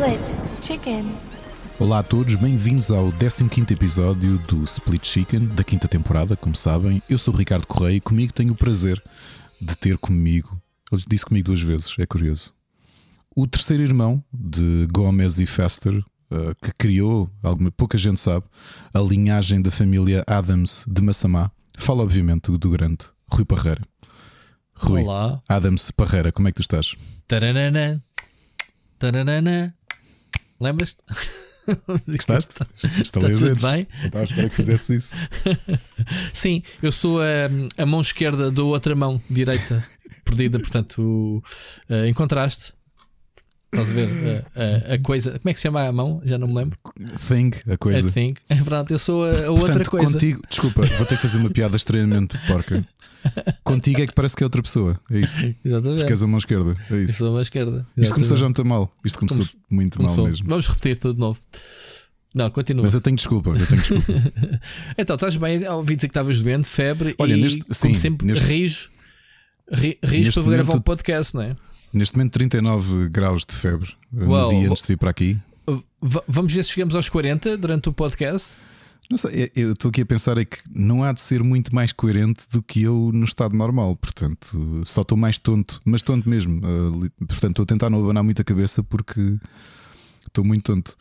Split Chicken. Olá a todos, bem-vindos ao 15 episódio do Split Chicken da quinta temporada, como sabem. Eu sou o Ricardo Correia e comigo tenho o prazer de ter comigo, ele disse comigo duas vezes, é curioso, o terceiro irmão de Gomez e Fester, uh, que criou, alguma, pouca gente sabe, a linhagem da família Adams de Massamá. Fala, obviamente, do grande Rui Parreira. Rui, Olá. Adams Parreira, como é que tu estás? Taranana. Taranana. Lembras-te? Gostaste? Está os tudo dedos. bem? Estava a esperar que fizesse isso. Sim, eu sou a, a mão esquerda da outra mão direita perdida, portanto, uh, encontraste. Estás a ver a, a- a coisa. Como é que se chama a mão? Já não me lembro. Thing, a coisa. I think. É verdade, eu sou a, a outra Portanto, coisa. contigo, desculpa, vou ter que fazer uma piada extremamente porca. Contigo é que parece que é outra pessoa. É isso. Exatamente. Porque és a mão esquerda. É Eu isso. sou a mão esquerda. Isto começou já Exatamente. muito mal. Isto começou Come- muito Começou. mal mesmo. Vamos repetir tudo de novo. Não, continua. Mas eu tenho desculpa, eu tenho desculpa. Então, estás bem? Ouvi dizer que estavas doente, febre Olha, e, neste- como sim, sempre, neste- rijo. ri- Rijo para gravar o podcast, não é? Neste momento, 39 graus de febre. Uau, no dia antes de ir para aqui. Vamos ver se chegamos aos 40 durante o podcast. Não sei, eu- estou aqui a pensar é que não há de ser muito mais coerente do que eu no estado normal. Portanto, só estou mais tonto, mas tonto mesmo. Li- Portanto, estou a tentar não abanar muito a cabeça porque estou muito tonto.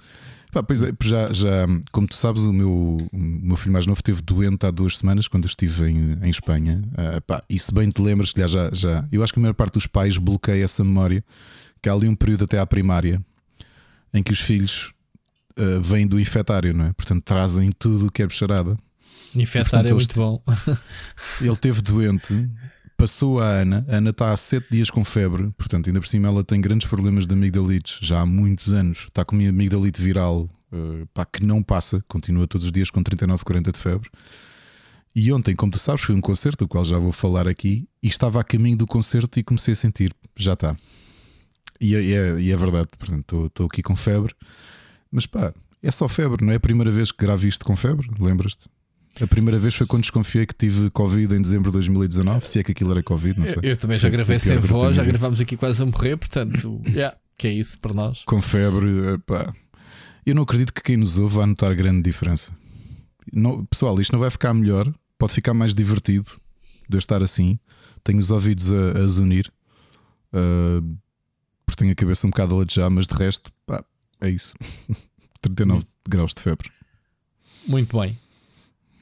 Pá, pois é, já, já, como tu sabes, o meu, o meu filho mais novo esteve doente há duas semanas quando eu estive em, em Espanha. Ah, pá, e se bem te lembras, já, já, eu acho que a maior parte dos pais bloqueia essa memória, que há ali um período até à primária em que os filhos ah, vêm do infetário, não é? Portanto, trazem tudo o que é bicharada. Infectar é muito bom. Ele teve doente, passou a Ana. A Ana está há sete dias com febre, portanto, ainda por cima ela tem grandes problemas de amigdalites já há muitos anos. Está com uma amigdalite viral eh, pá, que não passa, continua todos os dias com 39, 40 de febre. E ontem, como tu sabes, foi um concerto, do qual já vou falar aqui, e estava a caminho do concerto e comecei a sentir, já está. E é, é- é verdade, portanto, estou aqui com febre, mas pá, é só febre, não é a primeira vez que gravo isto com febre, lembras-te? A primeira vez foi quando desconfiei que tive Covid em dezembro de 2019, se é que aquilo era Covid, não sei. Eu, eu também já Foi- gravei sem voz, já gravámos aqui quase a morrer, portanto, yeah, que é isso para nós. Com febre, pá. Eu não acredito que quem nos ouve vá notar grande diferença. Não- pessoal, isto não vai ficar melhor, pode ficar mais divertido de eu estar assim. Tenho os ouvidos a, a zunir, ah, porque tenho a cabeça um bocado a latejar, mas de resto, pá, é isso. 39 graus de febre. Muito bem.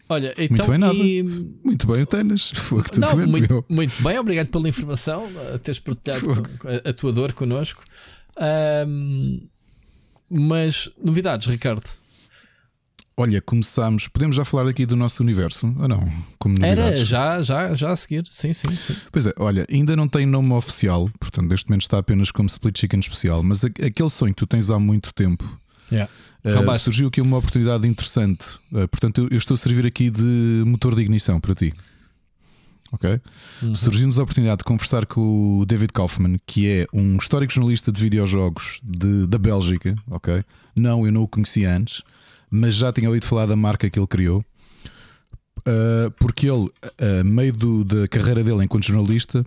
Olha, então. bem, nada. e- Muito bem, o Tenas. Foi que Não, doente, muito, meu. muito bem, obrigado pela informação, a teres partilhado a, a tua dor connosco. Ahm, mas, novidades, Ricardo. Olha, começámos. Podemos já falar aqui do nosso universo? Ou não? Como novidades? Era já, já, já a seguir. Sim, sim, sim. Pois é, olha, ainda não tem nome oficial, portanto, neste momento está apenas como Split Chicken especial, mas aquele sonho que tu tens há muito tempo. Yeah. Eh, Calma, surgiu aqui uma oportunidade interessante. Eh, portanto, eu, eu estou a servir aqui de motor de ignição para ti. Ok? Uhum. Surgiu-nos a oportunidade de conversar com o David Kaufman, que é um histórico jornalista de videojogos de, da Bélgica. Ok? Não, eu não o conhecia antes, mas já tinha ouvido falar da marca que ele criou. Uh, porque ele, a meio do- da carreira dele enquanto jornalista,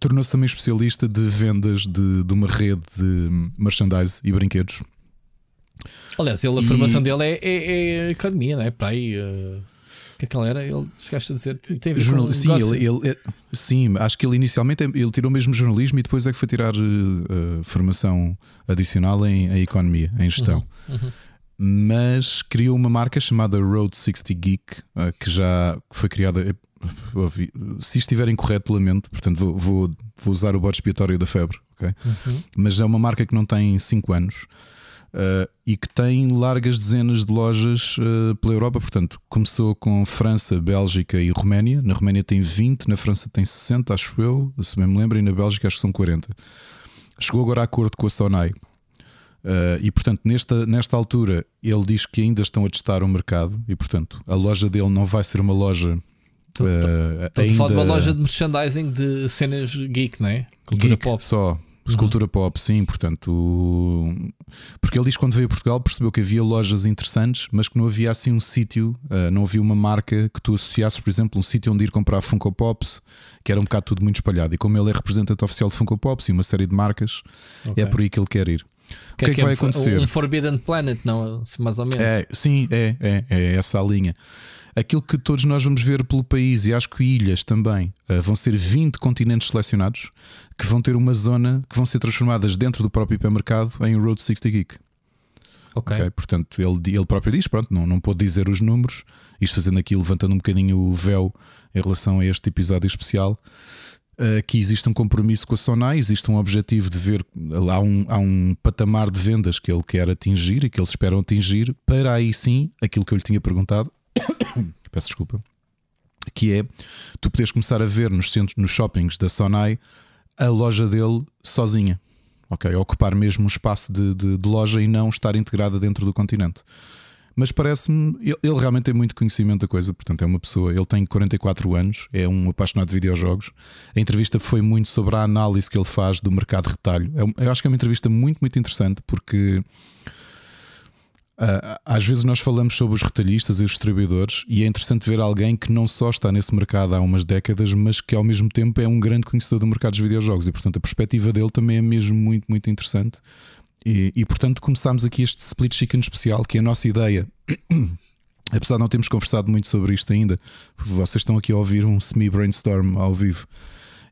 tornou-se também especialista de vendas de, de uma rede de merchandise e brinquedos. Aliás, ele, a E- formação dele é, é, é economia, não é? Para aí. O que é que ele era? Ele chegaste a dizer. Tem a Jornal- sim, ele, ele- é- sim, acho que ele inicialmente ele tirou mesmo jornalismo e depois é que foi tirar uh, uh, formação adicional em, em economia, em gestão. Uhum. Mas criou uma marca chamada Road 60 Geek, uh, que já foi criada. Se estiver incorreto, lamento, portanto vou, vou, vou usar o bode expiatório da febre, ok? Uhum. mas é uma marca que não tem 5 anos uh, e que tem largas dezenas de lojas uh, pela Europa. Portanto, começou com França, Bélgica e Roménia. Na Roménia tem 20, na França tem 60, acho eu, se bem me lembro, e na Bélgica acho que são 40. Chegou agora a acordo com a Sonai. Uh, e portanto, nesta, nesta altura, ele diz que ainda estão a testar o mercado e, portanto, a loja dele não vai ser uma loja. Uh, Estou a falar de uma ainda- loja de merchandising de cenas geek, não é? Cultura Geek, pop. Só. Cultura pop, sim, portanto. Porque ele diz que quando veio a Portugal percebeu que havia lojas interessantes, mas que não havia assim um sítio, ah, não havia uma marca que tu associasses, por exemplo, um sítio onde ir comprar Funko Pops, que era um bocado tudo muito espalhado. E como ele é representante oficial de Funko Pops e uma série de marcas, Ok. é por aí que ele quer ir. O que, é que, vai acontecer? Um Forbidden Planet, não? Mais ou menos. É, sim, é, é, é essa a linha. Aquilo que todos nós vamos ver pelo país, e acho que ilhas também, uh, vão ser 20 continentes selecionados que vão ter uma zona que vão ser transformadas dentro do próprio hipermercado em Road 60 Geek. Ok. okay? Portanto, ele, ele próprio diz: pronto, não, não pôde dizer os números, isto fazendo aqui, levantando um bocadinho o véu em relação a este episódio especial. Que existe um compromisso com a Sonai, existe um objetivo de ver, há um, há um patamar de vendas que ele quer atingir e que eles esperam atingir, para aí sim, aquilo que eu lhe tinha perguntado, peço desculpa, que é tu podes começar a ver nos centros, nos shoppings da Sonai, a loja dele sozinha ok? Ocupar mesmo um espaço de, de, de loja e não estar integrada dentro do continente. Mas parece-me, ele, realmente tem muito conhecimento da coisa, portanto, é uma pessoa, ele tem 44 anos, é um apaixonado de videojogos. A entrevista foi muito sobre a análise que ele faz do mercado de retalho. É, eu acho que é uma entrevista muito, muito interessante porque Uh, às vezes nós falamos sobre os retalhistas e os distribuidores, e é interessante ver alguém que não só está nesse mercado há umas décadas, mas que ao mesmo tempo é um grande conhecedor do mercado dos videojogos, e portanto a perspectiva dele também é mesmo muito, muito interessante. E, e portanto começámos aqui este split chicken especial, que é a nossa ideia. Apesar de não termos conversado muito sobre isto ainda, vocês estão aqui a ouvir um semi-brainstorm ao vivo.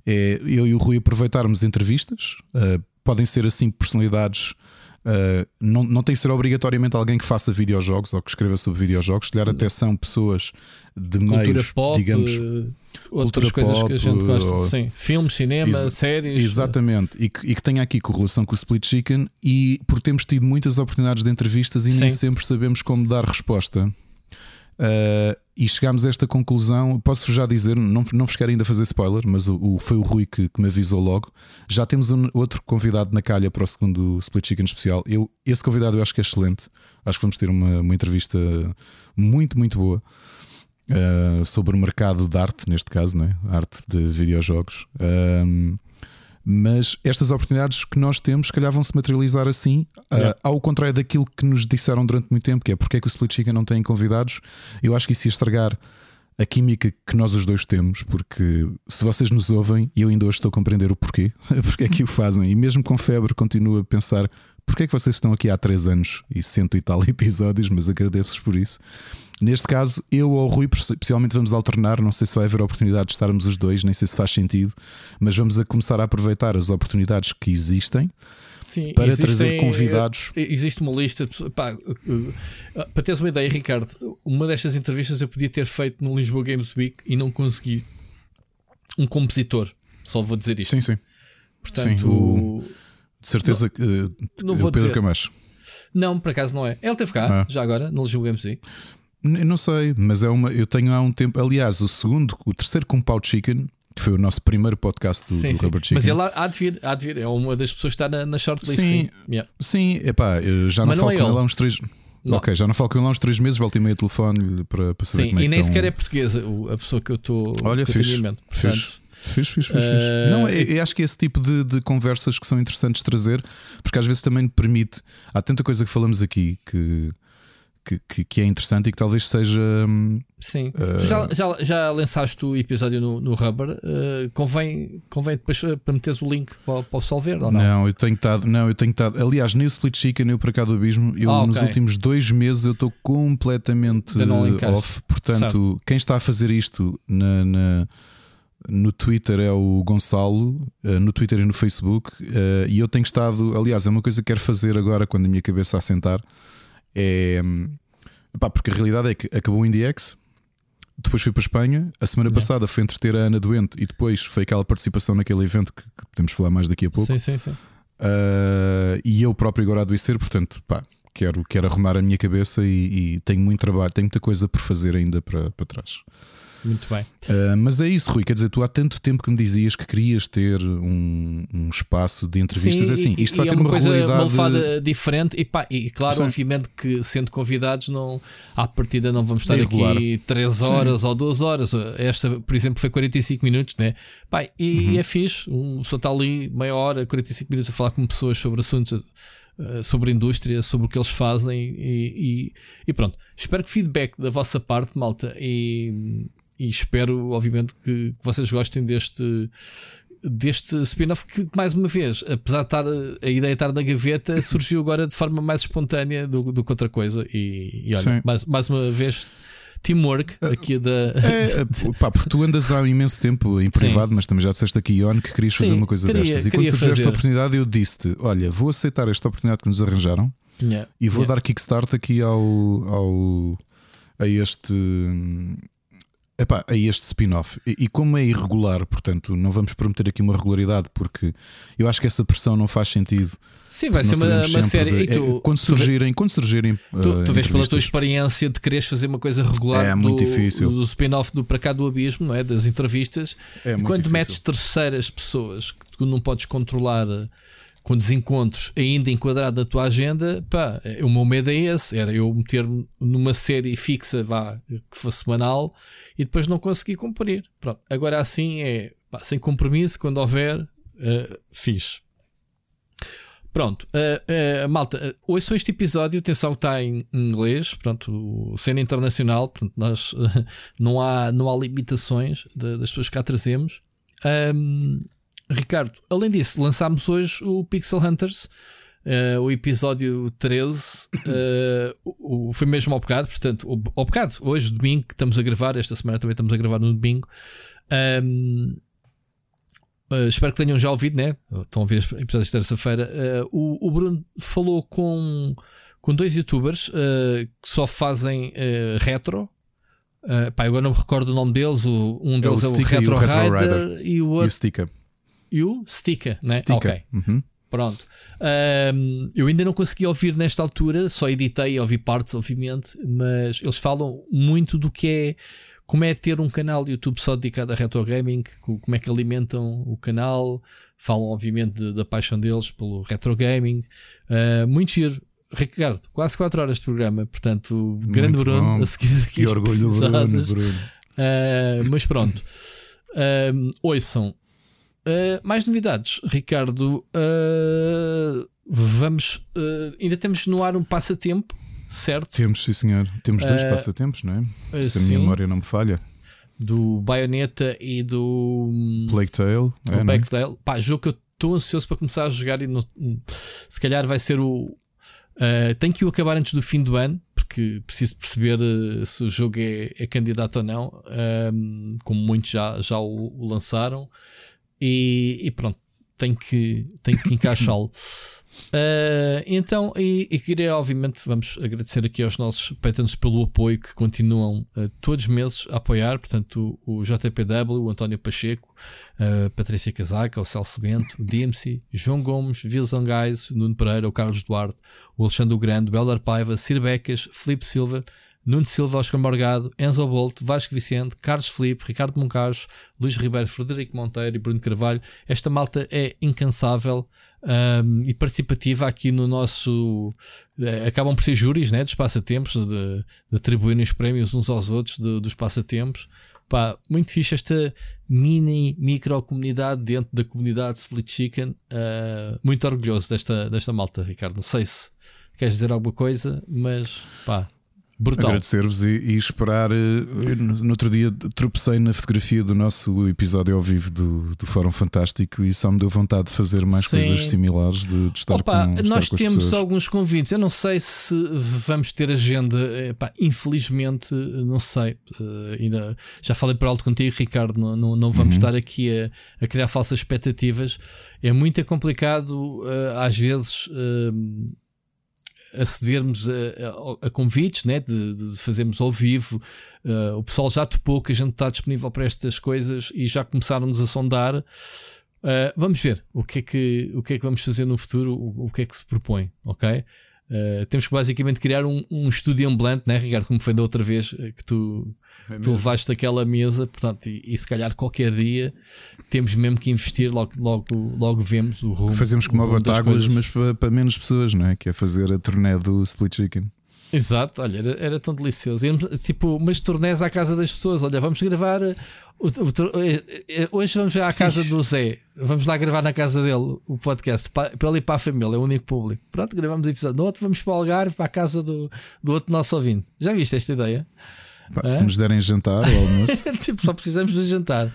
É eu e o Rui aproveitarmos entrevistas, uh, podem ser assim personalidades Uh, não, não tem que ser obrigatoriamente alguém que faça videojogos ou que escreva sobre videojogos, se calhar até são pessoas de cultura meios, pop, digamos, outras coisas pop, que a gente gosta, ou, sim, filmes, cinema, ex séries, exatamente, e que, e que tenha aqui correlação com o Split Chicken. E por termos tido muitas oportunidades de entrevistas e sim. nem sempre sabemos como dar resposta. Uh, e chegámos a esta conclusão. Posso já dizer, não, não vos quero ainda fazer spoiler, mas o, o foi o Rui que, que, me avisou logo. Já temos um, outro convidado na calha para o segundo Split Chicken especial. Eu, esse convidado eu acho que é excelente. Acho que vamos ter uma, uma entrevista muito, muito boa. Uh, sobre o mercado de arte, neste caso, né? arte de videojogos. Mas estas oportunidades que nós temos, se calhar vão se materializar assim, ah, yeah. uh, ao contrário daquilo que nos disseram durante muito tempo, que é porque é que o Split Chicken não tem convidados. Eu acho que isso ia estragar a química que nós os dois temos, porque se vocês nos ouvem, e eu ainda hoje estou a compreender o porquê, porque é que o fazem, e mesmo com febre continuo a pensar porque é que vocês estão aqui há três anos e cento e tal episódios, mas agradeço-vos por isso. Neste caso, eu ou o Rui, especialmente vamos alternar. Não sei se vai haver oportunidade de estarmos os dois, nem sei se faz sentido, mas vamos a começar a aproveitar as oportunidades que existem. Sim, para existem, trazer convidados. Eh, existe uma lista. De, pá, eh, eh, para teres uma ideia, Ricardo, uma destas entrevistas eu podia ter feito no Lisboa Games Week e não consegui. Um compositor, só vou dizer isto. Sim, sim. Portanto, sim, o, de certeza que. Não vou Pedro dizer. Camacho. Não, por acaso não é. Ele teve cá, ah. já agora, no Lisboa Games Week. Eu não sei, mas é uma. Eu tenho há um tempo. Aliás, o segundo, o terceiro Compound Chicken, que foi o nosso primeiro podcast do, sim, do Robert Chicken. Mas ele há de vir, há de vir. É uma das pessoas que está na, na shortlist. Sim, sim. Yeah. sim epá, já não falo não é com ele há uns três. Não. Ok, já não falo com ele há uns três meses, volto e meio telefone para, para saber Sim, como é e nem sequer é portuguesa a pessoa que eu estou. Olha, fiz. Fiz. Fiz, fiz, uh... Não, eu, eu, acho que é esse tipo de, de, conversas que são interessantes trazer, porque às vezes também permite. Há tanta coisa que falamos aqui que que, que, que, é interessante e que talvez seja. Hum, Sim. Uh... Tu já, já, já lançaste o episódio no, no Rubber. Uh, convém, convém depois eh, para meteres o link para, para o Solver ou não? Não, eu tenho estado. Não, eu tenho estado. Aliás, nem o Split Chicken, nem o Para Cá do Abismo, eu ah, okay. nos últimos dois meses eu estou completamente off. Portanto, certo. quem está a fazer isto na, na no Twitter é o Gonçalo, no Twitter e no Facebook, e eu tenho estado, aliás, é uma coisa que quero fazer agora quando a minha cabeça assentar é. Porque a realidade é que acabou o IndieX, depois fui para a Espanha. A semana passada foi entreter a Ana doente e depois foi aquela participação naquele evento que, que podemos falar mais daqui a pouco. Sim, sim, sim. Uh, e eu próprio agora adoecer, portanto, pá, quero, quero arrumar a minha cabeça e, e, tenho muito trabalho, tenho muita coisa por fazer ainda para, para trás. Muito bem. Uh, mas é isso, Rui. Quer dizer, tu há tanto tempo que me dizias que querias ter um, um espaço de entrevistas. Sim, assim, isto e, vai e ter é uma, uma coisa regularidade diferente. E, pá, e claro, Sim. obviamente que sendo convidados, não, à partida não vamos estar é aqui 3 horas Sim. ou 2 horas. Esta, por exemplo, foi 45 minutos, né? Pá, e uhum. é fixe. Um pessoa está ali meia hora, 45 minutos a falar com pessoas sobre assuntos eh, sobre a indústria, sobre o que eles fazem e, e, e, pronto. Espero que feedback da vossa parte, malta, e, e espero, obviamente, que, que vocês gostem deste deste spin-off que, mais uma vez, apesar de estar a ideia estar na gaveta, surgiu agora de forma mais espontânea do, do que outra coisa. E, e olha, mais, mais uma vez. Teamwork ah, aqui da. É, pá, porque tu andas há imenso tempo em privado, Sim. mas também já disseste aqui, On, que querias fazer Sim, uma coisa queria, destas. E quando surgiu fazer. esta oportunidade, eu disse-te: Olha, vou aceitar esta oportunidade que nos arranjaram yeah. e vou yeah. dar kickstart aqui ao, ao a este epá, a este spin-off. E, e, como é irregular, portanto, não vamos prometer aqui uma regularidade, porque eu acho que essa pressão não faz sentido. Sim, vai ser uma, uma série. De, tu, é, quando, surgirem, quando surgirem. Tu, tu vês pela tua experiência de quereres fazer uma coisa regular é, muito do, difícil. do spin-off do Para Cá do Abismo, não é? das entrevistas. É e quando difícil. metes terceiras pessoas que tu não podes controlar com desencontros ainda enquadrado na tua agenda, pá, o meu medo é esse: era eu meter-me numa série fixa, vá, que fosse semanal, e depois não conseguir cumprir. Pronto, agora assim é pá, sem compromisso, quando houver, uh, fiz. Pronto, uh, uh, malta, uh, ouçam este episódio, atenção que está em inglês, pronto, cena internacional, portanto, nós uh, não, há, não há limitações de, das pessoas que cá trazemos. Um, Ricardo, além disso, lançámos hoje o Pixel Hunters, uh, o episódio 13. Uh, eh, o, foi mesmo ao bocado, portanto, ao bocado, hoje, domingo, que estamos a gravar, esta semana também estamos a gravar no domingo. Um, uh, eh, espero que tenham já ouvido, né? Estão a ouvir episódios de terça-feira. O, o, Bruno falou com, com dois youtubers que só fazem retro. Uh, pá, agora não me recordo o nome deles. O, um deles é o, é o Retro, o Retro Rider, Rider, e o outro. E o e o Stika, né? Ok. Uhum. Pronto. Um, eu ainda não consegui ouvir nesta altura, só editei ouvi partes, obviamente, mas eles falam muito do que é como é ter um canal de YouTube só dedicado a retro gaming, como é que alimentam o canal, falam obviamente da paixão deles pelo retro gaming. Uh, muito giro. Ricardo, quase 4 horas de programa, portanto, grande muito Bruno bom. a seguir aqui. Que orgulho do Bruno. Bruno. Uh, mas pronto, uh, ouçam Uh, mais novidades, Ricardo. Uh, vamos. Uh, ainda temos no ar um passatempo, certo? Temos, sim, senhor. Temos dois passatempos, não é? Se a minha memória não me falha. Do Bayonetta e do. Plague Tale. É, Plague Tale. Pá, jogo que eu estou ansioso para começar a jogar e no, se calhar vai ser o. Tenho que o acabar antes do fim do ano, porque preciso perceber se o jogo é, é candidato ou não. como muitos já, já o, o lançaram e, e pronto, tem que, tem que encaixá-lo. Uh, então, e, e queria, obviamente, vamos agradecer aqui aos nossos patrons pelo apoio que continuam uh, todos os meses a apoiar. Portanto, o, o JPW, o António Pacheco, a Patrícia Casaca, o Celso Bento, o DMC, João Gomes, Wilson Guys, Nuno Pereira, o Carlos Duarte, o Alexandre Grande, Belar Paiva, Sir Becas, Felipe Silva, Nuno Silva, Oscar Morgado, Enzo Bolt, Vasco Vicente, Carlos Felipe, Ricardo Moncajo, Luís Ribeiro, Frederico Monteiro e Bruno Carvalho. Esta malta é incansável um, e participativa aqui no nosso. Uh, acabam por ser júris né, dos passatempos, de, de atribuírem os prémios uns aos outros de, dos passatempos. Pá, muito fixe esta mini micro comunidade dentro da comunidade Split Chicken. Uh, muito orgulhoso desta, desta malta, Ricardo. Não sei se queres dizer alguma coisa, mas pá, Brutal. Agradecer-vos e, e, esperar. Eh, no outro dia tropecei na fotografia do nosso episódio ao vivo do, do Fórum Fantástico e só me deu vontade de fazer mais Sim. coisas similares, de, de estar Opa, com Nós com temos alguns convites. Eu não sei se vamos ter agenda. Epá, infelizmente, não sei. Uh, ainda, já falei por alto contigo, Ricardo. Não, não, não vamos uhum. estar aqui a, a, criar falsas expectativas. É muito complicado, uh, às vezes. Uh, acedermos a, a, a convites, né? de, de, fazermos ao vivo. Uh, o pessoal já topou que a gente está disponível para estas coisas e já começaram-nos a sondar. Uh, vamos ver o que, é que, o que é que vamos fazer no futuro, o, o que é que se propõe, ok? Uh, temos que basicamente criar um, um estúdio ambulante, né, Ricardo? Como foi da outra vez que tu é tu levaste aquela mesa, portanto, e, e, se calhar qualquer dia temos mesmo que investir, logo, logo, logo vemos o rumo. Fazemos como a Batáguas, mas para, para, menos pessoas, não é? Que é fazer a turnê do Split Chicken. Exato, olha, era, era tão delicioso. Irmos, tipo, umas turnés à casa das pessoas. Olha, vamos gravar. O, o, eh, eh, hoje vamos à casa do Zé. Vamos lá gravar na casa dele o podcast para, para ele e para a família, é o único público. Pronto, gravamos o episódio. No outro, vamos para o Algarve, para a casa do, do outro nosso ouvinte. Já viste esta ideia? Pá, se nos derem jantar ou almoço. tipo, só precisamos de jantar.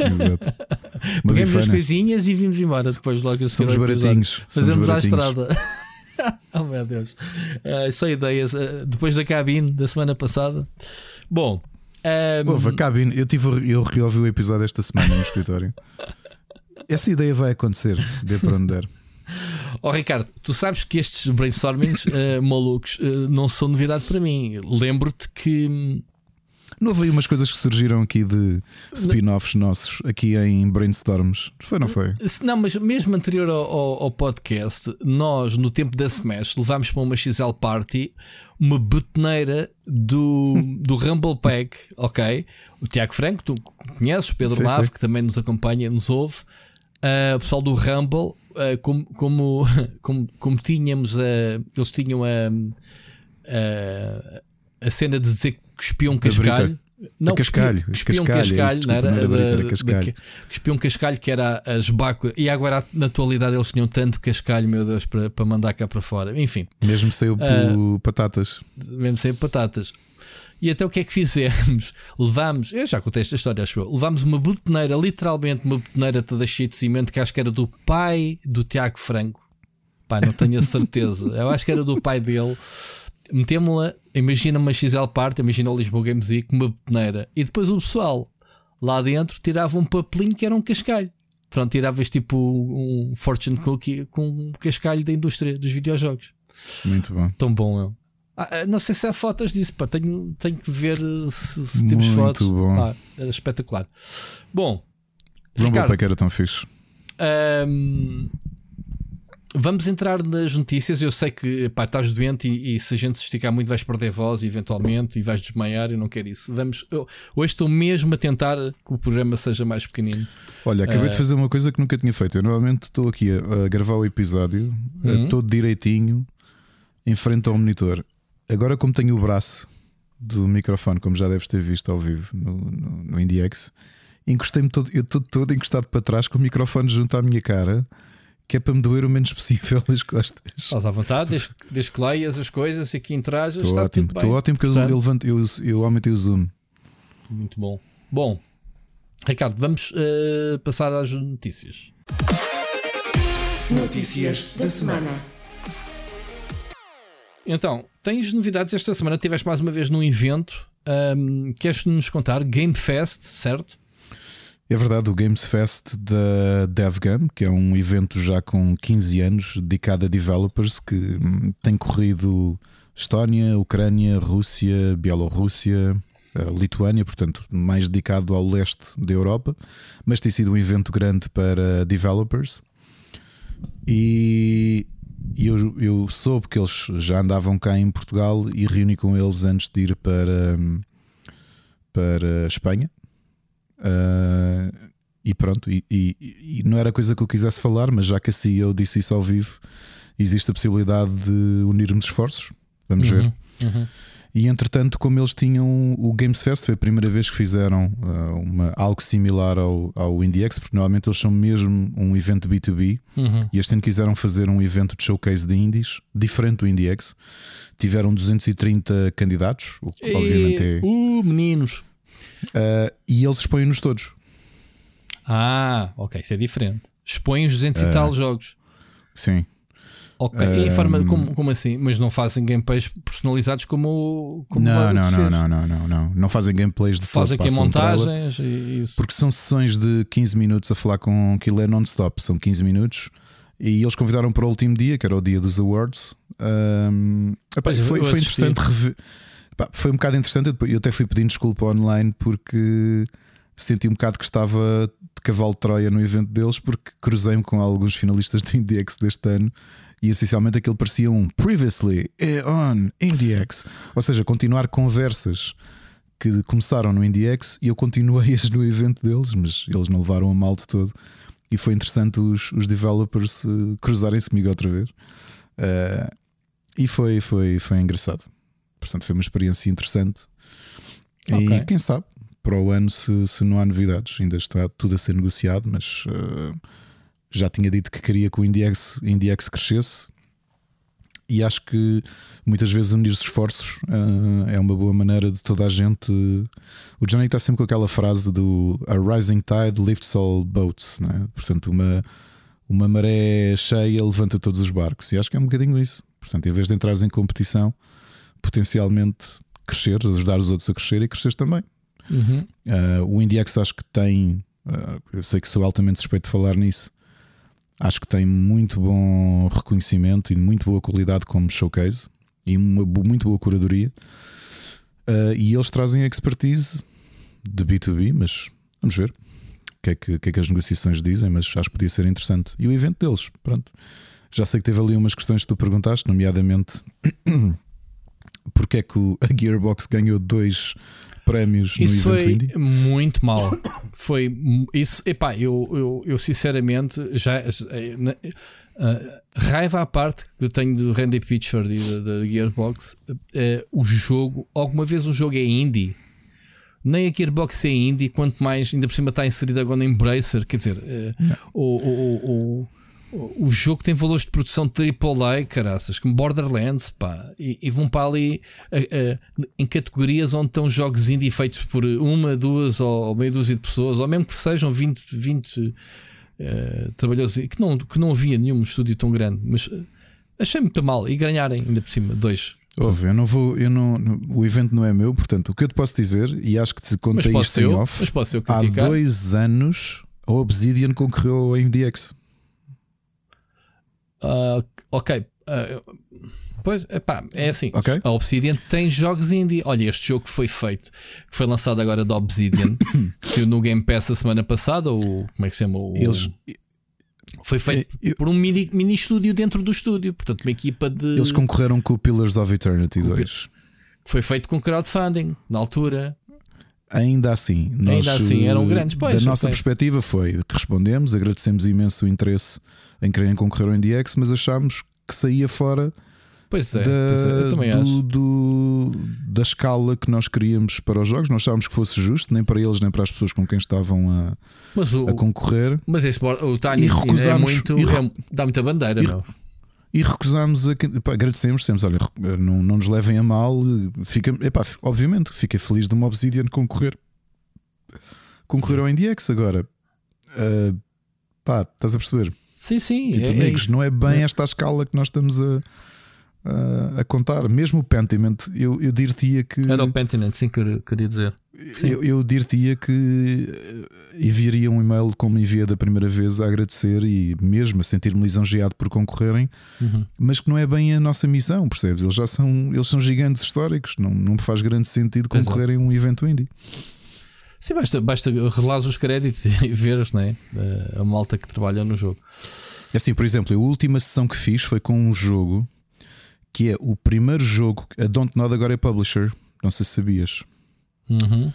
Exato. Pegamos as coisinhas e vimos embora depois logo a Somos baratinhos. somos Fazemos à baratinhos. estrada. oh meu Deus. Ah, só ideias. ah, depois da cabine da semana passada. Bom. ahm, Houve, a cabine. Eu, tive, eu reouvi o episódio esta semana no escritório. Essa ideia vai acontecer, dê para onde der. Ó Ricardo, tu sabes que estes brainstormings ah, malucos ah, não são novidade para mim. Lembro-te que. Não houve aí umas coisas que surgiram aqui de spin-offs nossos aqui em brainstorms. Foi, não foi? Não, mas mesmo anterior ao, ao- ao podcast, nós, no tempo da Smash, levámos para uma XL Party uma betoneira do, do Rumble Pack, ok? O Tiago Franco, tu conheces, o Pedro Lave, que também nos acompanha, nos ouve, ah, o pessoal do Rumble, ah, como, como, como, como tínhamos, a, eles tinham a, a, a cena de dizer que cuspiam cascalho. Não, cascalho, cuspiam um cascalho, é não era? era da- cascalho. que- cuspiam cascalho que era as baco E agora, na atualidade, eles tinham tanto cascalho, meu Deus, para, para mandar cá para fora. Enfim, Mesmo saiu por patatas. mesmo sem batatas. E até o que é que fizemos? Levámos, eu já contei esta história, acho eu. Levámos uma botoneira, literalmente uma botoneira toda cheia de cimento, que acho que era do pai do Tiago Franco. Pá, não tenho a certeza. Eu acho que era do pai dele. Metemos-la, imagina uma XL Part, imagina o Lisboa Games Week, uma botoneira. E depois o pessoal lá dentro tirava um papelinho que era um cascalho. Pronto, tiravas tipo um fortune cookie com um cascalho da indústria dos videojogos. Muito bom. Tão bom, eu. Ah, ah, não sei se há fotos disso, pá. Tenho, tenho que ver eh, se, se temos Muito fotos. bom. Ah, era espetacular. Bom, Não vou Ricardo, para que era tão fixe. ahm, vamos entrar nas notícias. Eu sei que pá, estás doente e, e se a gente se esticar muito vais perder voz eventualmente e vais desmaiar. Eu não quero isso. Vamos, eu- hoje estou mesmo a tentar que o programa seja mais pequenino. Olha, acabei Eh, de fazer uma coisa que nunca tinha feito. Eu normalmente estou aqui a, a gravar o episódio eh, Uhum. todo direitinho em frente ao monitor. Agora, como tenho o braço do microfone, como já deves ter visto ao vivo no, no, no IndieX, encostei-me todo, eu estou todo encostado para trás com o microfone junto à minha cara, que é para me doer o menos possível as costas. Estás à vontade, desde, desde que leias as coisas e aqui entrajas, Estou está ótimo, tudo bem. estou ótimo porque eu, Portanto, eu, levanto, eu, eu aumentei o zoom. Muito bom. Bom, Ricardo, vamos eh, passar às notícias. Notícias da semana. Então, tens novidades esta semana? Tiveste mais uma vez num evento. ahm, queres nos contar? Game Fest, certo? É verdade, o Games Fest da DevGam, que é um evento já com 15 anos dedicado a developers que hum, tem corrido Estónia, Ucrânia, Rússia, Bielorrússia, eh, Lituânia, portanto, mais dedicado ao leste da Europa, mas tem sido um evento grande para developers. E eu, eu soube que eles já andavam cá em Portugal e reuni com eles antes de ir para, hum, para a Espanha. Ah, e pronto, e, e- e não era coisa que eu quisesse falar, mas já que a CEO disse isso ao vivo, existe a possibilidade de unirmos esforços. Vamos ver. Uhum. E entretanto, como eles tinham o Games Fest, foi a primeira vez que fizeram ah, uma, algo similar ao, ao IndieX, porque normalmente eles são mesmo um evento B2B. Uhum. E este ano quiseram fazer um evento de showcase de indies, diferente do IndieX. Tiveram 230 candidatos, o que obviamente é. Uh, meninos. Ah, e eles expõem-nos todos. Ah, ok, isso é diferente. Expõem os 200 É. e tal jogos. Sim. Ok, em Ahm. forma, como, como assim? Mas não fazem gameplays personalizados como, como não, não, não, não, não, não, não. Não fazem gameplays de Faz foto, aqui um montagens e isso. Porque são sessões de 15 minutos a falar com aquilo é non-stop, são 15 minutos. E eles convidaram para o último dia, que era o dia dos awards. Ahm, epá, Pois, foi, foi interessante rever. Epá, foi um bocado interessante. Eu- até fui pedindo desculpa online porque senti um bocado que estava de cavalo de Troia no evento deles, porque cruzei-me com alguns finalistas do IndieX deste ano. E essencialmente aquilo parecia um previously on IndieX, ou seja, continuar conversas que começaram no IndieX e eu continuei-as no evento deles, mas eles não levaram a mal de todo. E foi interessante os, os developers eh, cruzarem-se comigo outra vez. Eh, e foi, foi, foi engraçado. Portanto, foi uma experiência interessante. Ok. E quem sabe, para o ano, se, se não há novidades, ainda está tudo a ser negociado, mas eh, já tinha dito que queria que o IndieX, IndieX crescesse. e acho que muitas vezes unir os esforços uh, é uma boa maneira de toda a gente. O Johnny está sempre com aquela frase do A rising tide lifts all boats, né? portanto, uma, uma maré cheia levanta todos os barcos, e acho que é um bocadinho isso. Portanto, em vez de entrares em competição, potencialmente cresceres, ajudar os outros a crescer e cresceres também. Uhum. Uh, o IndieX acho que tem, uh, eu sei que sou altamente suspeito de falar nisso, acho que tem muito bom reconhecimento e muito boa qualidade como showcase e uma muito boa curadoria. Uh, e eles trazem expertise de B2B, mas vamos ver o que, é que, que, é que as negociações dizem, mas acho que podia ser interessante. E o evento deles, pronto. Já sei que teve ali umas questões que tu perguntaste, nomeadamente porque é que a Gearbox ganhou dois prémios no isso foi Indie? muito mal. Foi isso, epá, eu, eu, eu sinceramente já uh, raiva à parte que eu tenho do Randy Pitchford e da, Gearbox. Uh, o jogo, alguma vez um jogo é indie. Nem a Gearbox é indie, quanto mais ainda por cima está inserido agora no Embracer. Quer dizer, uh, o, o, o o jogo tem valores de produção AAA, caraças, como Borderlands, pá, e, e vão para ali em categorias onde estão jogos indie feitos por uma, duas ou, ou meia dúzia de pessoas, ou mesmo que sejam 20, 20 uh, trabalhadores, que não, que não havia nenhum estúdio tão grande, mas uh, achei muito mal e ganharem ainda por cima, dois. Ouve, eu não vou, eu não, o evento não é meu, portanto, o que eu te posso dizer, e acho que te contei isto em off, há dois anos a Obsidian concorreu a MDX. Uh, ok. Uh, pois, epá, é assim. Okay. A Obsidian tem jogos indie. Olha, este jogo que foi feito, que foi lançado agora da Obsidian, saiu no Game Pass a semana passada, ou como é que se chama? O, Eles. Foi feito eu, por um mini, mini estúdio dentro do estúdio, portanto, uma equipa de. Eles concorreram com o Pillars of Eternity 2. Foi feito com crowdfunding na altura. Ainda assim, nós, ainda assim eram grandes. Pois, da nossa perspectiva foi respondemos, agradecemos imenso o interesse em quererem concorrer ao NDX, mas achámos que saía fora pois é, da, pois é, do, acho. Do, da escala que nós queríamos para os jogos. Não achávamos que fosse justo, nem para eles, nem para as pessoas com quem estavam a, o, a concorrer. Mas este, o Tiny é muito, e, é, dá muita bandeira, e, não? E recusámos a. Pá, agradecemos, dissemos: olha, não, não nos levem a mal. Fica, epá, obviamente, fiquei feliz de uma Obsidian concorrer. Concorrer ao NDX agora. Uh, pá, estás a perceber? Sim, sim. Tipo, é, amigos, é não é bem esta a escala que nós estamos a, a, a contar. Mesmo o Pentiment, eu, eu diria que. Era o Pentiment, sim, que queria dizer. Sim. Eu, eu diria que eh, enviaria um e-mail como enviei da primeira vez a agradecer e mesmo a sentir-me lisonjeado por concorrerem, uhum. mas que não é bem a nossa missão, percebes? Eles já são, eles são gigantes históricos, não, não faz grande sentido concorrerem a um evento indie. Sim, basta, basta relar os créditos e ver né, a malta que trabalha no jogo. É assim, por exemplo, a última sessão que fiz foi com um jogo que é o primeiro jogo. A Don't Nod agora é publisher, não sei se sabias. Uhum.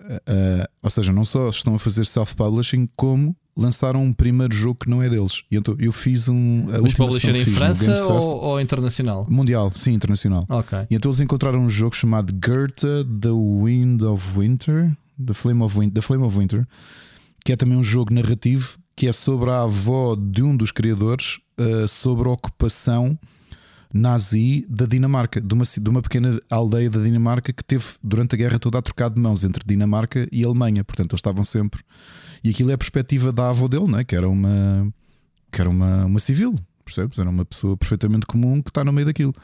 Uh, ou seja, não só estão a fazer self-publishing, como lançaram um primeiro jogo que não é deles. E então eu fiz um. A Mas publisher em França ou, ou, internacional? Mundial, sim, internacional. Okay. E então eles encontraram um jogo chamado Goethe The Wind of Winter. The Flame of Winter, The Flame of Winter, que é também um jogo narrativo que é sobre a avó de um dos criadores uh, sobre a ocupação nazi da Dinamarca, de uma, de uma pequena aldeia da Dinamarca que teve durante a guerra toda a trocar de mãos entre Dinamarca e Alemanha. Portanto, eles estavam sempre. E aquilo é a perspectiva da avó dele, né? que era uma, que era uma, uma civil, percebes? Era uma pessoa perfeitamente comum que está no meio daquilo.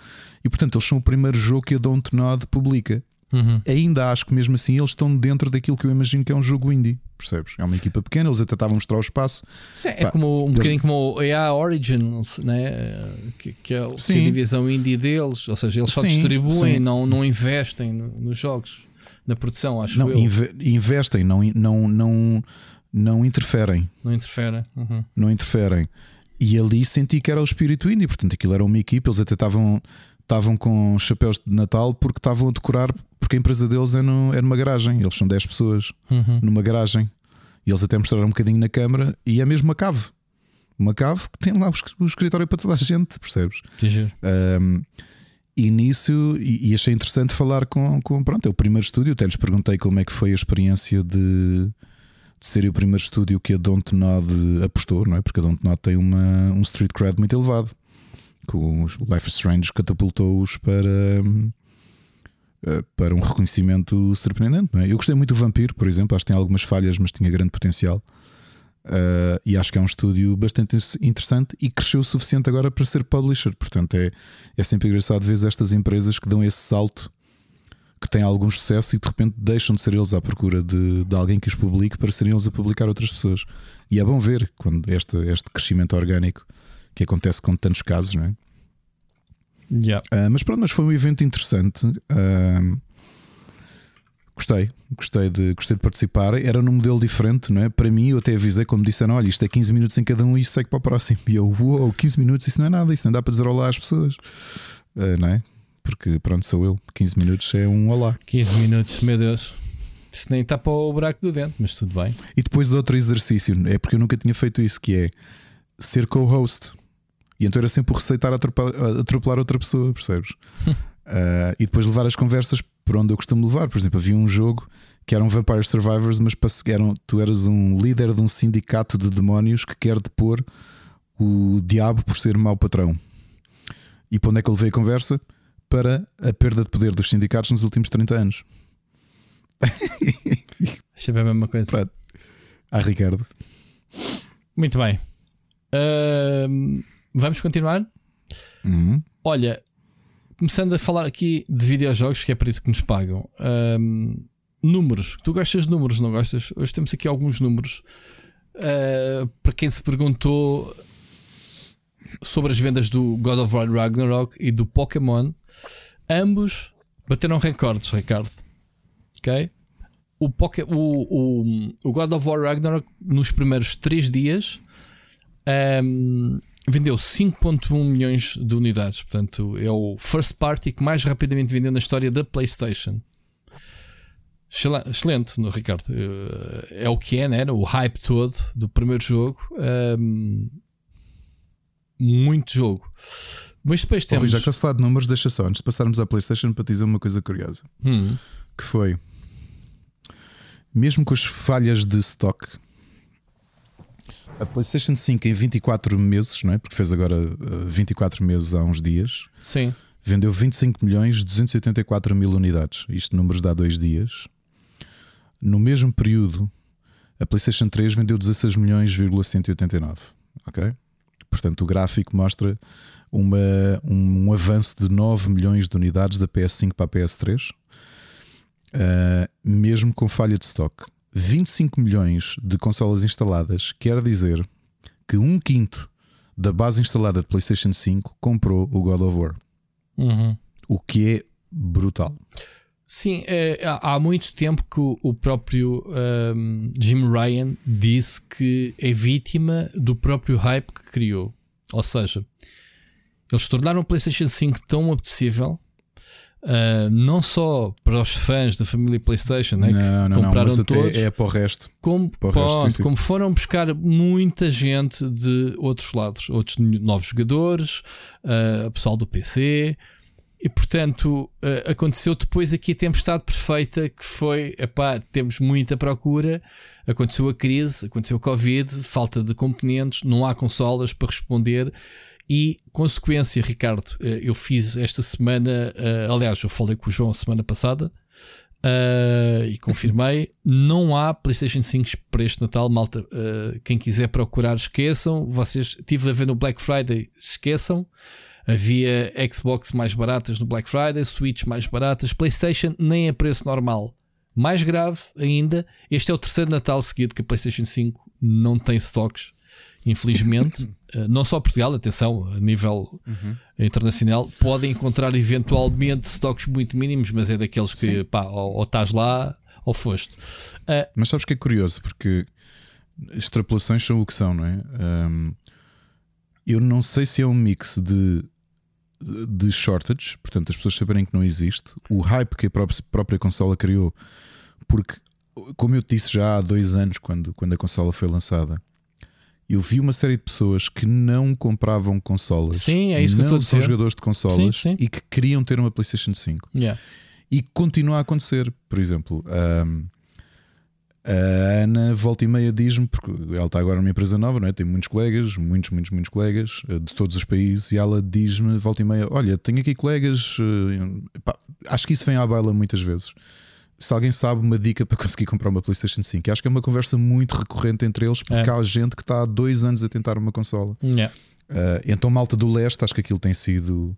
E portanto, eles são o primeiro jogo que a Don't Nod publica. Uhum. Ainda acho que mesmo assim eles estão dentro daquilo que eu imagino que é um jogo indie, percebes? É uma equipa pequena, eles até estavam a mostrar o espaço. Sim, é como, um eles... bocadinho como o EA Origins, né? que, que, é, que é a divisão indie deles, ou seja, eles só sim, distribuem, sim. Não, não investem nos jogos, na produção, acho não, eu. Inve investem, não, não, não, não interferem. Não interferem. Uhum. Não interferem. E ali senti que era o espírito indie, portanto aquilo era uma equipa, eles até estavam estavam com chapéus de Natal porque estavam a decorar, porque a empresa deles é, no, é numa garagem, eles são 10 pessoas uhum. numa garagem. E eles até mostraram um bocadinho na câmara e é mesmo uma cave. Uma cave que tem lá o escritório para toda a gente, percebes? Um, e nisso, e, e, achei interessante falar com, com. Pronto, é o primeiro estúdio. Até lhes perguntei como é que foi a experiência de, de ser o primeiro estúdio que a Dontnod apostou, não é? Porque a Dontnod tem uma, um street cred muito elevado Com os Life Strange catapultou-os para, eh, para um reconhecimento surpreendente. É? Eu gostei muito do Vampiro, por exemplo, acho que tem algumas falhas, mas tinha grande potencial. Uh, e acho que é um estúdio bastante interessante e cresceu o suficiente agora para ser publisher. Portanto, é, é sempre engraçado ver estas empresas que dão esse salto, que têm algum sucesso e de repente deixam de ser eles à procura de, de alguém que os publique para serem eles a publicar outras pessoas. E é bom ver quando este, este crescimento orgânico que acontece com tantos casos, não é? Yeah. Uh, mas pronto, mas foi um evento interessante. Uh, Gostei, gostei de, gostei de participar. Era num modelo diferente, não é? Para mim, eu até avisei, como disseram: olha, isto é 15 minutos em cada um e segue para o próximo. E eu, uou, 15 minutos, isso não é nada, isso não dá para dizer olá às pessoas, uh, não é? Porque pronto, sou eu, 15 minutos é um olá. 15 minutos, meu Deus. Isso nem está para o buraco do dente, mas tudo bem. E depois outro exercício, é porque eu nunca tinha feito isso, que é ser co-host. E então era sempre por receitar atropelar, atropelar outra pessoa, percebes? uh, e depois levar as conversas por onde eu costumo levar. Por exemplo, havia um jogo que eram Vampire Survivors, mas eram, tu eras um líder de um sindicato de demónios que quer depor o diabo por ser mau patrão. E para onde é que eu levei a conversa? Para a perda de poder dos sindicatos nos últimos 30 anos. Deixa ver a mesma coisa. Ah, Ricardo. Muito bem. Uh, vamos continuar? Uhum. Olha, começando a falar aqui de videojogos, que é para isso que nos pagam. Um, números. Tu gostas de números, não gostas? Hoje temos aqui alguns números. Uh, para quem se perguntou sobre as vendas do God of War Ragnarok e do Pokémon, ambos bateram recordes, Ricardo. Ok? O, Poké, o, o, o God of War Ragnarok, nos primeiros 3 dias, um, vendeu 5.1 milhões de unidades. Portanto, é o first party que mais rapidamente vendeu na história da PlayStation. Excelente, no Ricardo. Eh, é o que é, né? O hype todo do primeiro jogo. Um, muito jogo. Mas depois temos. já que se falar de números, deixa só, antes de passarmos à PlayStation, para te dizer uma coisa curiosa. Hum. Que foi. Mesmo com as falhas de stock a PlayStation 5 em 24 meses, não é? Porque fez agora 24 eh, meses há uns dias. Sim. Vendeu 25 milhões 284 mil unidades. Isto números de há dois dias. No mesmo período, a PlayStation 3 vendeu 16 milhões, 189. Ok? Portanto, o gráfico mostra uma, um, um, avanço de 9 milhões de unidades da PS5 para a PS3, uh, eh, mesmo com falha de stock. 25 milhões de consolas instaladas quer dizer que um quinto da base instalada de PlayStation 5 comprou o God of War. Uhum. O que é brutal. Sim, é, há muito tempo que o, próprio um, Jim Ryan disse que é vítima do próprio hype que criou. Ou seja, eles tornaram o PlayStation 5 tão apetecível Uh, não só para os fãs da família PlayStation, né, não, que não, compraram não, todos, é para o resto. Como, para o resto, sim, sim. como foram buscar muita gente de outros lados, outros novos jogadores, uh, pessoal do PC. E portanto uh, aconteceu depois aqui a tempestade perfeita que foi epá, temos muita procura, aconteceu a crise, aconteceu o Covid, falta de componentes, não há consolas para responder e, consequência, Ricardo, eh, eu fiz esta semana, uh, aliás, eu falei com o João semana passada uh, e confirmei: não há PlayStation 5 para este Natal, malta. Quem quiser procurar, esqueçam. Vocês estive a ver no Black Friday, esqueçam. Havia Xbox mais baratas no Black Friday, Switch mais baratas, PlayStation nem a preço normal. Mais grave ainda, este é o terceiro Natal seguido que a PlayStation 5 não tem stocks infelizmente, eh, não só Portugal, atenção, a nível uhum. internacional, podem encontrar eventualmente estoques muito mínimos, mas é daqueles que pá, ou, ou estás lá ou foste. Uh, mas sabes que é curioso, porque extrapolações são o que são, não é? Um, eu não sei se é um mix de, de shortage, portanto, as pessoas saberem que não existe, o hype que a própria, própria consola criou, porque, como eu te disse já há dois anos, quando, quando a consola foi lançada eu vi uma série de pessoas que não compravam consolas. Sim, é isso que eu estou a dizer. jogadores de consolas sim, sim. e que queriam ter uma PlayStation 5. Yeah. E continua a acontecer. Por exemplo, um, A Ana volta e meia diz-me, porque ela está agora numa empresa nova, não é? tem muitos colegas, muitos, muitos, muitos colegas eh, de todos os países, e ela diz-me, volta e meia: Olha, tenho aqui colegas, eh, pá, acho que isso vem à baila muitas vezes. Se alguém sabe uma dica para conseguir comprar uma PlayStation 5, acho que é uma conversa muito recorrente entre eles, porque É. há gente que está há dois anos a tentar uma consola. Yeah. Uh, então, malta do leste, acho que aquilo tem sido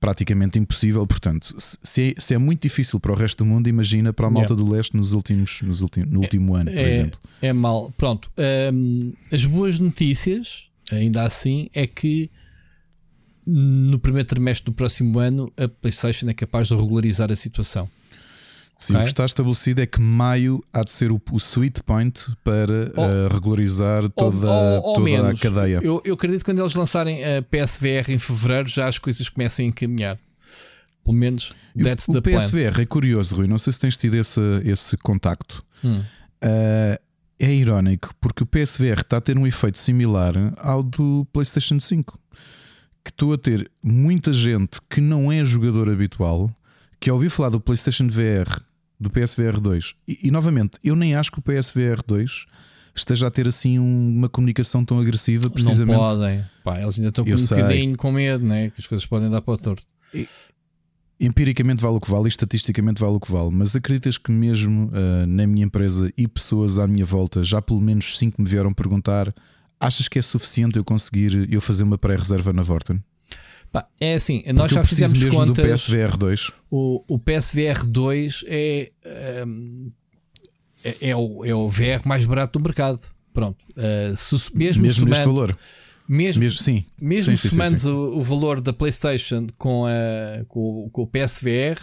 praticamente impossível. Portanto, se- se é, se é muito difícil para o resto do mundo, imagina para a malta do leste nos últimos, nos ultim, no último ano, por é, exemplo. é mal. Pronto. hum, as boas notícias, ainda assim, é que no primeiro trimestre do próximo ano a PlayStation é capaz de regularizar a situação. Sim, o que está estabelecido é que maio há de ser o, o sweet point para Ou- uh, regularizar toda, ou, ou toda menos. a cadeia. Eu, eu acredito que quando eles lançarem a PSVR em fevereiro já as coisas comecem a encaminhar. Pelo menos o- that's o the plan. PSVR é curioso, Rui. Não sei se tens tido esse, esse contacto. Hum. Uh, é irónico porque o PSVR está a ter um efeito similar ao do PlayStation 5. Que estou a ter muita gente que não é jogador habitual que ouviu falar do PlayStation VR, do PSVR 2. E, e, novamente, eu nem acho que o PSVR 2 esteja a ter assim um- uma comunicação tão agressiva, precisamente. Não podem. Pá, eles ainda estão com Eu um sei. bocadinho com medo, né? que as coisas podem dar para o torto. Empiricamente vale o que vale e estatisticamente vale o que vale, mas acreditas que mesmo ah, na minha empresa e pessoas à minha volta, já pelo menos 5 me vieram perguntar: achas que é suficiente eu conseguir eu fazer uma pré-reserva na Vorten? Pá, é assim, nós já fizemos mesmo do contas. PSVR 2. O, o PSVR 2 é, hum, é, é o, é o VR mais barato do mercado. Pronto. Uh, se- mesmo Mesmo neste somando- valor. Mesmo, Mesmo, sim. mesmo Sim, sim, sim, somando sim. O, o valor da PlayStation com, a, com, o- com o PSVR,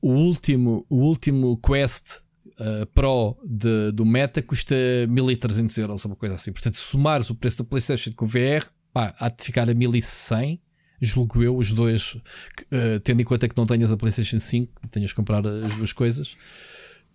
o último, o último Quest uh, Pro de- do Meta custa 1300 euros, uma coisa assim. Portanto, se somares o preço da PlayStation com o VR, pá, há de ficar a 1100. Julgo eu, os dois, uh, tendo em conta que não tenhas a PlayStation 5, tenhas que comprar as duas coisas.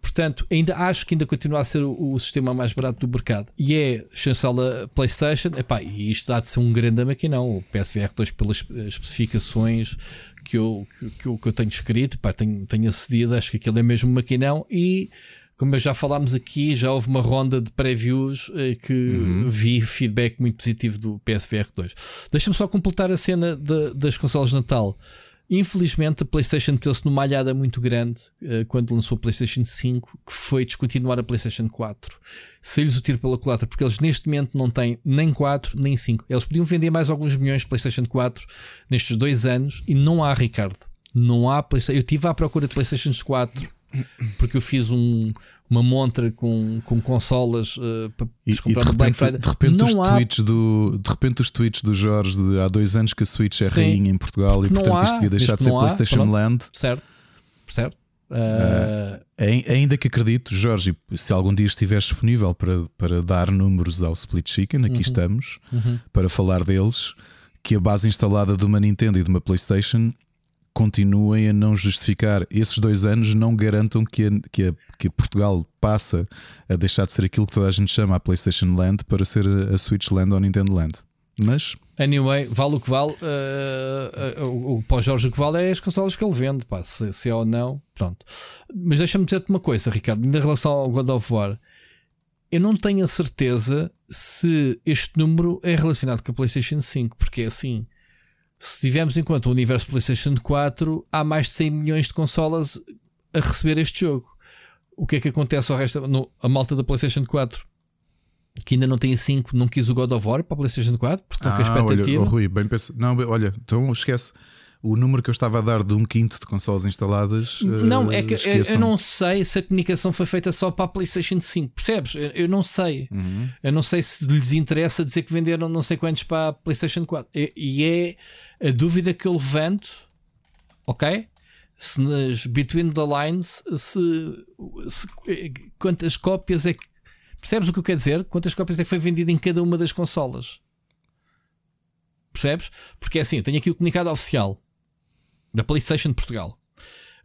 Portanto, ainda acho que ainda continua a ser o, o sistema mais barato do mercado. E é chancela PlayStation. Epá, e isto há de ser um grande maquinão. O PSVR 2 pelas especificações que eu, que, que eu, que eu tenho escrito, pá, tenho, tenho acedido, acho que aquilo é mesmo maquinão. E como já falámos aqui, já houve uma ronda de previews eh, que vi feedback muito positivo do PSVR 2. Deixa-me só completar a cena de- das consolas de Natal. Infelizmente, a PlayStation meteu-se numa alhada muito grande eh, quando lançou a PlayStation 5, que foi descontinuar a PlayStation 4. Saiu-lhes o tiro pela culatra, porque eles neste momento não têm nem 4 nem 5. Eles podiam vender mais alguns milhões de PlayStation 4 nestes dois anos e não há, Ricardo. Não há PlayStation. Eu estive à procura de PlayStation 4 porque eu fiz um- uma montra com, com consolas eh, para E, e comprar de no Black repente, Friday. de repente não os há tweets do de repente os tweets do Jorge de há dois anos que a Switch é Sim. rainha em Portugal e portanto há, isto devia deixar de ser há, PlayStation pronto. Land. certo, certo. Eh, Ai- Ainda que acredito, Jorge, se algum dia estiver disponível para, para dar números ao Split Chicken, aqui estamos uhum. para falar deles, que a base instalada de uma Nintendo e de uma PlayStation continuem a não justificar esses dois anos, não garantam que a, que a, que Portugal passa a deixar de ser aquilo que toda a gente chama a PlayStation Land para ser a, Switch Land ou a Nintendo Land. Mas Anyway, vale o que vale. eh, eh, o, o para o Jorge o que vale é as consolas que ele vende, pá, se, se é ou não, pronto. Mas deixa-me dizer-te uma coisa, Ricardo, em relação ao God of War, eu não tenho a certeza se este número é relacionado com a PlayStation 5, porque é assim. Se tivermos em conta o universo PlayStation 4, há mais de 100 milhões de consolas a receber este jogo. O que é que acontece ao resto? No, a malta da PlayStation 4 que ainda não tem a 5, não quis o God of War para a PlayStation 4, porque estão com a Ah, olha, expectativa. oh, Rui, bem pensa... Não, olha, então esquece. O número que eu estava a dar de um quinto de consolas instaladas. Não, eh, é que eu, esqueçam. eu não sei se a comunicação foi feita só para a PlayStation 5, percebes? Eu, eu não sei. Uhum. Eu não sei se lhes interessa dizer que venderam não sei quantos para a PlayStation 4. E, e é a dúvida que eu levanto, ok? Se nas Between the Lines, se, se- quantas cópias é que. Percebes o que eu quero dizer? Quantas cópias é que foi vendida em cada uma das consolas? Percebes? Porque é assim, eu tenho aqui o comunicado oficial da PlayStation de Portugal.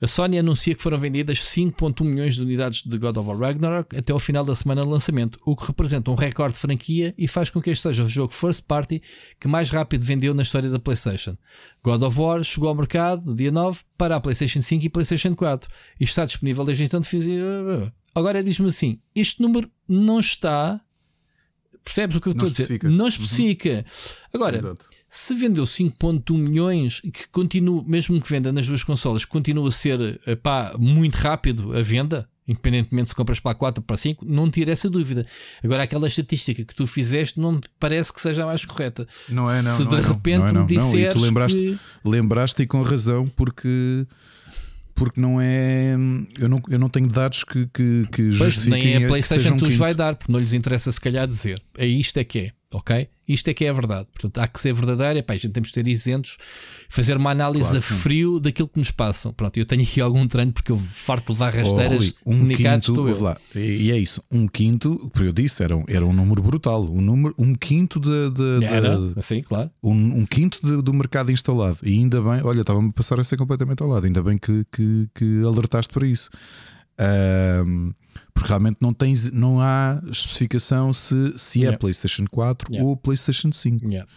A Sony anuncia que foram vendidas 5.1 milhões de unidades de God of War Ragnarok até ao final da semana de lançamento, o que representa um recorde de franquia e faz com que este seja o jogo first party que mais rápido vendeu na história da PlayStation. God of War chegou ao mercado dia 9 para a PlayStation 5 e PlayStation 4 e está disponível desde então. Agora diz-me assim: este número não está. Percebes o que eu estou a dizer? Não uhum. especifica. Uhum. Agora, Exato se vendeu 5.1 milhões, que continua, mesmo que venda nas duas consolas, continua a ser pá, muito rápido a venda, independentemente se compras para 4 ou para 5, não tira essa dúvida. Agora, aquela estatística que tu fizeste não parece que seja a mais correta. Não é, não. Se não de é, repente não, não, me disseres. tu lembraste, que... lembraste e com razão, porque porque não é. Eu não, eu não tenho dados que, que, que justifiquem. Nem a PlayStation que os vai dar, porque não lhes interessa se calhar dizer. É isto é que é, ok? Isto é que é a verdade. Portanto, há que ser verdadeiro. Epá, a gente temos de ser isentos, fazer uma análise claro, a frio daquilo que nos passam. Pronto, eu tenho aqui algum treino porque eu farto levar rasteiras oh, Rui, um quinto, lá, E é isso, um quinto, porque eu disse, era, era um número brutal. Um, número, um quinto de, de, era, de assim, claro. Um, um quinto de, do mercado instalado. E ainda bem, olha, estava-me a passar a ser completamente ao lado. Ainda bem que, que, que alertaste para isso. Um, porque realmente não, tens, não há especificação se, se é yeah. PlayStation 4 yeah. ou PlayStation 5. Yeah.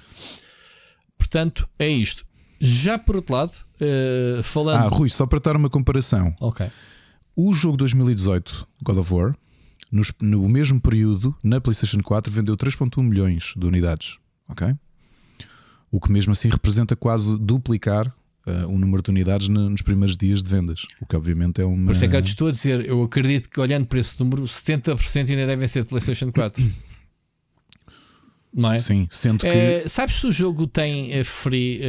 Portanto, é isto. Já por outro lado, uh, falando. Ah, Rui, só para dar uma comparação. Ok. O jogo 2018, God of War, nos, no mesmo período, na PlayStation 4, vendeu 3,1 milhões de unidades. Ok? O que mesmo assim representa quase duplicar uh, um número de unidades nos primeiros dias de vendas, o que obviamente é uma. Por isso é que eu te estou a dizer, eu acredito que olhando para esse número, 70% ainda devem ser de PlayStation 4. Não é? Sim, sendo que. Uh, sabes se o jogo tem uh, free.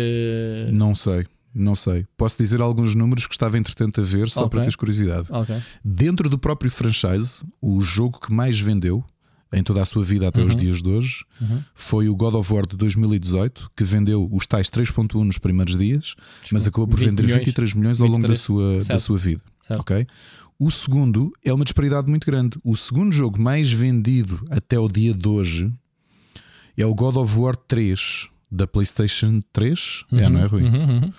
Não sei. Não sei. Posso dizer alguns números que estava entretanto a ver, só okay. para teres curiosidade. Okay. Dentro do próprio franchise, o jogo que mais vendeu em toda a sua vida até uhum. os dias de hoje uhum. foi o God of War de 2018, que vendeu os tais 3.1 nos primeiros dias, mas acabou por vender milhões, 23 milhões ao 23. longo da sua, da sua vida. Ok? O segundo é uma disparidade muito grande. O segundo jogo mais vendido até o dia de hoje é o God of War 3 da PlayStation 3. Uhum. É, não é, Rui? Uhum, uhum.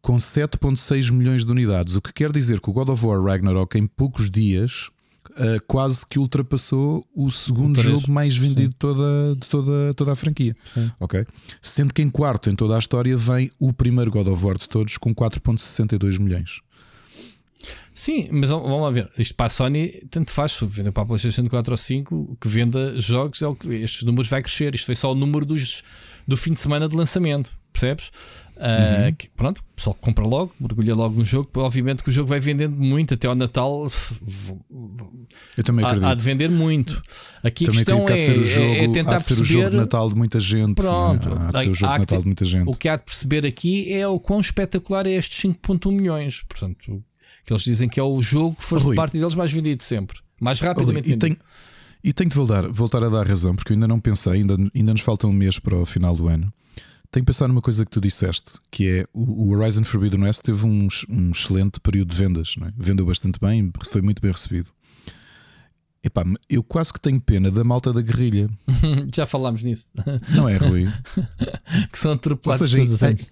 Com 7,6 milhões de unidades. O que quer dizer que o God of War Ragnarok, em poucos dias, uh, quase que ultrapassou o segundo o jogo mais vendido de toda, de toda, toda a franquia. Sim. Ok? Sendo que em quarto em toda a história vem o primeiro God of War de todos com 4,62 milhões. Sim, mas vamos lá ver. Isto para a Sony, tanto faz. Se vender para a PlayStation 4 ou 5, que venda jogos, é o que, estes números vai crescer. Isto foi só o número dos, do fim de semana de lançamento percebes? Uh, que, pronto, o pessoal compra logo, mergulha logo no jogo. Obviamente que o jogo vai vendendo muito até ao Natal. Eu também acredito. Há, de vender muito. Aqui também a questão é, ser o jogo, é, é tentar há de ser perceber. o jogo de Natal de muita gente. Pronto, há de ser o jogo de Natal de muita gente. O que há de perceber aqui é o quão espetacular é estes 5,1 milhões. Portanto, que eles dizem que é o jogo que for parte deles mais vendido sempre, mais rapidamente. Rui, e, tenho, e tenho de voltar, voltar a dar razão, porque eu ainda não pensei, ainda, ainda nos falta um mês para o final do ano. Tenho que pensar numa coisa que tu disseste, que é o Horizon Forbidden West teve um, um excelente período de vendas, é? vendeu bastante bem, foi muito bem recebido. Epá, eu quase que tenho pena da malta da guerrilha. Já falámos nisso. Não é, Rui? que são atropelados seja, todos os anos.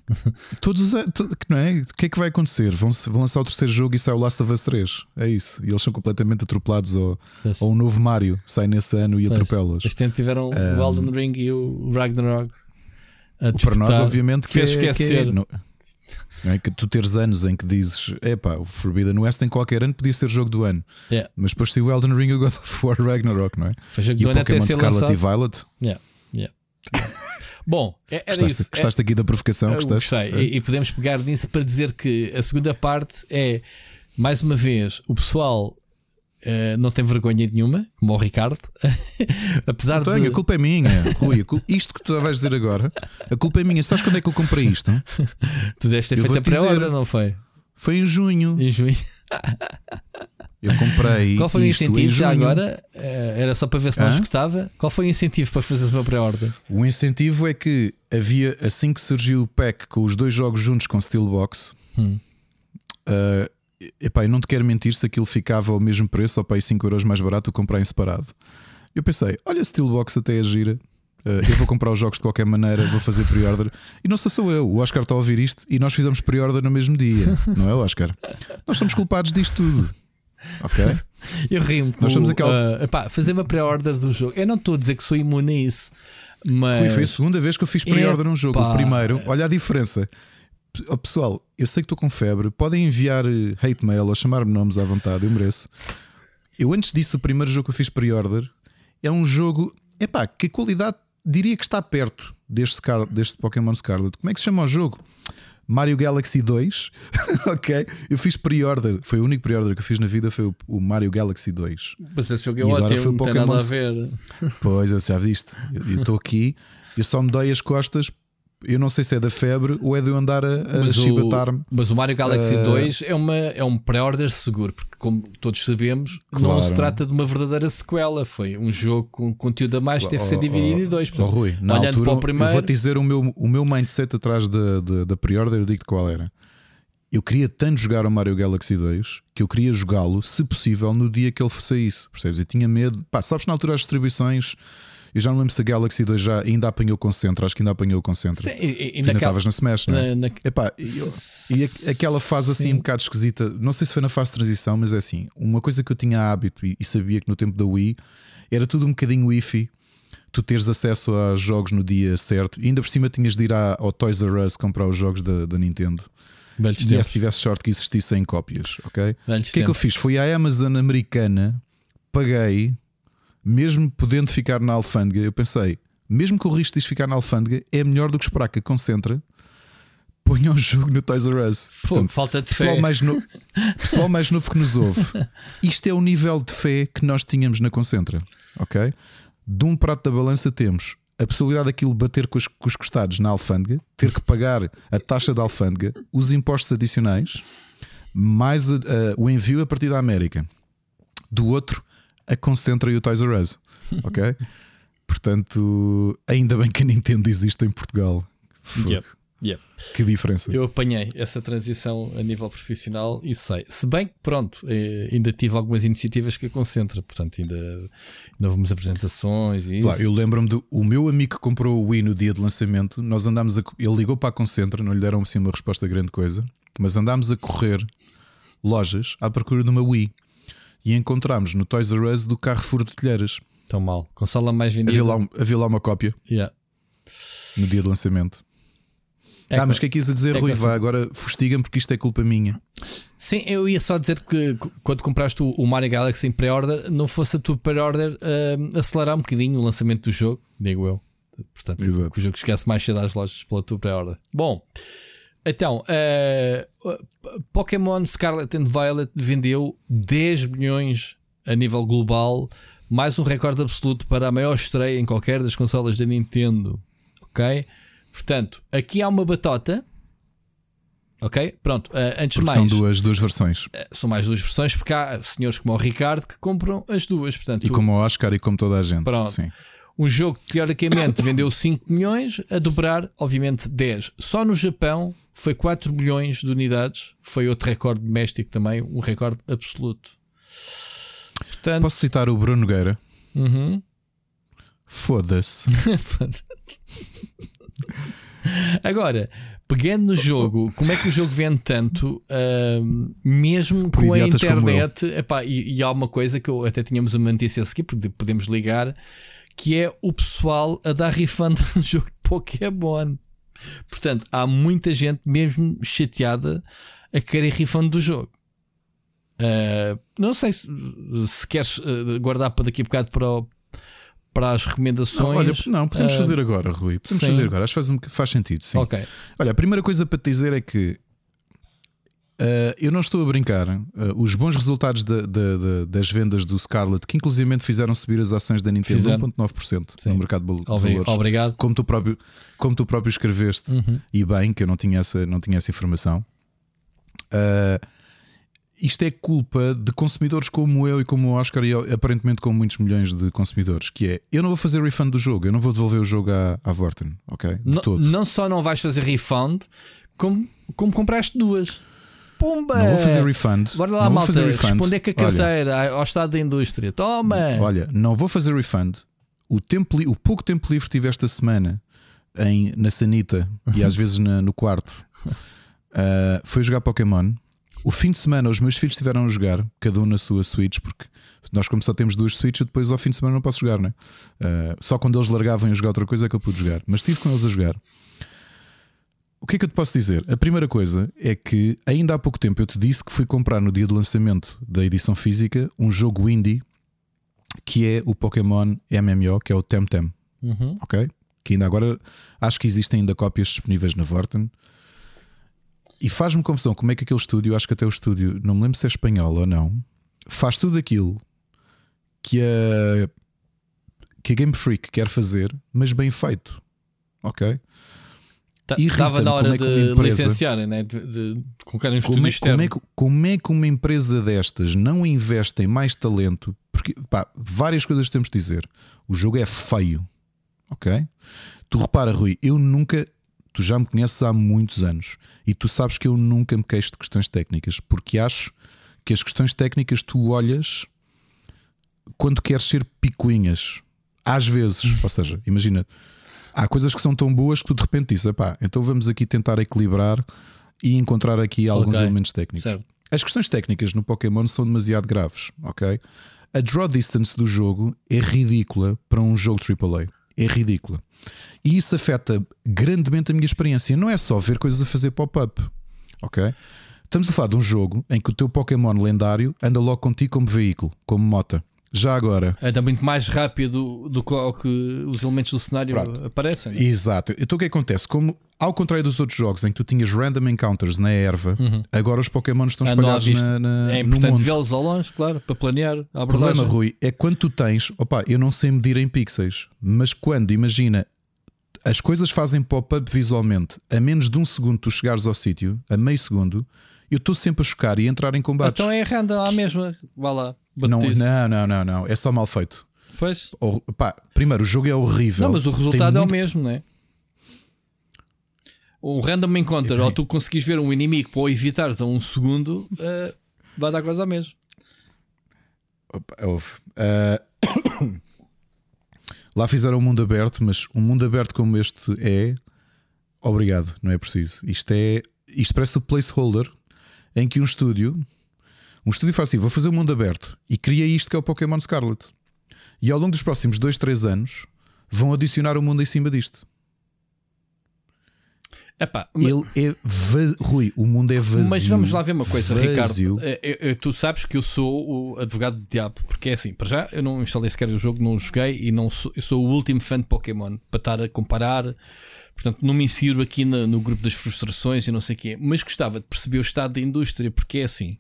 Todos os anos, não é? O que é que vai acontecer? Vão, vão lançar o terceiro jogo e sai o Last of Us 3. É isso. E eles são completamente atropelados. Ou, ou um novo Mario sai nesse ano e atropela-os. Este ano tiveram um, o Elden Ring e o Ragnarok para nós, obviamente, que fez é, esquecer. Que é, não, não é que tu teres anos em que dizes, epá, o Forbidden West em qualquer ano podia ser jogo do ano, yeah. mas depois saiu o Elden Ring e o God of War Ragnarok, não é? Foi jogo e do o ano Pokémon até Scarlet lançado. e Violet. Yeah. Yeah. Bom, é, era gostaste, isso. Gostaste é, aqui da provocação? Gostaste? Gostei. E, e podemos pegar nisso para dizer que a segunda parte é, mais uma vez, o pessoal Uh, não tem vergonha nenhuma, como o Ricardo. Apesar não tenho, de. a culpa é minha, Rui. Isto que tu vais dizer agora, a culpa é minha. Sabes quando é que eu comprei isto? Tu deves ter eu feito a pré-ordem, não foi? Foi em junho. Em junho. Eu comprei. Qual foi o incentivo já agora? Uh, era só para ver se não escutava. Qual foi o incentivo para fazer uma pré-ordem? O incentivo é que havia, assim que surgiu o pack com os dois jogos juntos com Steelbox. Hum. Uh, epá, eu não te quero mentir se aquilo ficava ao mesmo preço ou para 5 euros mais barato comprar em separado. Eu pensei, olha, Steelbox até é gira. Uh, eu vou comprar os jogos de qualquer maneira, vou fazer pre-order. E não sou só eu, o Oscar está a ouvir isto e nós fizemos pre-order no mesmo dia, não é, Oscar? Nós somos culpados disto tudo. Ok? Eu rimo Nós somos com, aquele- uh, epá, fazer uma pré-order do jogo. Eu não estou a dizer que sou imune a isso, mas Rui, foi a segunda vez que eu fiz pre-order num jogo. O primeiro, olha a diferença. Oh, pessoal, eu sei que estou com febre. Podem enviar eh, hate mail ou chamar-me nomes à vontade, eu mereço. Eu antes disso, o primeiro jogo que eu fiz pre-order é um jogo, epá, que a qualidade diria que está perto deste, Scar deste Pokémon Scarlet. Como é que se chama o jogo? Mario Galaxy 2. ok. Eu fiz pre-order. Foi o único pre-order que eu fiz na vida. Foi o, o Mario Galaxy 2. Mas esse jogo é agora ótimo, foi não tem Pokémon nada a ver. Pois, é, já viste. Eu eu estou aqui, eu só me dei as costas. Eu não sei se é da febre ou é de eu andar a, a chibatar-me. mas o Mario Galaxy Uh, 2 é, uma, é um pré-order seguro, porque, como todos sabemos, não Claro. se trata de uma verdadeira sequela. Foi um jogo com conteúdo a mais que teve ser Oh, dividido oh, em dois. oh, Portanto, Rui, na olhando altura, para o eu primeiro, vou-te dizer o meu, o meu mindset atrás da, da, da pre-order. Eu digo qual era. Eu queria tanto jogar o Mario Galaxy 2 que eu queria jogá-lo, se possível, no dia que ele saísse. Percebes? Eu tinha medo. Pá, sabes, na altura as distribuições. Eu já não lembro se a Galaxy 2 já ainda apanhou o Concentra. Acho que ainda apanhou o Concentra. sim, e, ainda estavas na Smash, não é? na- na- Epá, eu- e aquela fase assim Sim. um bocado esquisita, não sei se foi na fase de transição, mas é assim: uma coisa que eu tinha hábito e, e sabia que no tempo da Wii era tudo um bocadinho Wi-Fi. Tu teres acesso a jogos no dia certo, e ainda por cima tinhas de ir à- ao Toys R Us comprar os jogos da, da Nintendo. velhos E é tempos. se tivesse sorte que existissem cópias, ok? velhos O que é que eu tempos. fiz? Fui à Amazon americana, paguei, mesmo podendo ficar na alfândega. Eu pensei, mesmo que o risco disto ficar na alfândega, é melhor do que esperar que a concentra. Ponha o jogo no Toys R Us. Portanto, falta de pessoal, fé. mais no... pessoal mais novo que nos ouve, isto é o nível de fé que nós tínhamos na concentra, ok? De um prato da balança temos a possibilidade daquilo bater com os, com os costados na alfândega, ter que pagar a taxa da alfândega, os impostos adicionais, mais uh, o envio a partir da América. Do outro, a Concentra e o Toys R Us. Ok? Portanto, ainda bem que a Nintendo existe em Portugal. Fogo, Yep, yep. Que diferença. Eu apanhei essa transição a nível profissional e sei. Se bem que, pronto, eh, ainda tive algumas iniciativas que a concentra, portanto, ainda, ainda houve umas apresentações e isso. Claro, eu lembro-me do o meu amigo que comprou o Wii no dia de lançamento. Nós andámos a. Ele ligou para a Concentra, não lhe deram assim uma resposta grande coisa, mas andámos a correr lojas à procura de uma Wii e encontramos no Toys R Us do Carrefour de Telheiras. Tão mal. Consola mais vendida. Havia lá, havia lá uma cópia Yeah. no dia de lançamento. É ah, mas o que é que quis a dizer, é Rui? Vá, agora fustiga-me porque isto é culpa minha. Sim, eu ia só dizer que quando compraste o Mario Galaxy em pré-order, não fosse a tua pré-order ah, acelerar um bocadinho o lançamento do jogo, digo eu. Portanto, Exato. que o jogo esquece mais cedo às lojas pela tua pré-order. Bom, então, ah, Pokémon Scarlet and Violet vendeu 10 milhões a nível global, mais um recorde absoluto para a maior estreia em qualquer das consolas da Nintendo. Ok? Portanto, aqui há uma batota. Ok? Pronto, ah, antes de Porque mais são duas, duas versões. são mais duas versões, porque há senhores como o Ricardo que compram as duas. Portanto, E como o Oscar e como toda a gente. Pronto. Sim. um jogo que teoricamente vendeu 5 milhões, a dobrar, obviamente, 10. Só no Japão foi 4 milhões de unidades. Foi outro recorde doméstico também, um recorde absoluto. Portanto, Posso citar o Bruno Nogueira? uhum. Foda-se. agora, pegando no jogo, como é que o jogo vende tanto, ahm, mesmo Por com a internet? Epá, e, e há uma coisa que eu até tínhamos uma notícia a seguir, porque podemos ligar, que é o pessoal a dar refund no jogo de Pokémon. Portanto, há muita gente mesmo chateada a querer refund do jogo. Ah, não sei se, se queres ah, guardar para daqui a bocado para, o- para as recomendações. Não, olha, não, podemos Ah, fazer agora, Rui. Podemos sim. fazer agora. Acho que faz, um- faz sentido, sim. Ok. Olha, a primeira coisa para te dizer é que ah, eu não estou a brincar. Ah, os bons resultados da- da- da- das vendas do Scarlet, que inclusive fizeram subir as ações da Nintendo Fizeram. 1,9% Sim. no mercado de de valores. Obrigado. Como tu próprio, como tu próprio escreveste, Uhum. e bem, que eu não tinha essa, não tinha essa informação. Ah, isto é culpa de consumidores como eu e como o Oscar, e aparentemente com muitos milhões de consumidores. Que é eu não vou fazer refund do jogo, eu não vou devolver o jogo à, à Vorten, ok? De Não, todo. não só não vais fazer refund, como, como compraste duas. Pumba! Não vou fazer refund. Bora lá, não malta. fazer refund. Responder com a Olha, carteira ao estado da indústria. Toma! Olha, não vou fazer refund. o, tempo, o pouco tempo livre que tive esta semana em, na sanita e às vezes na, no quarto uh, foi jogar Pokémon. O fim de semana os meus filhos estiveram a jogar, cada um na sua Switch, porque nós, como só temos duas Switches, depois ao fim de semana não posso jogar, né? Uh, só quando eles largavam a jogar outra coisa é que eu pude jogar. Mas estive com eles a jogar. O que é que eu te posso dizer? A primeira coisa é que ainda há pouco tempo eu te disse que fui comprar no dia de lançamento da edição física um jogo indie que é o Pokémon MMO, que é o Temtem. Uhum. Ok? Que ainda agora acho que existem ainda cópias disponíveis na Vorten. E faz-me confusão como é que aquele estúdio, acho que até o estúdio, não me lembro se é espanhol ou não, faz tudo aquilo que a, que a Game Freak quer fazer, mas bem feito. Ok? Estava na hora é de empresa, licenciarem, né? de, de, de colocar um como é, como, é, como é que uma empresa destas não investe em mais talento? Porque pá, várias coisas temos de dizer. O jogo é feio, ok? Tu repara, Rui, eu nunca. Tu já me conheces há muitos anos e tu sabes que eu nunca me queixo de questões técnicas porque acho que as questões técnicas tu olhas quando queres ser picuinhas. Às vezes, ou seja, imagina há coisas que são tão boas que tu de repente dizes, pá, então vamos aqui tentar equilibrar e encontrar aqui alguns okay. elementos técnicos. Certo. As questões técnicas no Pokémon são demasiado graves, ok? A draw distance do jogo é ridícula para um jogo AAA. É ridícula. E isso afeta grandemente a minha experiência. Não é só ver coisas a fazer pop-up, ok? Estamos a falar de um jogo em que o teu Pokémon lendário anda logo contigo como veículo, como mota. Já agora. Anda muito mais rápido do que, que os elementos do cenário Pronto. aparecem. Né? Exato. Então o que acontece? Como ao contrário dos outros jogos em que tu tinhas random encounters na erva, uhum. agora os Pokémon estão espalhados na, na, É importante vê-los ao longe, claro, para planear a abordagem. O problema, Rui, é quando tu tens, opa, eu não sei medir em pixels, mas quando, imagina, as coisas fazem pop-up visualmente, a menos de um segundo tu chegares ao sítio, a meio segundo, eu estou sempre a chocar e a entrar em combate. Então é random à mesma, vá lá. Não, não, não, não, não, é só mal feito. Pois. Ou, pá, primeiro, o jogo é horrível. Não, mas o resultado é o mesmo, não é? O random encounter, ou tu conseguis ver um inimigo para o evitares a um segundo, uh, vai dar coisa a mesmo. Opa, uh, lá fizeram um mundo aberto, mas um mundo aberto como este é. Obrigado, não é preciso. Isto é. Isto parece o placeholder em que um estúdio um estúdio faz assim: vou fazer um mundo aberto e cria isto que é o Pokémon Scarlet. E ao longo dos próximos 2, 3 anos vão adicionar o um mundo em cima disto. Epá, Ele é vazio. Rui, o mundo é vazio. Mas vamos lá ver uma coisa, vazio. Ricardo. Eu, eu, eu, tu sabes que eu sou o advogado do diabo, porque é assim, para já eu não instalei sequer o jogo, não joguei e não sou, eu sou o último fã de Pokémon para estar a comparar. Portanto, não me insiro aqui no, no grupo das frustrações e não sei o quê, mas gostava de perceber o estado da indústria, porque é assim.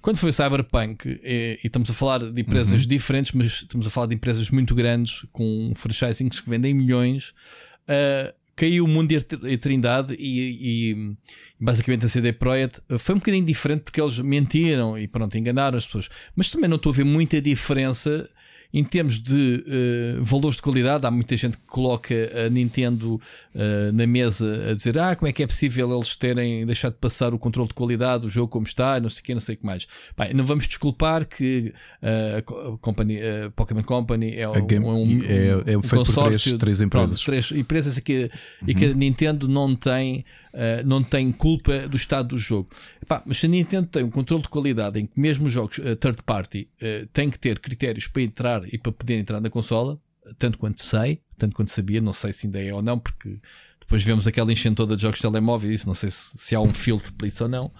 Quando foi Cyberpunk, e, e estamos a falar de empresas uhum. diferentes, mas estamos a falar de empresas muito grandes, com franchisings que vendem milhões, uh, caiu o mundo e a Trindade e, e, basicamente a CD Projekt foi um bocadinho diferente porque eles mentiram e pronto, enganaram as pessoas. Mas também não estou a ver muita diferença em termos de uh, valores de qualidade, há muita gente que coloca a Nintendo uh, na mesa a dizer: Ah, como é que é possível eles terem deixado de passar o controle de qualidade do jogo como está, não sei o que, não sei o que mais. Pai, não vamos desculpar que uh, a company, a Pokémon Company é, um, game, um, é, é um por três, três empresas. Pronto, três empresas e que, uhum. e que a uhum. Nintendo não tem uh, não tem culpa do estado do jogo. Epá, mas se a Nintendo tem um controle de qualidade em que mesmo os jogos uh, third party uh, têm que ter critérios para entrar e para poder entrar na consola, tanto quanto sei, tanto quanto sabia, não sei se ainda é ou não, porque depois vemos aquela enchente toda de jogos de telemóveis, isso não sei se, se há um filtro para isso ou não.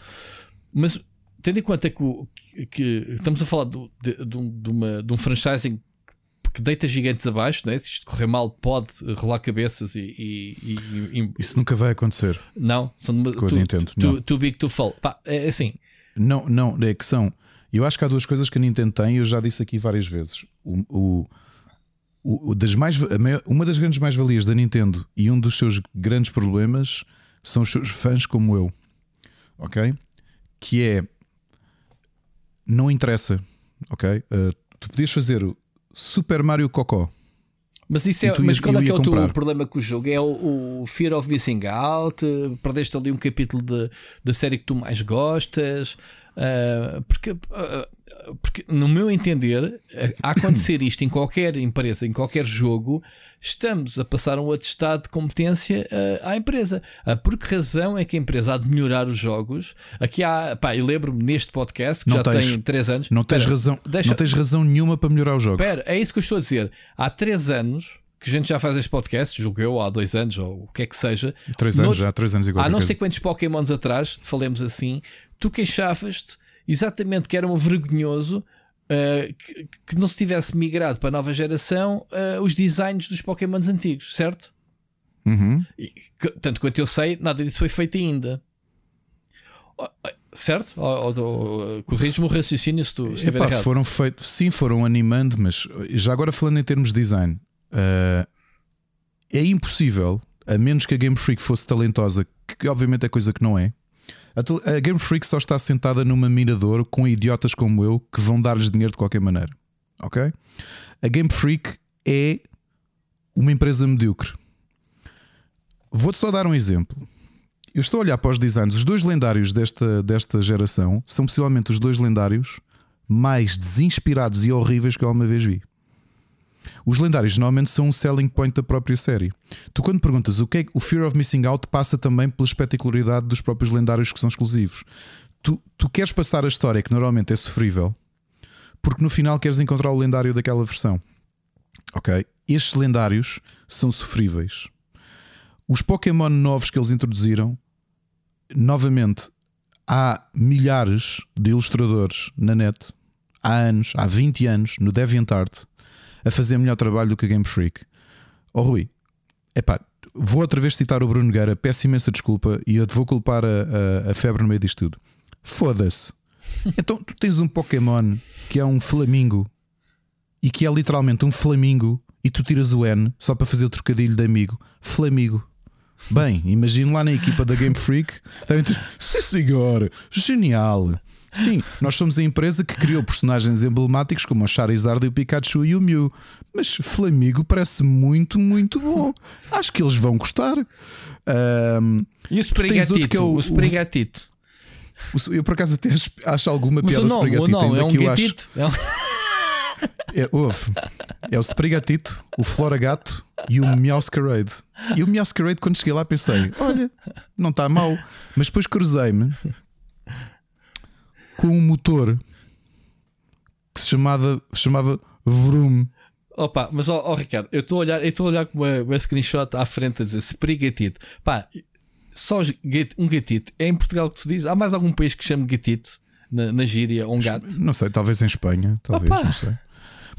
Mas tendo em conta que, que estamos a falar de, de, de, uma, de um franchising que deita gigantes abaixo, né? se isto correr mal, pode rolar cabeças e. e, e Isso nunca vai acontecer. Não, são tu, Nintendo. Too, too big to fall. Pá, é assim. Não, não, é que são. Eu acho que há duas coisas que a Nintendo tem, eu já disse aqui várias vezes. O, o, o das mais, uma das grandes mais-valias da Nintendo e um dos seus grandes problemas são os seus fãs como eu. Ok? Que é. Não interessa. Ok? Uh, tu podias fazer Super Mario Cocó. Mas, isso é, mas qual é que é o teu problema com o jogo? É o, o, Fear of Missing Out? Perdeste ali um capítulo de, da série que tu mais gostas? Uh, porque, uh, porque, no meu entender, a acontecer isto em qualquer empresa, em qualquer jogo, estamos a passar um atestado de competência uh, à empresa. por que razão é que a empresa há de melhorar os jogos? Aqui há, pá, eu lembro-me neste podcast que não já tens, tem 3 anos. Não tens, Pera, razão, deixa, não tens razão nenhuma para melhorar os jogos. Espera, é isso que eu estou a dizer. Há 3 anos que a gente já faz este podcast, julgo eu, há dois anos ou o que é que seja. Três anos já, três anos igual. Há não sei quantos Pokémons atrás, falemos assim, tu queixavas-te exatamente que era um vergonhoso uh, que, que, não se tivesse migrado para a nova geração uh, os designs dos Pokémons antigos, certo? Uhum. E, que, tanto quanto eu sei, nada disso foi feito ainda. Certo? Ou, ou, corrige-me o raciocínio se tu estiver Epá, errado. Foram feitos, sim, foram animando, mas já agora falando em termos de design, uh, é impossível, a menos que a Game Freak fosse talentosa, que obviamente é coisa que não é, a Game Freak só está sentada numa mirador com idiotas como eu que vão dar-lhes dinheiro de qualquer maneira. Ok? A Game Freak é uma empresa medíocre. Vou-te só dar um exemplo. Eu estou a olhar para os designs. Os dois lendários desta, desta geração são possivelmente os dois lendários mais desinspirados e horríveis que eu alguma vez vi. Os lendários normalmente são um selling point da própria série. Tu, quando perguntas o que é o Fear of Missing Out, passa também pela espetacularidade dos próprios lendários que são exclusivos. Tu, tu queres passar a história que normalmente é sofrível, porque no final queres encontrar o lendário daquela versão. Ok? Estes lendários são sofríveis. Os Pokémon novos que eles introduziram, novamente, há milhares de ilustradores na net, há anos, há 20 anos, no DeviantArt, a fazer melhor trabalho do que a Game Freak. Oh Rui, epá, vou outra vez citar o Bruno Guerra, peço imensa desculpa e eu te vou culpar a, a, a febre no meio disto tudo. Foda-se. Então tu tens um Pokémon que é um Flamingo e que é literalmente um Flamingo e tu tiras o N só para fazer o trocadilho de amigo. Flamigo. Bem, imagino lá na equipa da Game Freak. Sim, senhor, genial. Sim, nós somos a empresa que criou personagens emblemáticos como o Charizard, o Pikachu e o Mew. Mas Flamigo parece muito, muito bom. Acho que eles vão gostar. Um, e o Sprigatito? É o, o Sprigatito. Eu por acaso até acho alguma piada Mas o nome, Sprigatito. Não, é um acho. É, um... é, ouve, é o Sprigatito, o Floragato e o Meowscarade. E o Meowscarade, quando cheguei lá, pensei: olha, não está mal. Mas depois cruzei-me com um motor que se chamava, chamava Vroom. Opa, mas ó oh, oh, Ricardo, eu estou a olhar, eu estou a olhar com uma, uma screenshot à frente a dizer Sprigatito. Pá, só um gatito. É em Portugal que se diz? Há mais algum país que chame gatito na, na gíria ou um gato? Não sei, talvez em Espanha, talvez, Opa. não sei.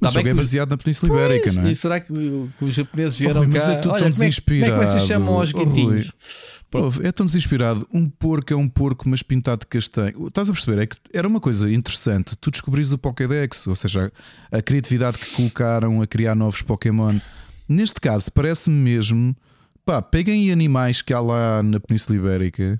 Mas tá o jogo é baseado na Península pois, Ibérica, não é? E será que, que os japoneses vieram oh, mas cá? É Olha, como, é, como é que vocês chamam aos gatinhos? É tão desinspirado. Um porco é um porco, mas pintado de castanho. Estás a perceber? É que era uma coisa interessante. Tu descobris o Pokédex, ou seja, a criatividade que colocaram a criar novos Pokémon. Neste caso, parece-me mesmo. Pá, peguem animais que há lá na Península Ibérica,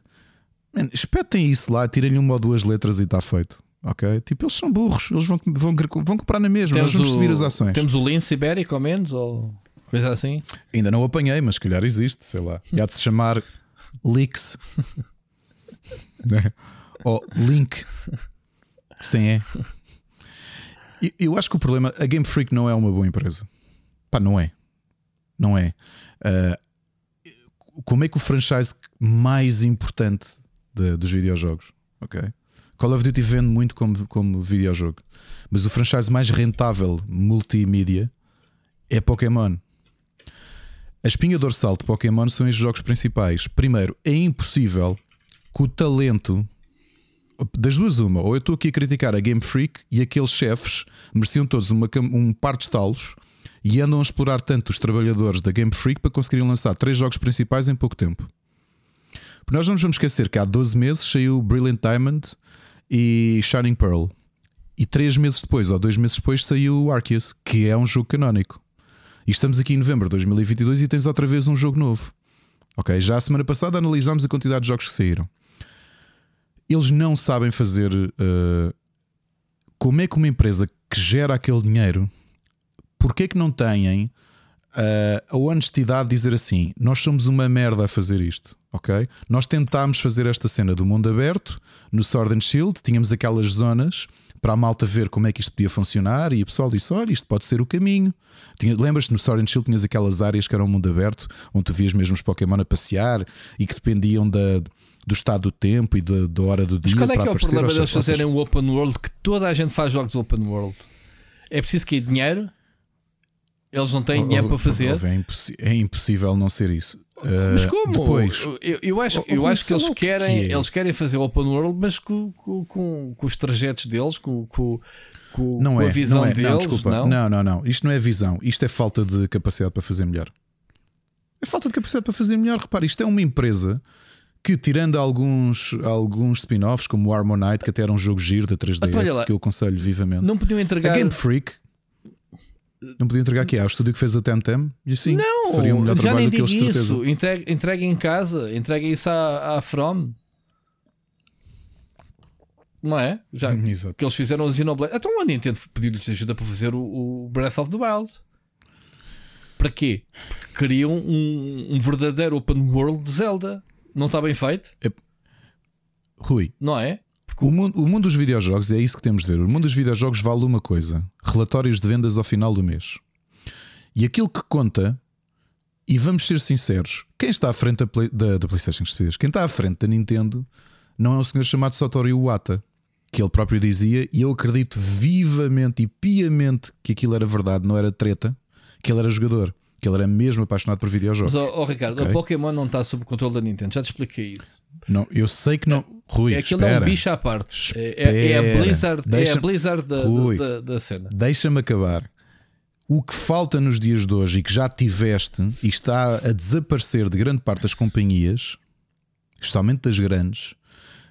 man, espetem isso lá, tirem-lhe uma ou duas letras e está feito. Ok? Tipo, eles são burros, eles vão, vão, vão comprar na mesma, temos nós vamos o, subir as ações. Temos o lince ibérico, ao menos, ou coisa assim? Ainda não o apanhei, mas se calhar existe, sei lá. E há de se chamar Leaks né? ou Link sem é. Eu acho que o problema, a Game Freak não é uma boa empresa. Pá, não é. Não é. Uh, como é que o franchise mais importante de, dos videojogos, ok? Call of Duty vende muito como, como videojogo, mas o franchise mais rentável multimídia é Pokémon. A espinha dorsal de Pokémon são os jogos principais. Primeiro, é impossível que o talento das duas, uma, ou eu estou aqui a criticar a Game Freak e aqueles chefes mereciam todos uma, um par de estalos e andam a explorar tanto os trabalhadores da Game Freak para conseguirem lançar três jogos principais em pouco tempo. Porque nós não nos vamos esquecer que há 12 meses saiu Brilliant Diamond e Shining Pearl. E três meses depois, ou dois meses depois, saiu Arceus, que é um jogo canónico. E estamos aqui em novembro de 2022 e tens outra vez um jogo novo. Ok, já a semana passada analisámos a quantidade de jogos que saíram. Eles não sabem fazer. Uh, como é que uma empresa que gera aquele dinheiro, porque que não têm a honestidade de dizer assim: nós somos uma merda a fazer isto, ok? Nós tentámos fazer esta cena do mundo aberto no Sword and Shield, tínhamos aquelas zonas para a malta ver como é que isto podia funcionar e o pessoal disse: olha, isto pode ser o caminho. Lembras-te no Sword and Shield tinhas aquelas áreas que eram mundo aberto, onde tu vias mesmo os Pokémon a passear e que dependiam da, do estado do tempo e da, da hora do dia. Mas qual é que é o problema deles fazerem o open world que toda a gente faz jogos open world? É preciso que dinheiro? Eles não têm dinheiro para fazer. É, é, impossível não ser isso. Mas como? Depois, eu, eu acho, eu acho que eles querem, que é? eles querem fazer open world, mas com, com, com, com os trajetos deles, com, com, com, não é, a visão não é, deles. Não, desculpa. Não? não, não, não. Isto não é visão. Isto é falta de capacidade para fazer melhor. É falta de capacidade para fazer melhor. Repare, isto é uma empresa que, tirando alguns, alguns spin-offs, como o Harmonite, que até era um jogo giro da 3DS, então, que eu aconselho vivamente. Não podiam entregar. A Game Freak não podia entregar aqui ao estúdio que fez o Temtem e assim não, faria um melhor já trabalho nem do que eles isso. certeza. Entregue, entregue em casa, entregue isso à, à From. Não é? Já Exato. que eles fizeram o Xenoblade. Então a Nintendo pediu-lhes ajuda para fazer o, o, Breath of the Wild. Para quê? Porque queriam um, um verdadeiro open world de Zelda. Não está bem feito? É... Rui, não é? O mundo, o mundo dos videojogos é isso que temos de ver. O mundo dos videojogos vale uma coisa: relatórios de vendas ao final do mês. E aquilo que conta, e vamos ser sinceros, quem está à frente da, Play, da, da PlayStation, quem está à frente da Nintendo, não é um senhor chamado Satoru Iwata, que ele próprio dizia, e eu acredito vivamente e piamente que aquilo era verdade, não era treta, que ele era jogador que ele era mesmo apaixonado por videojogos. Mas, oh, oh Ricardo, okay? o Pokémon não está sob o controle da Nintendo, já te expliquei isso. Não, eu sei que não. Rui, é aquilo é um bicho à parte. É, é, é, a Blizzard, é a Blizzard da, Rui, da, da cena. Deixa-me acabar. O que falta nos dias de hoje e que já tiveste e está a desaparecer de grande parte das companhias, especialmente das grandes,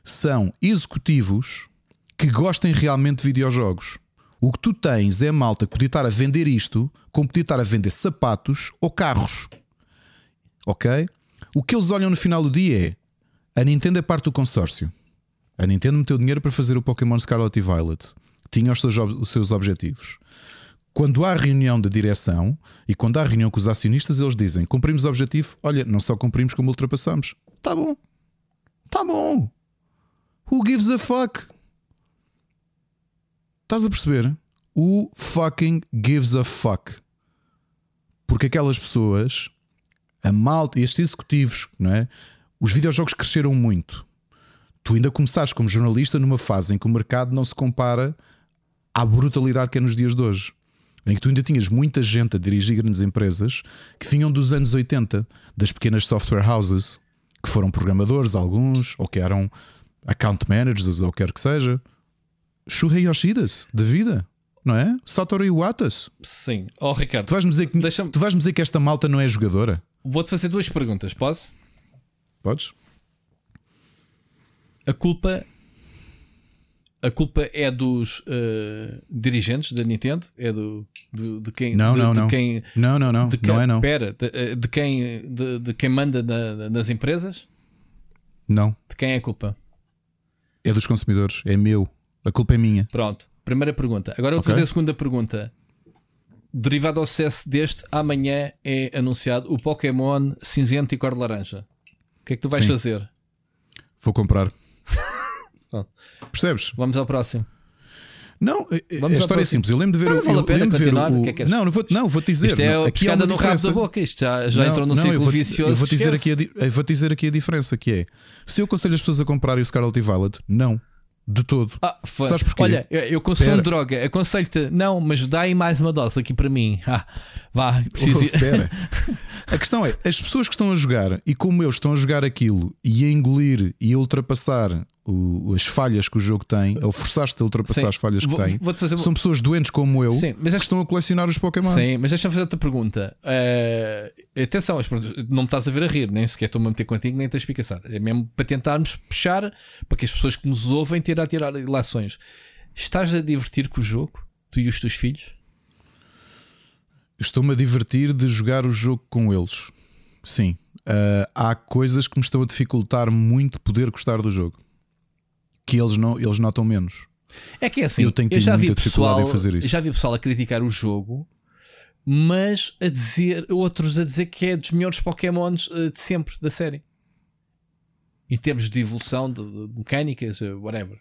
são executivos que gostem realmente de videojogos. O que tu tens é malta que podia estar a vender isto, como podia estar a vender sapatos ou carros. Ok? O que eles olham no final do dia é a Nintendo é parte do consórcio. A Nintendo meteu dinheiro para fazer o Pokémon Scarlet e Violet. Tinha os seus, os seus objetivos. Quando há reunião da direção e quando há reunião com os acionistas, eles dizem: cumprimos o objetivo. Olha, não só cumprimos, como ultrapassamos. Tá bom. Tá bom. Who gives a fuck? Estás a perceber? O fucking gives a fuck. Porque aquelas pessoas, a malta, estes executivos, não é? Os videojogos cresceram muito. Tu ainda começaste como jornalista numa fase em que o mercado não se compara à brutalidade que é nos dias de hoje. Em que tu ainda tinhas muita gente a dirigir grandes empresas que vinham dos anos 80, das pequenas software houses, que foram programadores, alguns, ou que eram account managers, ou quer que seja. Shuhei Yoshidas, da vida, não é? Satoru Iwatas. Sim. Oh, Ricardo, tu vais-me dizer, que, tu vais dizer que esta malta não é jogadora? Vou-te fazer duas perguntas, posso? Podes? A culpa. A culpa é dos uh, dirigentes da Nintendo? É do, do de quem. Não, de, não, de não. Quem, não, não, não. De quem, não é não. Pera, de, eh, de quem, de, de, quem manda na, nas empresas? Não. De quem é a culpa? É dos consumidores. É meu. A culpa é minha. Pronto, primeira pergunta. Agora vou okay. fazer a segunda pergunta. Derivado ao sucesso deste, amanhã é anunciado o Pokémon cinzento e cor de laranja. O que é que tu vais Sim. fazer? Vou comprar. Percebes? Vamos ao próximo. Não, Vamos a história é simples. Eu lembro de ver não, não vale a pena continuar. O... Que é que não, não vou, não, vou te dizer. Isto é não, aqui há uma no rabo da boca. Isto já, já entrou não, ciclo vou, vicioso. Eu vou, dizer aqui a, eu vou dizer aqui a diferença: que é se eu aconselho as pessoas a comprarem o Scarlet e Violet, não. De todo. Ah, Sabes porquê? Olha, eu consumo Pera. droga. Aconselho-te, não, mas dá aí mais uma dose aqui para mim. Ah, vá, preciso. Oh, a questão é: as pessoas que estão a jogar e como eu estão a jogar aquilo e a engolir e a ultrapassar o, as falhas que o jogo tem, ou forçaste a ultrapassar Sim. as falhas que vou, tem, vou fazer... são pessoas doentes como eu Sim, mas que estão a colecionar os Pokémon. Sim, mas deixa-me fazer outra pergunta. Uh, atenção, não me estás a ver a rir, nem sequer estou-me a meter contigo, nem a explicação. É mesmo para tentarmos puxar para que as pessoas que nos ouvem tenham a tirar ilações. Estás a divertir com o jogo, tu e os teus filhos? Estou-me a divertir de jogar o jogo com eles. Sim. Uh, há coisas que me estão a dificultar muito poder gostar do jogo que eles, não, eles notam menos. É que é assim, eu, tenho eu já vi pessoal, em fazer isso. já vi pessoal a criticar o jogo mas a dizer, outros a dizer que é dos melhores Pokémons uh, de sempre da série. Em termos de evolução, de, de mecânicas, uh, whatever.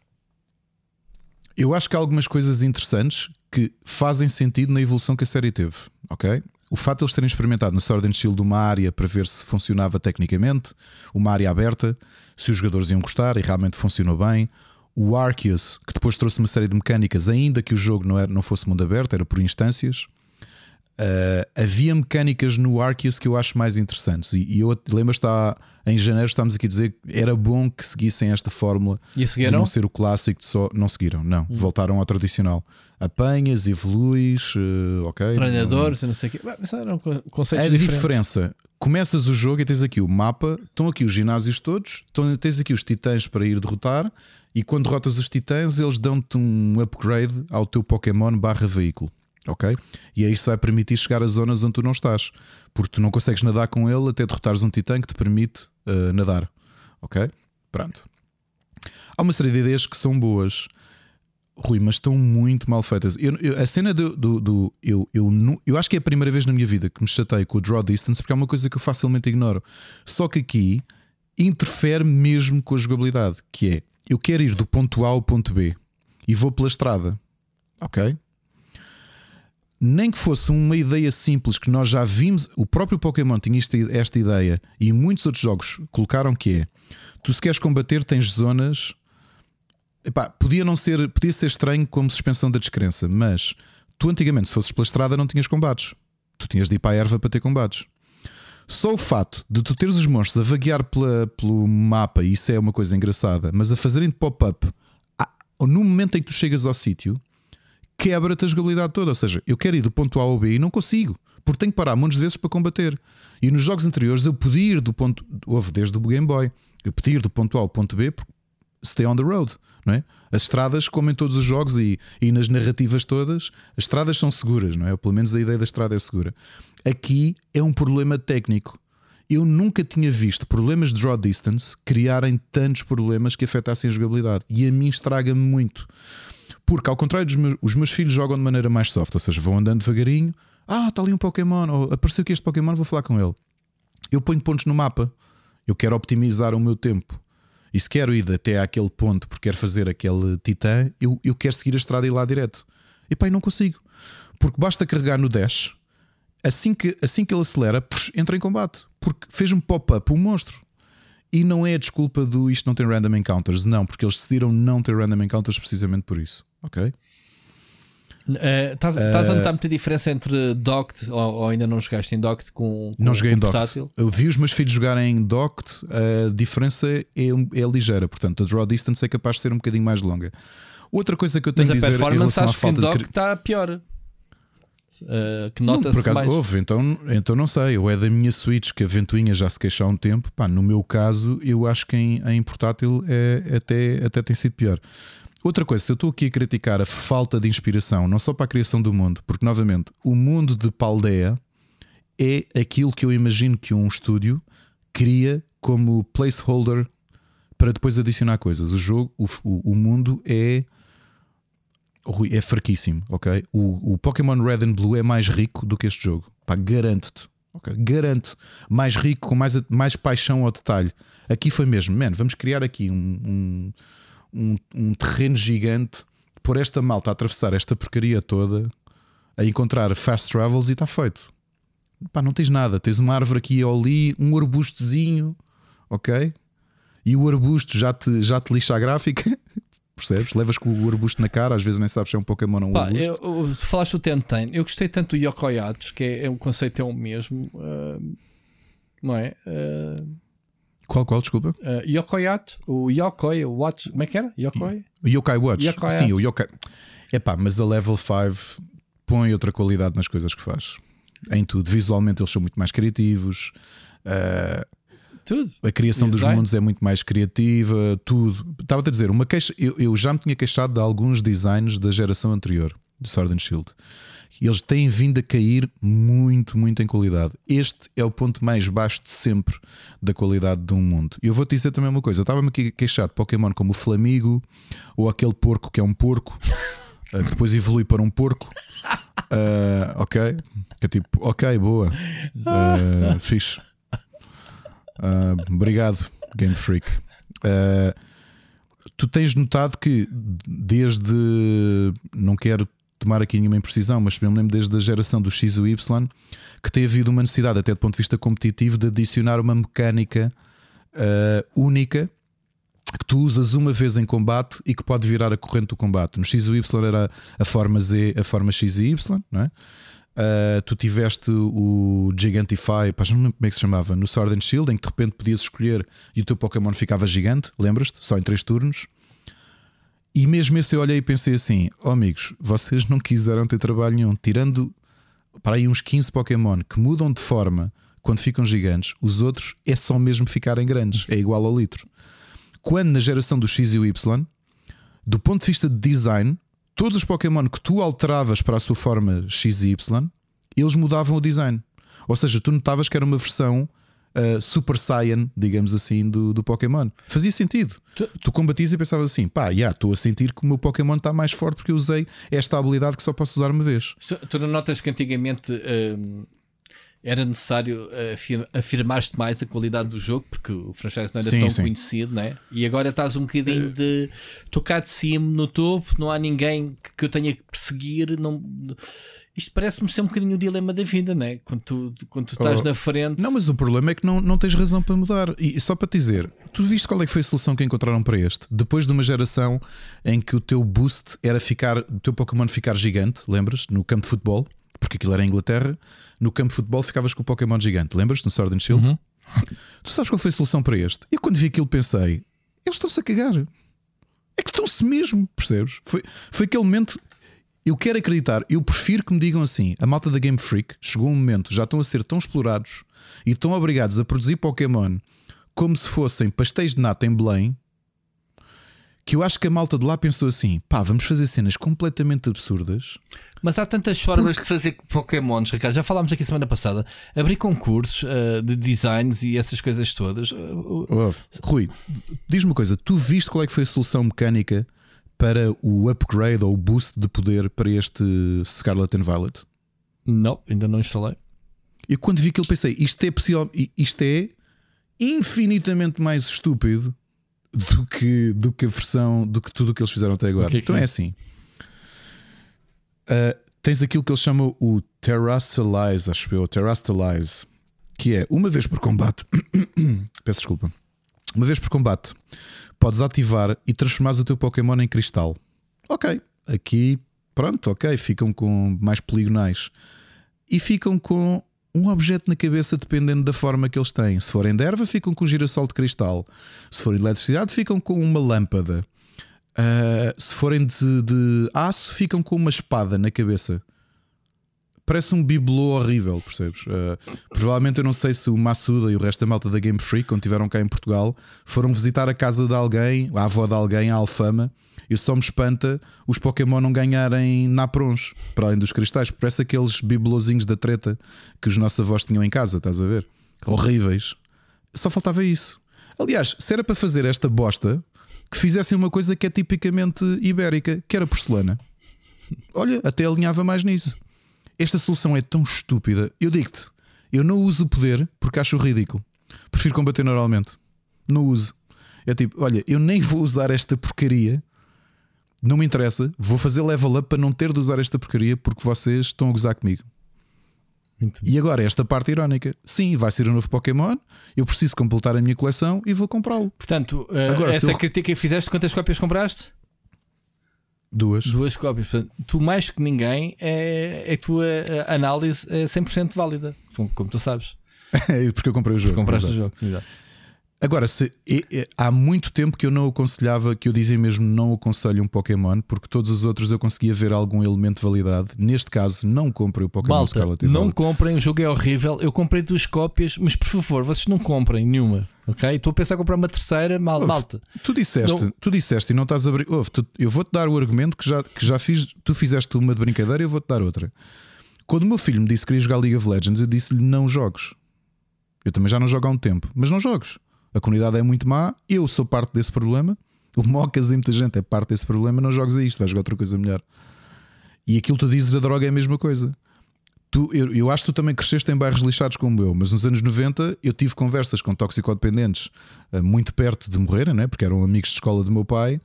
Eu acho que há algumas coisas interessantes que fazem sentido na evolução que a série teve, ok? O fato de eles terem experimentado no Sword and Shield uma área para ver se funcionava tecnicamente, uma área aberta, se os jogadores iam gostar e realmente funcionou bem. O Arceus, que depois trouxe uma série de mecânicas, ainda que o jogo não, era, não fosse mundo aberto, era por instâncias. Uh, havia mecânicas no Arceus que eu acho mais interessantes. E, e eu lembro está em janeiro estamos aqui a dizer que era bom que seguissem esta fórmula e de não ser o clássico de só. Não seguiram, não. Hum. Voltaram ao tradicional. Apanhas, evoluís, uh, ok. Treinadores, não sei o quê. Mas eram conceitos a diferentes. diferença. Começas o jogo e tens aqui o mapa, estão aqui os ginásios todos, tens aqui os titãs para ir derrotar, e quando derrotas os titãs, eles dão-te um upgrade ao teu Pokémon barra veículo ok? E aí isso vai permitir chegar a zonas onde tu não estás, porque tu não consegues nadar com ele até derrotares um titã que te permite uh, nadar, ok? Pronto. Há uma série de ideias que são boas, Rui, mas estão muito mal feitas. Eu, eu, a cena do. do, do eu, eu, eu, acho que é a primeira vez na minha vida que me chatei com o draw distance, porque é uma coisa que eu facilmente ignoro. Só que aqui interfere mesmo com a jogabilidade, que é eu quero ir do ponto A ao ponto B e vou pela estrada, ok? nem que fosse uma ideia simples que nós já vimos, o próprio Pokémon tinha esta ideia e muitos outros jogos colocaram que é: tu se queres combater, tens zonas. Epá, podia não ser, podia ser estranho como suspensão da descrença, mas tu antigamente, se fosses pela estrada, não tinhas combates. Tu tinhas de ir para a erva para ter combates. Só o fato de tu teres os monstros a vaguear pela, pelo mapa, isso é uma coisa engraçada, mas a fazerem pop-up no momento em que tu chegas ao sítio, quebra-te a jogabilidade toda. Ou seja, eu quero ir do ponto A ao B e não consigo, porque tenho que parar muitas vezes para combater. E nos jogos anteriores eu podia ir do ponto. Houve desde o Game Boy. Eu podia ir do ponto A ao ponto B porque stay on the road. Não é? As estradas, como em todos os jogos e, e nas narrativas todas, as estradas são seguras, não é? Pelo menos a ideia da estrada é segura. Aqui é um problema técnico. Eu nunca tinha visto problemas de draw distance criarem tantos problemas que afetassem a jogabilidade. E a mim estraga-me muito. Porque, ao contrário dos meus, os meus filhos jogam de maneira mais soft, ou seja, vão andando devagarinho. Ah, está ali um Pokémon, ou apareceu aqui este Pokémon, vou falar com ele. Eu ponho pontos no mapa. Eu quero optimizar o meu tempo. E se quero ir até àquele ponto porque quero fazer aquele titã, eu, eu quero seguir a estrada e ir lá direto. E pá, não consigo. Porque basta carregar no dash, assim que, assim que ele acelera, entra em combate. Porque fez um pop-up um monstro. E não é a desculpa do isto não tem random encounters, não, porque eles decidiram não ter random encounters precisamente por isso. Ok? Estás uh, uh, a notar muita diferença entre docked ou, ou, ainda não jogaste em docked com, com Não joguei com em docked. Eu vi os meus filhos jogarem em docked, a diferença é, é ligeira, portanto, a draw distance é capaz de ser um bocadinho mais longa. Outra coisa que eu tenho Mas a dizer performance em falta que em de. está pior. Uh, que nota-se por acaso mais. houve, então, então não sei. Ou é da minha Switch que a ventoinha já se queixou há um tempo. Pá, no meu caso, eu acho que em, em portátil é, até, até tem sido pior. Outra coisa, se eu estou aqui a criticar a falta de inspiração, não só para a criação do mundo, porque novamente o mundo de Paldeia é aquilo que eu imagino que um estúdio cria como placeholder para depois adicionar coisas. O jogo, o, o, o mundo é é fraquíssimo, ok? O, o Pokémon Red and Blue é mais rico do que este jogo, pá, garanto-te. Okay? Garanto, mais rico, com mais, mais paixão ao detalhe. Aqui foi mesmo, man, vamos criar aqui um, um um, um terreno gigante, por esta malta a atravessar esta porcaria toda, a encontrar fast travels e está feito. Pá, não tens nada, tens uma árvore aqui ou ali, um arbustozinho, ok? E o arbusto já te, já te lixa a gráfica, percebes? Levas com o arbusto na cara, às vezes nem sabes se é um Pokémon ou um Pá, arbusto. Eu, tu falaste o Tenten, eu gostei tanto do Yokoyatos, que é, é um conceito é o mesmo, uh, não é? Uh, qual, qual, desculpa? Uh, Yokoyat, o Yokoi Watch, como é que era? Yokoi? Yokai Watch. Yokai Sim, o Yokai. Epá, mas a Level 5 põe outra qualidade nas coisas que faz. Em tudo. Visualmente eles são muito mais criativos. Uh, tudo. A criação dos mundos é muito mais criativa, tudo. Estava a dizer, uma queixa. Eu, eu, já me tinha queixado de alguns designs da geração anterior do Sword and Shield eles têm vindo a cair muito, muito em qualidade. Este é o ponto mais baixo de sempre da qualidade de um mundo. E eu vou-te dizer também uma coisa: eu estava-me aqui queixado de Pokémon como o Flamigo ou aquele porco que é um porco, eh, que depois evolui para um porco. Uh, ok. É tipo, ok, boa. Uh, fixe. Uh, obrigado, Game Freak. Uh, tu tens notado que desde. Não quero tomar aqui nenhuma imprecisão, mas me lembro desde a geração do X e Y que tem havido uma necessidade, até do ponto de vista competitivo, de adicionar uma mecânica uh, única que tu usas uma vez em combate e que pode virar a corrente do combate. No X e Y era a forma Z, a forma X e Y, não é? Uh, tu tiveste o Gigantify, pá, não lembro como é que se chamava, no Sword and Shield, em que de repente podias escolher e o teu Pokémon ficava gigante, lembras-te? Só em 3 turnos. E mesmo esse eu olhei e pensei assim: oh amigos, vocês não quiseram ter trabalho nenhum, tirando para aí uns 15 Pokémon que mudam de forma quando ficam gigantes, os outros é só mesmo ficarem grandes, é igual ao litro. Quando na geração do X e o Y, do ponto de vista de design, todos os Pokémon que tu alteravas para a sua forma X e Y, eles mudavam o design. Ou seja, tu notavas que era uma versão uh, Super Saiyan, digamos assim, do, do Pokémon. Fazia sentido. Tu, tu combatias e pensavas assim: pá, já yeah, estou a sentir que o meu Pokémon está mais forte porque eu usei esta habilidade que só posso usar uma vez. Tu, tu não notas que antigamente. Uh era necessário afirmar-te mais a qualidade do jogo, porque o franchise não era sim, tão sim. conhecido, né? e agora estás um bocadinho eh, de tocar de cima no topo, não há ninguém que eu tenha que perseguir. Não... Isto parece-me ser um bocadinho o dilema da vida, né? quando tu, quando tu estás oh, na frente. Não, mas o problema é que não, não tens razão para mudar. E só para te dizer, tu viste qual é que foi a solução que encontraram para este? Depois de uma geração em que o teu boost era ficar, o teu Pokémon ficar gigante, lembras? No campo de futebol, porque aquilo era em Inglaterra no campo de futebol ficavas com o Pokémon gigante. Lembras-te no Sword and Shield? Uhum. Tu sabes qual foi a solução para este? E quando vi aquilo pensei, eles estão-se a cagar. É que estão-se mesmo, percebes? Foi, foi aquele momento. Eu quero acreditar, eu prefiro que me digam assim: a malta da Game Freak chegou um momento, já estão a ser tão explorados e estão obrigados a produzir Pokémon como se fossem pastéis de nata em Belém que eu acho que a malta de lá pensou assim: pá, vamos fazer cenas completamente absurdas. Mas há tantas formas Porque... de fazer Pokémons, Ricardo. Já falámos aqui semana passada. Abrir concursos uh, de designs e essas coisas todas. Uh, Rui, diz-me uma coisa: tu viste qual é que foi a solução mecânica para o upgrade ou o boost de poder para este Scarlet and Violet? Não, ainda não instalei. E quando vi aquilo pensei: isto é possível, isto é infinitamente mais estúpido do que, do que a versão, do que tudo o que eles fizeram até agora. Que é que então é, é assim: uh, tens aquilo que eles chamam o Terrastalize, acho eu, Terrastalize, que é uma vez por combate. Peço desculpa. Uma vez por combate, podes ativar e transformar o teu Pokémon em cristal. Ok, aqui, pronto, ok, ficam com mais poligonais e ficam com um objeto na cabeça dependendo da forma que eles têm. Se forem de erva, ficam com um girassol de cristal. Se forem de eletricidade, ficam com uma lâmpada. Uh, se forem de, de, aço, ficam com uma espada na cabeça. Parece um bibelô horrível, percebes? Uh, provavelmente eu não sei se o Massuda e o resto da malta da Game Freak, quando estiveram cá em Portugal, foram visitar a casa de alguém, a avó de alguém, a Alfama, e só me espanta os Pokémon não ganharem naprons, para além dos cristais. Parece aqueles bibelozinhos da treta que os nossos avós tinham em casa, estás a ver? Horríveis. Só faltava isso. Aliás, se era para fazer esta bosta, que fizessem uma coisa que é tipicamente ibérica, que era porcelana. Olha, até alinhava mais nisso. Esta solução é tão estúpida. Eu digo-te, eu não uso o poder porque acho ridículo. Prefiro combater normalmente. Não uso. É tipo, olha, eu nem vou usar esta porcaria não me interessa, vou fazer level up para não ter de usar esta porcaria porque vocês estão a gozar comigo. E agora, esta parte irónica. Sim, vai ser um novo Pokémon. Eu preciso completar a minha coleção e vou comprá-lo. Portanto, uh, agora, essa eu... crítica que fizeste, quantas cópias compraste? Duas. Duas cópias. Portanto, tu, mais que ninguém, é, é a tua análise é 100% válida, como tu sabes. É porque eu comprei o jogo. Porque compraste Exato. o jogo. Exato. Agora, se, há muito tempo que eu não aconselhava, que eu dizia mesmo não aconselho um Pokémon, porque todos os outros eu conseguia ver algum elemento de validade. Neste caso, não comprei o Pokémon Malta, Scarlet Não comprem, o jogo é horrível. Eu comprei duas cópias, mas por favor, vocês não comprem nenhuma. Ok? Estou a pensar em comprar uma terceira, mal, Ouve, malta. Tu disseste, não... tu disseste e não estás a abrir. eu vou-te dar o argumento que já, que já fiz. Tu fizeste uma de brincadeira e eu vou-te dar outra. Quando o meu filho me disse que queria jogar League of Legends, eu disse-lhe não jogos. Eu também já não jogo há um tempo, mas não jogos. A comunidade é muito má, eu sou parte desse problema. O Mocas e muita gente é parte desse problema. Não jogues a isto, vais jogar outra coisa melhor. E aquilo que tu dizes da droga é a mesma coisa. Tu, eu, eu, acho que tu também cresceste em bairros lixados como eu, mas nos anos 90 eu tive conversas com toxicodependentes uh, muito perto de morrer, né? porque eram amigos de escola do meu pai,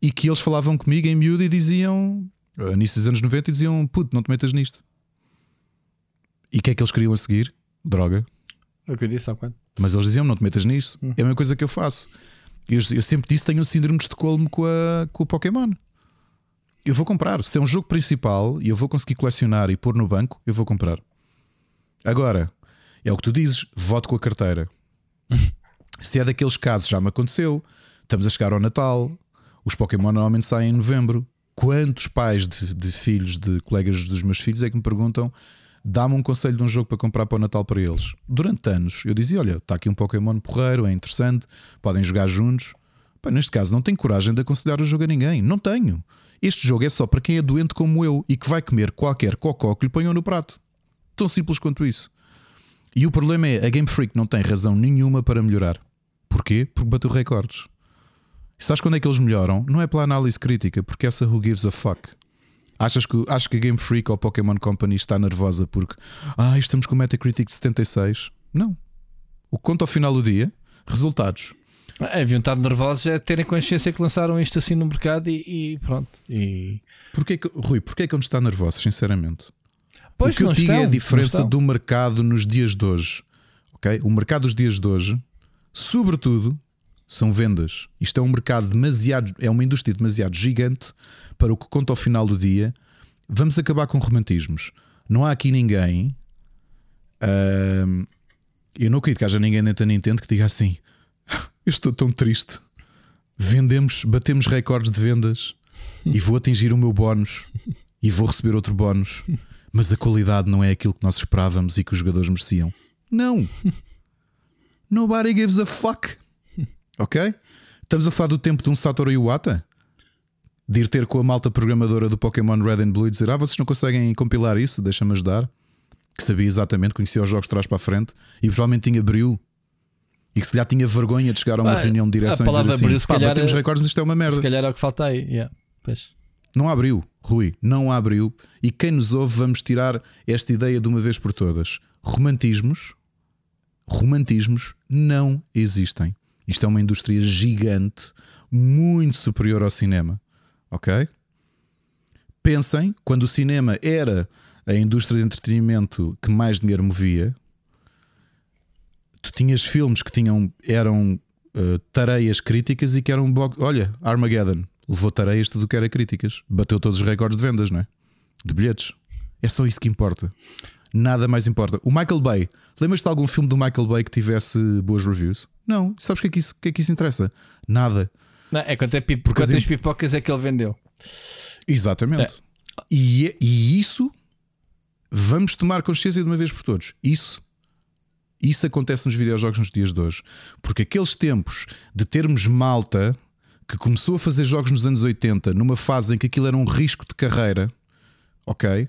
e que eles falavam comigo em miúdo e diziam, uh, início dos anos 90, e diziam: Puto, não te metas nisto. E o que é que eles queriam a seguir? Droga. É o que eu disse há quando. Mas eles diziam: Não te metas nisto. Hum. É a mesma coisa que eu faço. Eu, eu sempre disse: Tenho um síndrome de Estocolmo com, a, com o Pokémon. Eu vou comprar. Se é um jogo principal e eu vou conseguir colecionar e pôr no banco, eu vou comprar. Agora, é o que tu dizes, voto com a carteira. Se é daqueles casos, já me aconteceu. Estamos a chegar ao Natal, os Pokémon normalmente saem em novembro. Quantos pais de, de filhos de colegas dos meus filhos é que me perguntam: dá-me um conselho de um jogo para comprar para o Natal para eles? Durante anos eu dizia: olha, está aqui um Pokémon porreiro, é interessante, podem jogar juntos. Pá, neste caso, não tenho coragem de aconselhar o jogo a ninguém. Não tenho. Este jogo é só para quem é doente como eu e que vai comer qualquer cocó que lhe ponham no prato. Tão simples quanto isso. E o problema é a Game Freak não tem razão nenhuma para melhorar. Porquê? Porque bateu recordes. E sabes quando é que eles melhoram? Não é pela análise crítica, porque essa who gives a fuck. Achas que, acho que a Game Freak ou Pokémon Company está nervosa porque ah, estamos com Metacritic de 76? Não. O que conta ao final do dia, resultados. Haviam estado nervosos é terem consciência que lançaram isto assim no mercado e, e pronto. E... Porquê que, Rui, porquê que não está nervoso, sinceramente? Pois o que eu digo estão, é a diferença do mercado nos dias de hoje. ok? O mercado dos dias de hoje, sobretudo, são vendas. Isto é um mercado demasiado, é uma indústria demasiado gigante para o que conta ao final do dia. Vamos acabar com romantismos. Não há aqui ninguém. Uh, eu não acredito que haja ninguém dentro da Nintendo que diga assim: Eu estou tão triste. Vendemos, batemos recordes de vendas e vou atingir o meu bónus e vou receber outro bónus, mas a qualidade não é aquilo que nós esperávamos e que os jogadores mereciam. Não. Nobody gives a fuck. Ok? Estamos a falar do tempo de um Satoru Iwata? De ir ter com a malta programadora do Pokémon Red and Blue e dizer: Ah, vocês não conseguem compilar isso? Deixa-me ajudar. Que sabia exatamente, conhecia os jogos de trás para a frente e provavelmente tinha brilho e que se calhar tinha vergonha de chegar a uma ah, reunião de direção e dizer assim: abriu, pá, calhar, batemos recordes, isto é uma merda. Se calhar é o que falta aí. Yeah. Não abriu, Rui, não abriu. E quem nos ouve, vamos tirar esta ideia de uma vez por todas. Romantismos, romantismos não existem. Isto é uma indústria gigante, muito superior ao cinema. Ok? Pensem, quando o cinema era a indústria de entretenimento que mais dinheiro movia, tu tinhas filmes que tinham, eram uh, tareias críticas e que eram. Olha, Armageddon levou tareias tudo o que era críticas, bateu todos os recordes de vendas, não é? De bilhetes. É só isso que importa. Nada mais importa. O Michael Bay, lembras-te de algum filme do Michael Bay que tivesse boas reviews? Não. Sabes o que é que isso, que é que isso interessa? Nada. Não, é quanto é pip quantas assim, pipocas é que ele vendeu. Exatamente. É. E, e isso vamos tomar consciência de uma vez por todos. Isso isso acontece nos videojogos nos dias de hoje. Porque aqueles tempos de termos malta que começou a fazer jogos nos anos 80, numa fase em que aquilo era um risco de carreira, ok?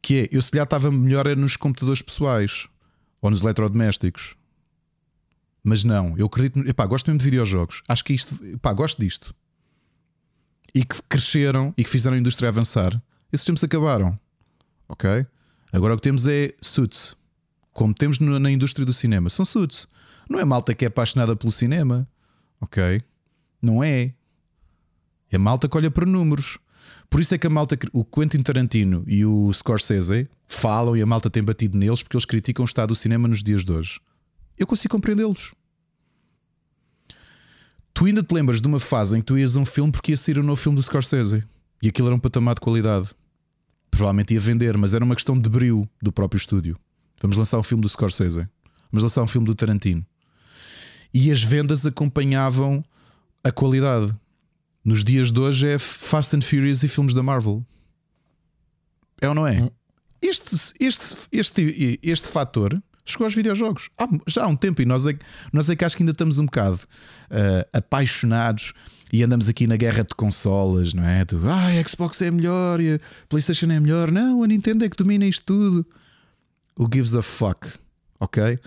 Que é, eu se calhar estava melhor era nos computadores pessoais ou nos eletrodomésticos. Mas não, eu acredito. Epá, gosto mesmo de videojogos. Acho que isto. Epá, gosto disto. E que cresceram e que fizeram a indústria avançar. Esses tempos acabaram. Ok? Agora o que temos é suits como temos na indústria do cinema, são suits. Não é malta que é apaixonada pelo cinema, ok? Não é. É malta que olha para números. Por isso é que a malta, o Quentin Tarantino e o Scorsese falam e a malta tem batido neles porque eles criticam o estado do cinema nos dias de hoje. Eu consigo compreendê-los. Tu ainda te lembras de uma fase em que tu ias a um filme porque ia sair um novo filme do Scorsese e aquilo era um patamar de qualidade. Provavelmente ia vender, mas era uma questão de brilho do próprio estúdio. Vamos lançar um filme do Scorsese. Vamos lançar um filme do Tarantino. E as vendas acompanhavam a qualidade. Nos dias de hoje é Fast and Furious e filmes da Marvel. É ou não é? Hum. Este, este, este, este fator chegou aos videojogos há, já há um tempo e nós é, nós é que acho que ainda estamos um bocado uh, apaixonados e andamos aqui na guerra de consolas, não é? Do, ah, a Xbox é melhor e a PlayStation é melhor. Não, a Nintendo é que domina isto tudo o gives a fuck, ok?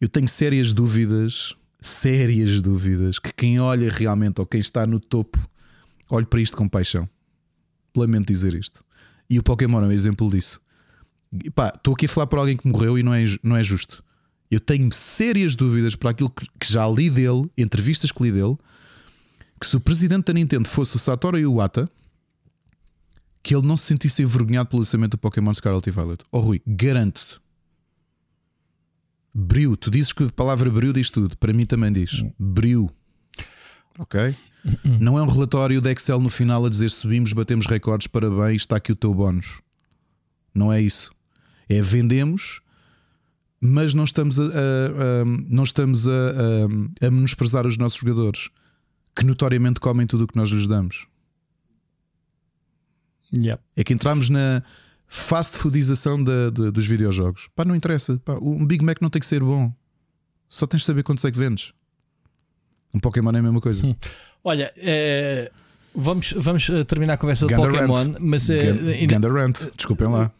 Eu tenho sérias dúvidas, sérias dúvidas, que quem olha realmente ou quem está no topo olhe para isto com paixão. lamento dizer isto. E o Pokémon é um exemplo disso. Estou aqui a falar por alguém que morreu e não é, não é justo. Eu tenho sérias dúvidas por aquilo que, já li dele, entrevistas que li dele, que se o presidente da Nintendo fosse o Satoru Iwata, que ele não se sentisse envergonhado pelo lançamento do Pokémon Scarlet e Violet. Oh Rui, garanto-te. Brio, tu dizes que a palavra brio diz tudo, para mim também diz. Brio. Ok? Não é um relatório de Excel no final a dizer subimos, batemos recordes, parabéns, está aqui o teu bónus. Não é isso. É vendemos, mas não estamos a, a, a não estamos a, a, a menosprezar os nossos jogadores que notoriamente comem tudo o que nós lhes damos. Yep. É que entramos na fast foodização da, de, dos videojogos. Pá, não interessa. Pá, um Big Mac não tem que ser bom. Só tens de saber quantos é que vendes. Um Pokémon é a mesma coisa. Hum. Olha, é, vamos, vamos eh, terminar a conversa do Pokémon, rant. mas é, Ganda Rant, desculpem lá.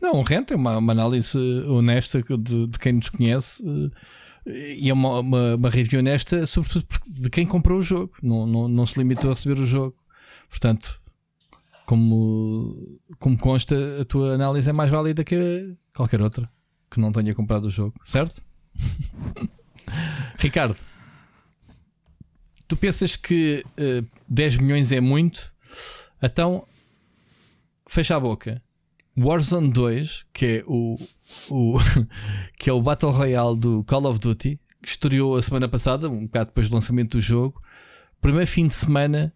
Não, rant é uma, uma análise honesta de, de, quem nos conhece e é uma, uma, uma review honesta, sobretudo de quem comprou o jogo, não, não, não se limitou a receber o jogo. Portanto, como, como consta, a tua análise é mais válida que qualquer outra que não tenha comprado o jogo, certo? Ricardo, tu pensas que uh, eh, 10 milhões é muito? Então, fecha a boca. Warzone 2, que é o, o, que é o Battle Royale do Call of Duty, que estreou a semana passada, um bocado depois do lançamento do jogo. Primeiro fim de semana,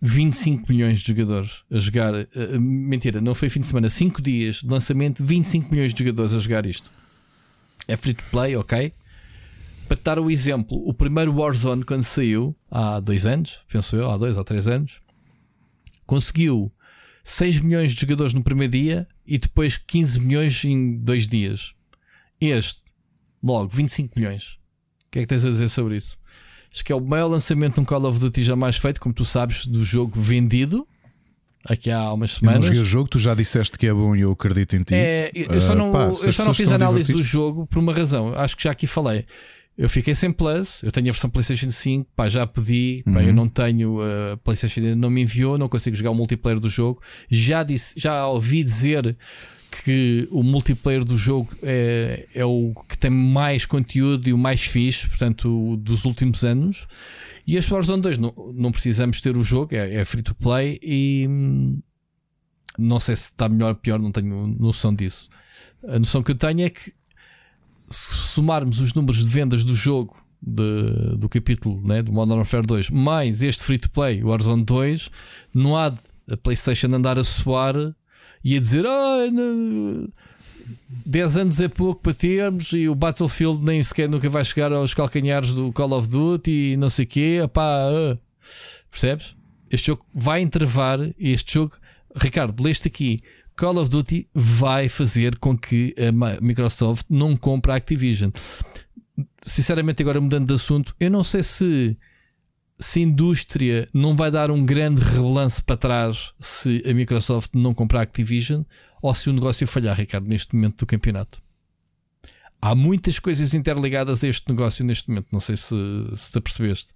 25 milhões de jogadores a jogar. Uh, mentira, não foi fim de semana, 5 dias de lançamento, 25 milhões de jogadores a jogar isto. É free to play, ok? Para dar o exemplo, o primeiro Warzone, quando saiu, há dois anos, penso eu, há dois ou três anos, conseguiu 6 milhões de jogadores no primeiro dia e depois 15 milhões em dois dias. Este, logo, 25 milhões. O que é que tens a dizer sobre isso? Acho que é o maior lançamento de um Call of Duty jamais feito, como tu sabes, do jogo vendido. Aqui há umas semanas. Eu não o jogo, tu já disseste que é bom e eu acredito em ti. É, eu só não, uh, pá, eu só não fiz análise do jogo por uma razão. Acho que já aqui falei. Eu fiquei sem Plus, eu tenho a versão PlayStation 5, pá, já pedi, uhum. pá, eu uhum. não tenho, a uh, PlayStation não me enviou, não consigo jogar o multiplayer do jogo. Já disse, já ouvi dizer que o multiplayer do jogo é, é o que tem mais conteúdo e o mais fixe, portanto, dos últimos anos. E a Warzone 2 não, não precisamos ter o jogo, é, é free to play e hum, não sei se está melhor ou pior, não tenho noção disso. A noção que eu tenho é que se somarmos os números de vendas do jogo de, do capítulo né, do Modern Warfare 2 mais este free to play, Warzone 2, não há de a PlayStation andar a soar e a dizer: oh, 10 anos é pouco para termos e o Battlefield nem sequer nunca vai chegar aos calcanhares do Call of Duty e não sei o quê. Epá, uh. Percebes? Este jogo vai entrevar. Este jogo, Ricardo, leste aqui. Call of Duty vai fazer com que a Microsoft não compre a Activision. Sinceramente, agora mudando de assunto, eu não sei se se a indústria não vai dar um grande rebalance para trás se a Microsoft não comprar a Activision ou se o negócio falhar, Ricardo, neste momento do campeonato. Há muitas coisas interligadas a este negócio neste momento, não sei se, se te apercebeste.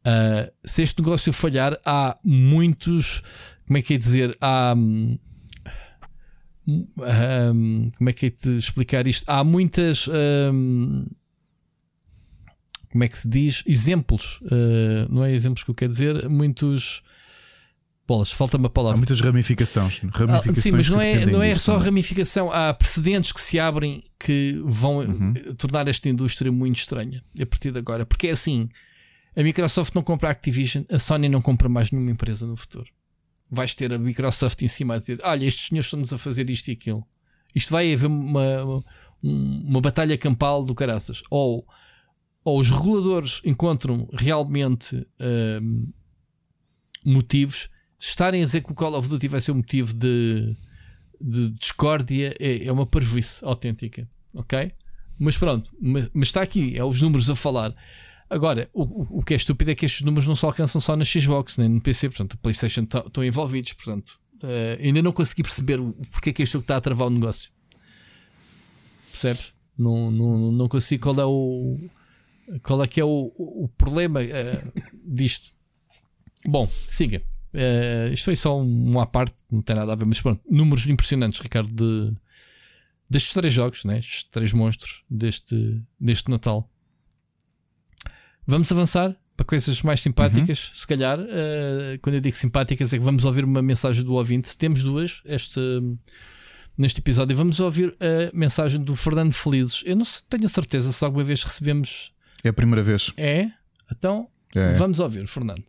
Uh, se este negócio falhar, há muitos. Como é que é dizer? Há. Um, um, como é que é te explicar isto? Há muitas. Um, como é que se diz? Exemplos. Uh, não é exemplos que eu quero dizer, muitos. Bolas, falta-me a palavra. Há muitas ramificações. ramificações ah, sim, mas não é, não é só também. ramificação. Há precedentes que se abrem que vão uhum. tornar esta indústria muito estranha a partir de agora. Porque é assim: a Microsoft não compra a Activision, a Sony não compra mais nenhuma empresa no futuro. Vais ter a Microsoft em cima a dizer: olha, estes senhores estão-nos a fazer isto e aquilo. Isto vai haver uma, uma, uma batalha campal do caraças. Ou ou os reguladores encontram realmente uh, motivos, estarem a dizer que o Call of Duty vai ser um motivo de, de discórdia é, é uma parvoíce autêntica, ok? Mas pronto, mas, mas, está aqui, é os números a falar. Agora, o, o que é estúpido é que estes números não se alcançam só na Xbox, nem no PC, portanto, a PlayStation tá, estão envolvidos, portanto, uh, ainda não consegui perceber o, porque é que este jogo está a travar o negócio. Percebes? Não, não, não consigo qual é o qual é que é o, o problema uh, disto? Bom, siga. Uh, isto foi só uma parte, não tem nada a ver, mas pronto, números impressionantes, Ricardo, de, destes três jogos, né? estes três monstros deste, deste Natal. Vamos avançar para coisas mais simpáticas, uhum. se calhar. Uh, quando eu digo simpáticas, é que vamos ouvir uma mensagem do ouvinte. Temos duas este, neste episódio. Vamos ouvir a mensagem do Fernando Felizes. Eu não tenho a certeza se alguma vez recebemos. É a primeira vez. É? Então, é. vamos ouvir, Fernando.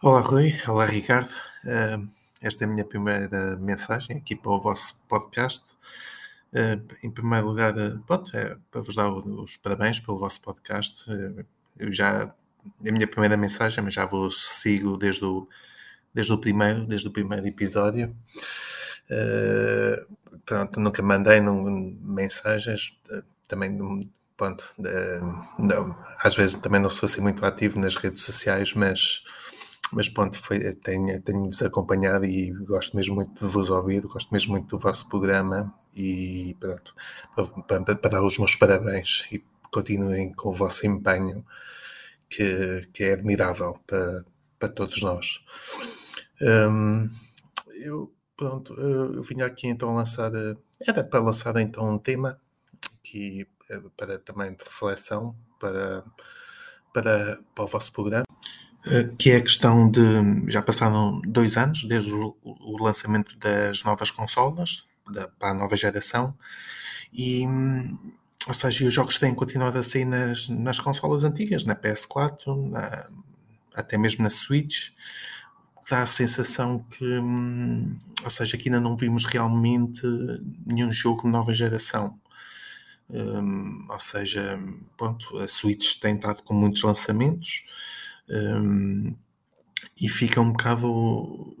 Olá, Rui. Olá, Ricardo. Uh, esta é a minha primeira mensagem aqui para o vosso podcast. Uh, em primeiro lugar, uh, pronto, é para vos dar os parabéns pelo vosso podcast. Eu já, a minha primeira mensagem, mas já vos sigo desde o, desde o primeiro, desde o primeiro episódio. pronto, nunca mandei num, mensagens, também pronto, não, às vezes também não sou assim muito ativo nas redes sociais, mas mas pronto, foi, tenho, tenho-vos acompanhado e gosto mesmo muito de vos ouvir, gosto mesmo muito do vosso programa e pronto, para, para, para dar os meus parabéns e continuem com o vosso empenho que, que é admirável para, para todos nós. Um, eu, pronto, eu vinha aqui então lançar, era para lançar então um tema que eh, para também de reflexão para, para, para o vosso programa eh, que é a questão de. Já passaram dois anos desde o, o lançamento das novas consolas, da, para a nova geração, e. Ou seja, os jogos têm continuado a sair nas, nas consolas antigas, na PS4, na, até mesmo na Switch. Dá a sensação que. Ou seja, que ainda não vimos realmente nenhum jogo de nova geração. Um, ou seja, pronto, a Switch tem estado com muitos lançamentos um, e fica um bocado,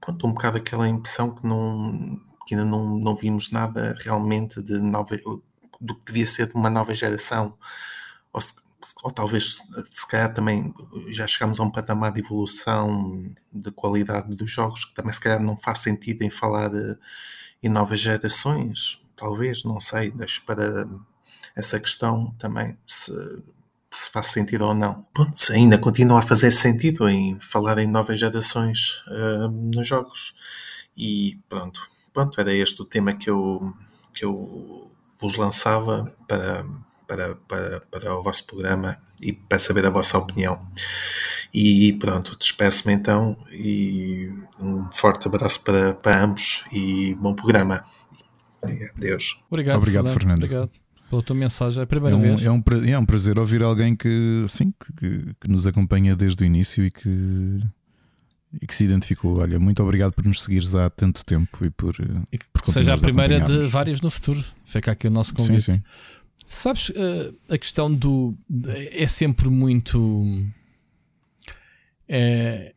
pronto, um bocado aquela impressão que, não, que ainda não, não vimos nada realmente de nova, do que devia ser de uma nova geração. Ou, se, ou talvez, se calhar, também já chegamos a um patamar de evolução de qualidade dos jogos que também, se calhar, não faz sentido em falar em novas gerações. Talvez, não sei, deixo para essa questão também. Se, se faz sentido ou não. Pronto, ainda continua a fazer sentido em falar em novas gerações uh, nos jogos. E pronto, pronto, era este o tema que eu, que eu vos lançava para, para, para, para o vosso programa e para saber a vossa opinião. E pronto, despeço-me então e um forte abraço para, para ambos e bom programa. Adeus. Obrigado, Obrigado Fernando. Obrigado pela tua mensagem. É a primeira é um, vez. É um, é um prazer ouvir alguém que, sim, que, que, nos acompanha desde o início e que, e que se identificou. Olha, muito obrigado por nos seguires há tanto tempo e por. E que por seja a primeira a de várias no futuro. Fica aqui o nosso convite. Sim, sim. Sabes, uh, a questão do. É sempre muito. É,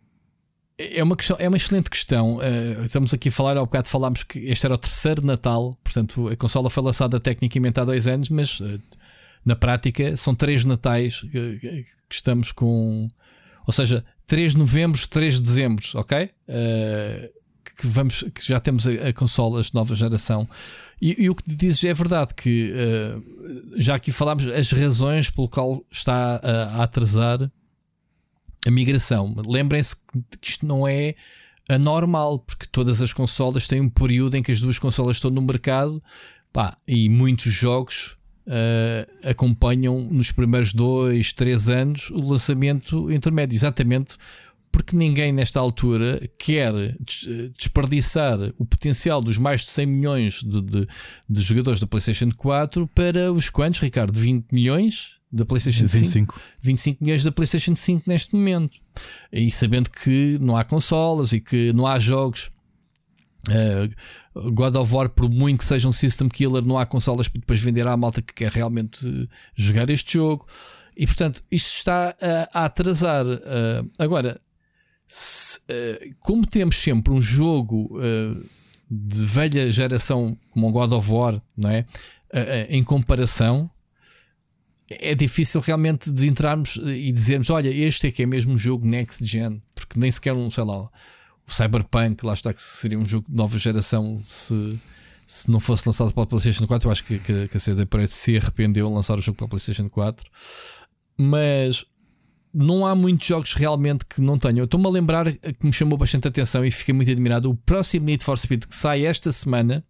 é uma, questão, é uma excelente questão. Uh, estamos aqui a falar, há bocado falámos que este era o terceiro Natal, portanto a consola foi lançada tecnicamente há dois anos, mas na prática são três Natais que, estamos com. Ou seja, 3 de novembro, 3 de dezembro, ok? Uh, que, vamos, que já temos a, a consola, a nova geração. E, e, o que dizes é verdade, que já aqui falámos as razões pelo qual está a atrasar a migração. Lembrem-se que isto não é anormal, porque todas as consolas têm um período em que as duas consolas estão no mercado pá, e muitos jogos uh, acompanham nos primeiros dois, três anos o lançamento intermédio, exatamente porque ninguém nesta altura quer desperdiçar o potencial dos mais de 100 milhões de, de, de jogadores da PlayStation 4 para os quantos, Ricardo? 20 milhões? da PlayStation 25. 5. 25 milhões da PlayStation 5 neste momento. E sabendo que não há consolas e que não há jogos. Uh, God of War, por muito que seja um system killer, não há consolas para depois vender à malta que quer realmente jogar este jogo. E portanto, isto está a, a atrasar. Uh, agora, se, uh, como temos sempre um jogo de velha geração como o God of War, não é? em comparação, é difícil realmente de entrarmos e dizermos: olha, este é que é mesmo um jogo next gen, porque nem sequer um, sei lá, Cyberpunk, lá está que seria um jogo de nova geração se, se não fosse lançado para a PlayStation 4. Eu acho que, que, que a CD parece se arrependeu de lançar o jogo para a PlayStation 4, mas não há muitos jogos realmente que não tenham. Eu estou-me a lembrar que me chamou bastante atenção e fiquei muito admirado. O próximo Need for Speed que sai esta semana,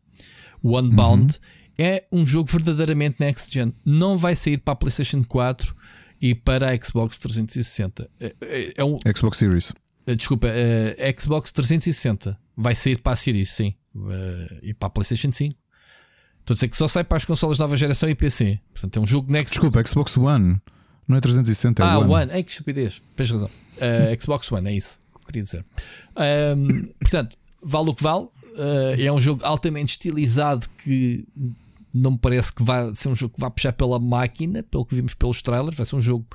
o Unbound, uhum. é um jogo verdadeiramente next gen. Não vai sair para a PlayStation 4 e para a Xbox 360. É, é, é um, Xbox Series. Eh, desculpa, uh, Xbox 360 vai sair para a Series, sim. Uh, e para a PlayStation 5. Estou a dizer que só sai para as consolas nova geração e PC. Portanto, é um jogo next Desculpa, Xbox One. Não é 360, é ah, One. One. Ai, que estupidez. Tens razão. Uh, Xbox One, é isso que eu queria dizer. Um, portanto, vale o que vale. Uh, é um jogo altamente estilizado que não me parece que vai ser um jogo que vai puxar pela máquina, pelo que vimos pelos trailers. Vai ser um jogo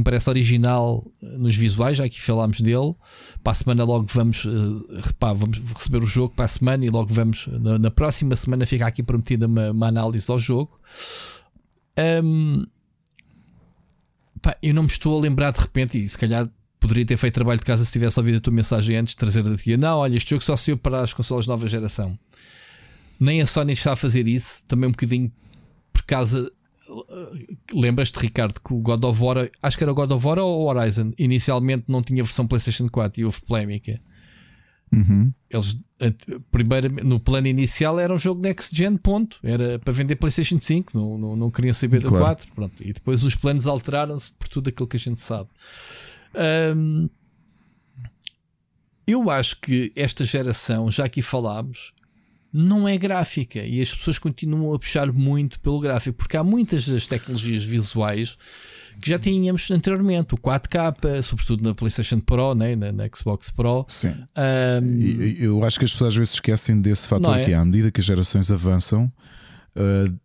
me parece original nos visuais, já aqui falámos dele. Para a semana logo vamos, uh, pá, vamos receber o jogo para a semana e logo vamos, na, na próxima semana, fica aqui prometida uma, uma análise ao jogo. Um, Pá, eu não me estou a lembrar de repente, e se calhar poderia ter feito trabalho de casa se tivesse ouvido a tua mensagem antes de trazer daqui. Não, olha, este jogo só saiu para as consolas nova geração. Nem a Sony está a fazer isso, também um bocadinho por causa. Lembras-te, Ricardo, que o God of War, acho que era o God of War ou o Horizon, inicialmente não tinha versão PlayStation 4 e houve polémica. Uhum. Eles, primeiro, no plano inicial, era um jogo next gen, ponto. Era para vender PlayStation 5, não, não, não queriam saber claro. da 4. Pronto. E depois os planos alteraram-se por tudo aquilo que a gente sabe. Um, eu acho que esta geração, já aqui falámos, não é gráfica e as pessoas continuam a puxar muito pelo gráfico, porque há muitas das tecnologias visuais que já tínhamos anteriormente, o 4K, sobretudo na PlayStation Pro, né? na, na Xbox Pro. Sim. Um, eu acho que as pessoas às vezes esquecem desse fator é? que à medida que as gerações avançam, uh,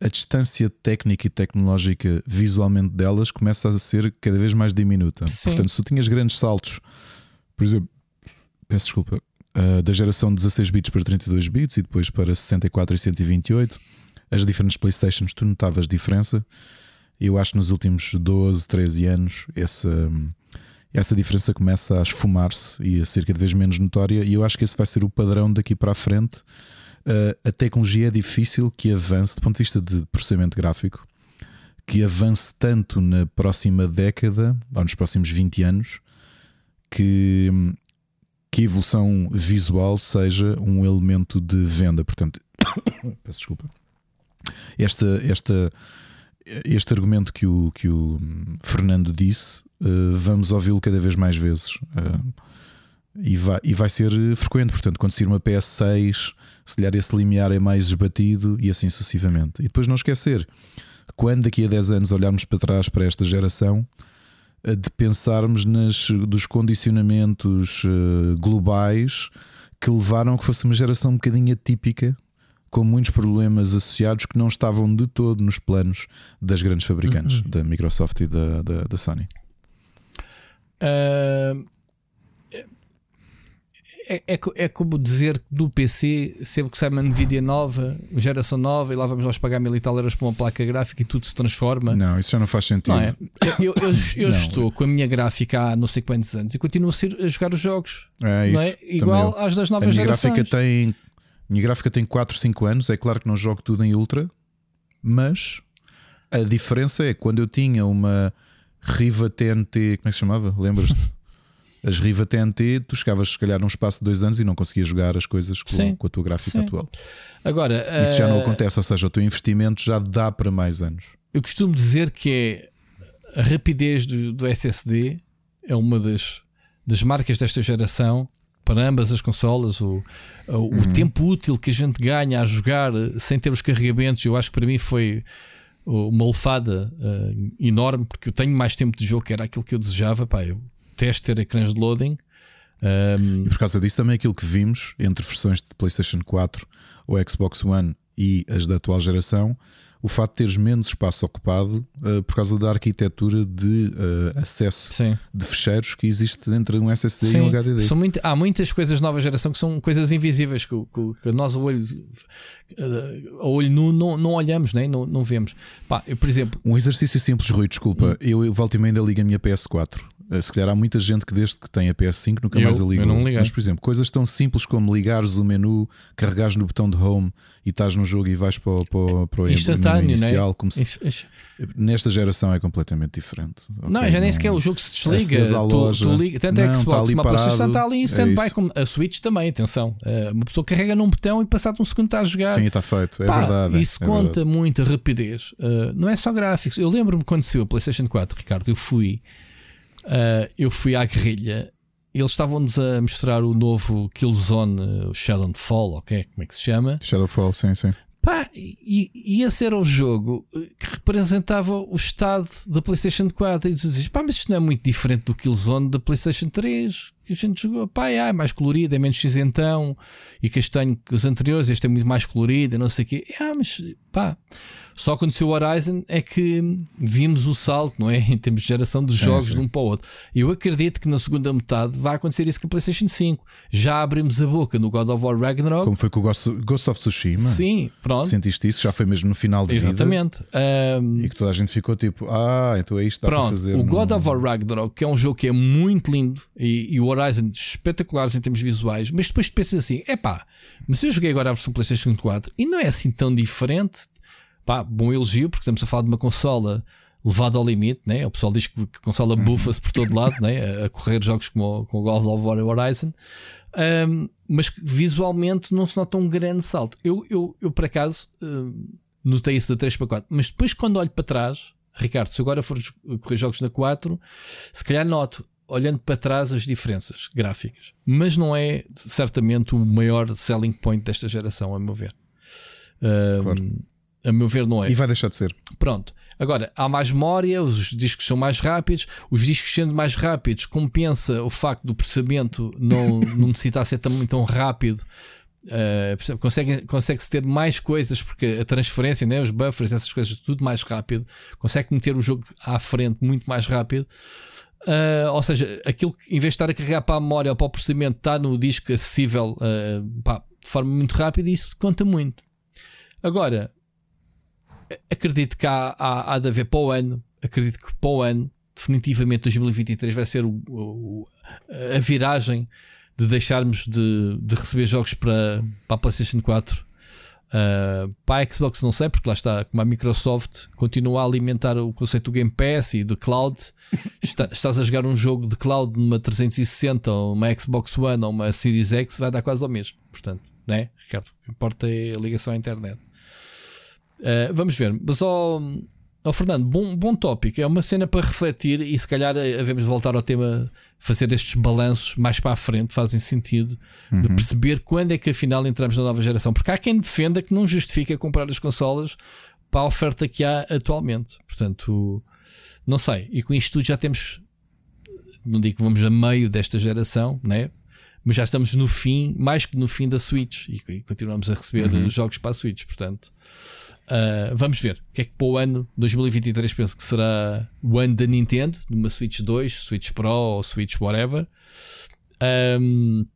a distância técnica e tecnológica visualmente delas começa a ser cada vez mais diminuta. Sim. Portanto, se tu tinhas grandes saltos, por exemplo, peço desculpa, uh, da geração de 16 bits para 32 bits e depois para 64 e 128, as diferentes Playstations, tu notavas diferença. Eu acho que nos últimos 12, 13 anos essa, essa diferença começa a esfumar-se e a ser cada vez menos notória, e eu acho que esse vai ser o padrão daqui para a frente. Uh, a tecnologia é difícil que avance do ponto de vista de processamento gráfico, que avance tanto na próxima década, ou nos próximos 20 anos, que, que a evolução visual seja um elemento de venda. Portanto, peço desculpa. Esta, esta este argumento que o, que o Fernando disse, uh, vamos ouvi-lo cada vez mais vezes. Uh, e, vai, e vai ser frequente, portanto, quando sair uma PS6, se lhe esse limiar é mais esbatido e assim sucessivamente. E depois não esquecer, quando daqui a 10 anos olharmos para trás para esta geração, de pensarmos nas, dos condicionamentos globais que levaram a que fosse uma geração um bocadinho atípica com muitos problemas associados que não estavam de todo nos planos das grandes fabricantes, uhum. da Microsoft e da, da, da Sony. Uh, é, é, é, como dizer do PC, sempre que sai uma Nvidia nova, geração nova, e lá vamos nós pagar mil e tal euros para uma placa gráfica e tudo se transforma. Não, isso já não faz sentido. Não é? Eu, eu, eu estou com a minha gráfica há não sei quantos anos e continuo a, ser, a jogar os jogos. É, isso, é? Igual às das novas a minha gerações. gráfica tem minha gráfica tem 4, 5 anos. É claro que não jogo tudo em Ultra, mas a diferença é quando eu tinha uma Riva TNT, como é que se chamava? Lembras-te? As Riva TNT, tu chegavas se calhar num espaço de dois anos e não conseguias jogar as coisas com, com a tua gráfica Sim. atual. Agora, isso já não eh, acontece, ou seja, o teu investimento já dá para mais anos. Eu costumo dizer que é a rapidez do, do SSD é uma das, das marcas desta geração para ambas as consolas, o, o, uhum. tempo útil que a gente ganha a jogar sem ter os carregamentos, eu acho que para mim foi uma lefada uh, enorme, porque eu tenho mais tempo de jogo, que era aquilo que eu desejava. Pá, eu testo ter ecrãs de loading. Um... E por causa disso, também aquilo que vimos entre versões de PlayStation 4 ou Xbox One e as da atual geração o facto de teres menos espaço ocupado uh, por causa da arquitetura de uh, acesso Sim. de fecheiros que existe entre um SSD Sim. e um HDD. São muito, há muitas coisas nova geração que são coisas invisíveis que, que, que nós, a olho, uh, a olho nu, não, não olhamos, nem, não, não vemos. Pá, eu, por exemplo, um exercício simples, Rui, desculpa. Hum. Eu, eu volto e meia ainda ligo a minha PS4 eh, se calhar há muita gente que desde que tem a PS5 nunca eu, mais a não Mas, por exemplo, coisas tão simples como ligares o menu, carregares no botão de home e estás no jogo e vais para, para, para o Instantâneo, instantâneo, inicial, né? como se- nesta geração é completamente diferente. Não, Ok, já nem sequer o jogo se desliga. Tu, tu liga, tanto a Não, Xbox está ali como a PlayStation está ali em É stand-by, como a Switch também. Atenção, Eh, uma pessoa carrega num botão e passado um segundo está a jogar. Sim, está feito, é Pá, verdade. Isso é conta verdade. muito a rapidez. Uh, não é só gráficos. Eu lembro-me quando saiu a PlayStation 4, Ricardo. Eu fui, uh, eu fui à guerrilha. Eles estavam-nos a mostrar o novo Killzone, o Shadow and Fall, ok? Como é que se chama? Shadowfall, sim, sim. Pá, e, e esse era o jogo uh, que representava o estado da PlayStation 4. E tu dizes, pá, mas isto não é muito diferente do Killzone da PlayStation 3 que a gente jogou. Pá, é, é mais colorido, é menos cinzentão e castanho que os anteriores. Este é muito mais colorido, não sei o quê. Ah, mas pá, só quando o Horizon é que vimos o salto, não é? Em termos de geração de jogos de um para o outro. Eu acredito que na segunda metade vai acontecer isso com a PlayStation 5. Já abrimos a boca no God of War Ragnarok. Como foi com o Ghost, Ghost of Tsushima? Sim, pronto. Sentiste isso? Já foi mesmo no final de? Exatamente. Ahm, E que toda a gente ficou tipo, ah, então é isto que dá para Pronto, fazer. o God of War Ragnarok, que é um jogo que é muito lindo e, e o Horizon espetaculares em termos visuais, mas depois tu pensas assim: epá, mas eu joguei agora a versão PlayStation 4 e não é assim tão diferente. Pá, bom elogio, porque estamos a falar de uma consola levada ao limite, né? o pessoal diz que a consola bufa-se por todo lado, né? a correr jogos como, o- com o God of War e Horizon. Um, mas visualmente não se nota um grande salto. Eu, eu, eu por acaso, um, notei isso da 3 para 4, mas depois, quando olho para trás, Ricardo, se agora for correr jogos na 4, se calhar noto, olhando para trás, as diferenças gráficas. Mas não é certamente o maior selling point desta geração, a meu ver. Um, Claro. A meu ver, não é. E vai deixar de ser. Pronto. Agora, há mais memória, os discos são mais rápidos, os discos sendo mais rápidos compensa o facto do processamento não, não necessitar ser também tão rápido. Uh, percebe? consegue, consegue-se ter mais coisas porque a transferência, né, os buffers, essas coisas, tudo mais rápido. Consegue meter o jogo à frente muito mais rápido. Uh, ou seja, aquilo que em vez de estar a carregar para a memória ou para o processamento, está no disco acessível uh, pá, de forma muito rápida e isso conta muito. Agora, acredito que há, há, há de haver para o ano, acredito que para o ano, definitivamente 2023 vai ser o, o- a viragem de deixarmos de, de receber jogos para, para a PlayStation 4. Uh, para a Xbox não sei, porque lá está, como a Microsoft continua a alimentar o conceito do Game Pass e do cloud. Está- estás a jogar um jogo de cloud numa 360 ou uma Xbox One ou uma Series X, vai dar quase ao mesmo. Portanto, né, Ricardo? O que importa é a ligação à internet. Uh, vamos ver, mas ó ó, Fernando, bom, bom tópico. É uma cena para refletir e se calhar eh, havemos de voltar ao tema, fazer estes balanços mais para a frente, fazem sentido de perceber quando é que afinal entramos na nova geração. Porque há quem defenda que não justifica comprar as consolas para a oferta que há atualmente. Portanto, não sei. E com isto tudo já temos, não digo que vamos a meio desta geração, né? mas já estamos no fim, mais que no fim da Switch e, continuamos a receber Uhum. jogos para a Switch. Portanto, Uh, vamos ver o que é que para o ano 2023 penso que será o ano da Nintendo, numa Switch 2, Switch Pro ou Switch whatever. Um,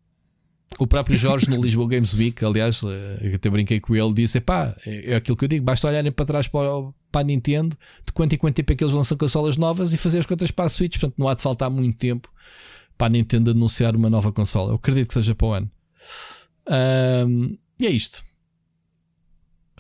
o próprio Jorge no Lisboa Games Week, aliás, eh, eu até brinquei com ele, disse: pá, é, é aquilo que eu digo, basta olharem para trás para, para a Nintendo, de quanto em quanto tempo é que eles lançam consolas novas e fazer as contas para a Switch, portanto não há de faltar muito tempo para a Nintendo anunciar uma nova consola. Eu acredito que seja para o ano. Um, e é isto.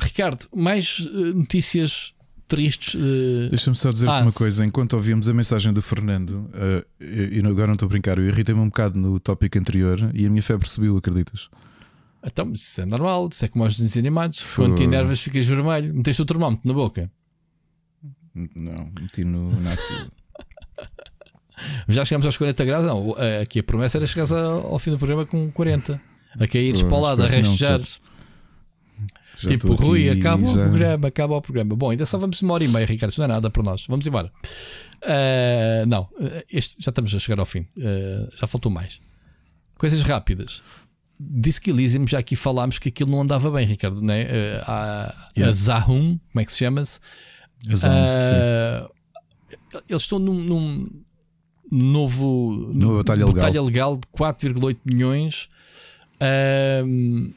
Ricardo, mais eh, notícias tristes. eh, Deixa-me só dizer Ah, uma coisa. Enquanto ouvimos a mensagem do Fernando, eh, e agora não estou a brincar, eu irritei-me um bocado no tópico anterior e a minha febre subiu, acreditas? então, isso é normal, isso é como aos desenhos animados. Foi. Quando te enervas, ficas vermelho. Meteste o termómetro na boca. Não, meti no Nazi. Já chegamos aos 40 graus. Não, aqui a promessa era chegares ao, fim do programa com 40. A caíres para o lado, a espero que não, restejares. Já Tipo, Rui, acaba o já- programa, acaba o programa. Bom, ainda só vamos uma hora e meia, Ricardo. Isso não é nada para nós. Vamos embora. Eh, não, eh, este, já estamos a chegar ao fim. Eh, já faltou mais. Coisas rápidas. Disse que Elysium, já aqui falámos que aquilo não andava bem, Ricardo. Né? Há a Yeah. Zahum, como é que se chama-se? Ah, eles estão num, num novo Numa batalha legal. batalha legal de 4,8 milhões. Ahm,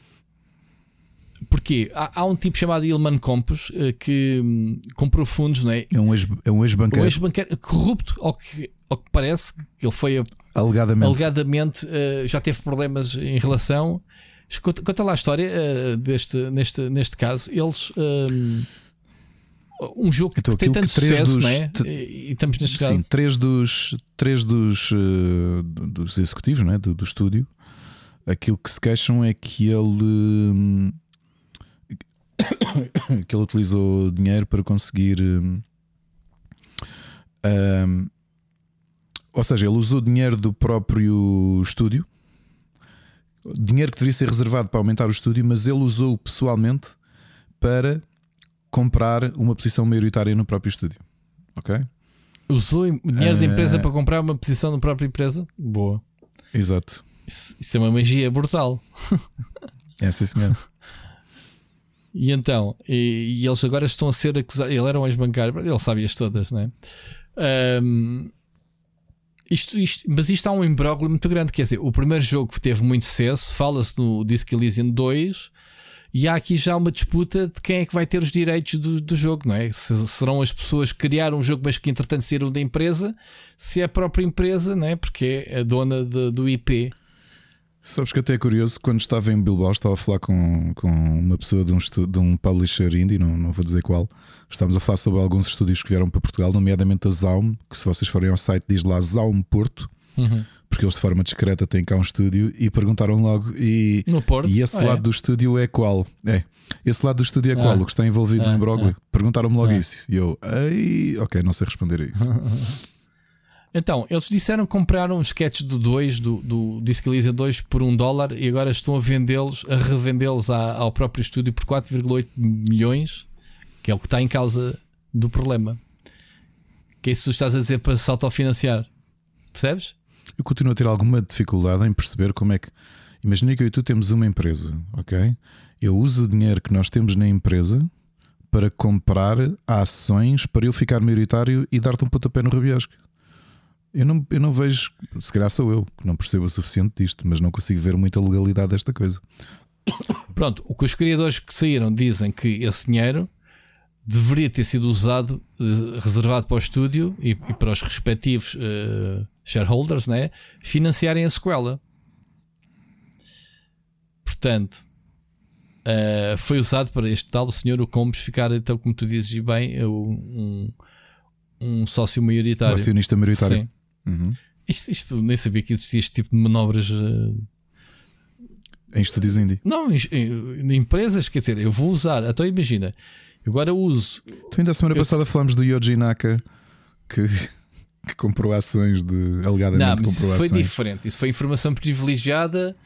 porquê? Há, há um tipo chamado Ilman Campos eh, que hum, comprou fundos, não é? É um ex- é um Um ex-banqueiro, ex-banqueiro corrupto, ao que, ao que parece, que ele foi a- alegadamente. alegadamente eh, já teve problemas em relação. Conta, conta lá a história eh, deste, neste, neste caso. Eles, hum, um jogo que Então, tem aquilo tanto que sucesso, dos- não é? E, estamos neste Sim, caso. três dos, três dos, dos executivos né, do, do estúdio, aquilo que se queixam é que ele, hum, que ele utilizou dinheiro para conseguir. hum, hum, ou seja, ele usou dinheiro do próprio estúdio, dinheiro que deveria ser reservado para aumentar o estúdio, mas ele usou pessoalmente para comprar uma posição maioritária no próprio estúdio. Ok? Usou dinheiro da empresa Eh. para comprar uma posição da própria empresa? Boa. Exato. Isso, isso é uma magia brutal. É, sim, senhor. E então, e, e eles agora estão a ser acusados. Ele era um ex-bancário, ele sabia-as todas, não é? Ahm, isto, isto, mas isto há um imbróglio muito grande. Quer dizer, o primeiro jogo que teve muito sucesso, fala-se no Disco Elysium 2, e há aqui já uma disputa de quem é que vai ter os direitos do, do jogo, não é? Se serão as pessoas que criaram o jogo, mas que entretanto saíram da empresa, se é a própria empresa, não é? Porque é a dona de- do IP. Sabes que até é curioso, quando estava em Bilbao, estava a falar com, com uma pessoa de um, de um publisher indie, não, não vou dizer qual. Estávamos a falar sobre alguns estúdios que vieram para Portugal, nomeadamente a Zaum, que se vocês forem ao site diz lá Zaum Porto, porque eles de forma discreta têm cá um estúdio e perguntaram logo. E, e esse Ah, é? lado do estúdio é qual? É. Esse lado do estúdio é qual? Ah. O que está envolvido Ah, no imbróglio? Perguntaram-me logo Ah. isso. E eu, ei, ok, não sei responder a isso. Então, eles disseram que compraram os sketches do 2, do, do Elysium 2 por um dólar e agora estão a vendê-los, a revendê-los ao próprio estúdio por 4,8 milhões, que é o que está em causa do problema. Que é isso que tu estás a dizer para se autofinanciar. Percebes? Eu continuo a ter alguma dificuldade em perceber como é que. Imagina que eu e tu temos uma empresa, ok? Eu uso o dinheiro que nós temos na empresa para comprar ações para eu ficar maioritário e dar-te um pontapé no rabiosco. Eu não, eu não vejo, se calhar sou eu que não percebo o suficiente disto, mas não consigo ver muita legalidade desta coisa. Pronto, o que os criadores que saíram dizem que esse dinheiro deveria ter sido usado, eh, reservado para o estúdio e, e para os respectivos eh, shareholders, né? financiarem a sequela. Portanto, eh, foi usado para este tal senhor, o Combs, ficar, então, como tu dizes bem, um, um sócio maioritário. acionista maioritário. Sim. Uhum. Isto, isto nem sabia que existia este tipo de manobras eh, Em estúdios indie. Não, em, em- em empresas, quer dizer, eu vou usar. Então imagina, agora uso. Tu ainda a semana Eu- passada falámos do Yoji Naka que, que comprou ações de. alegadamente Não, mas comprou isso foi ações. diferente. Isso foi informação privilegiada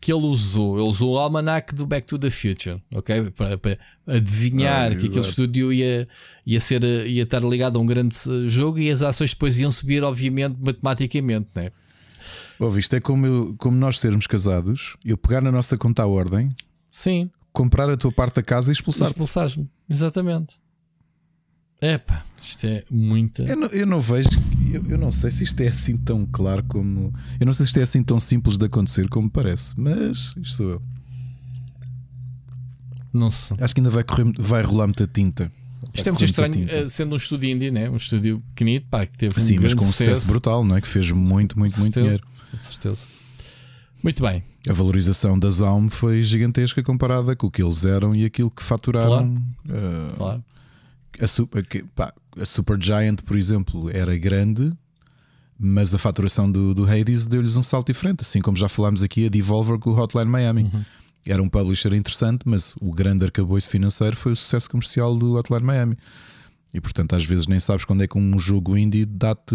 que ele usou. Ele usou o almanac do Back to the Future, ok? Para, para adivinhar Ah, que aquele estúdio ia, ia, ser, ia estar ligado a um grande jogo e as ações depois iam subir, obviamente, matematicamente, né? Ouve, isto é como, eu- como nós sermos casados, eu pegar na nossa conta à ordem, Sim, comprar a tua parte da casa e expulsar-te. expulsares-me. Exatamente. Epá, isto é muita. Eu não, eu não vejo, eu, eu não sei se isto é assim tão claro como. Eu não sei se isto é assim tão simples de acontecer como parece, mas isto sou eu. Não sei. Acho que ainda vai, correr, vai rolar muita tinta. Isto é muito estranho, eh, sendo um estúdio indie, né? um estúdio pequenito, pá, que teve Sim, um mas com um sucesso brutal, não é? Que fez muito, muito, muito certeza. dinheiro. Com certeza. Muito bem. A valorização da Zaum foi gigantesca comparada com o que eles eram e aquilo que faturaram. Uh, Claro. A, Super, pá, a Supergiant, por exemplo, era grande, mas a faturação do, do Hades deu-lhes um salto diferente. Assim como já falámos aqui, a Devolver com o Hotline Miami. Era um publisher interessante, mas o grande arcabouço financeiro foi o sucesso comercial do Hotline Miami. E portanto, às vezes nem sabes quando é que um jogo indie dá-te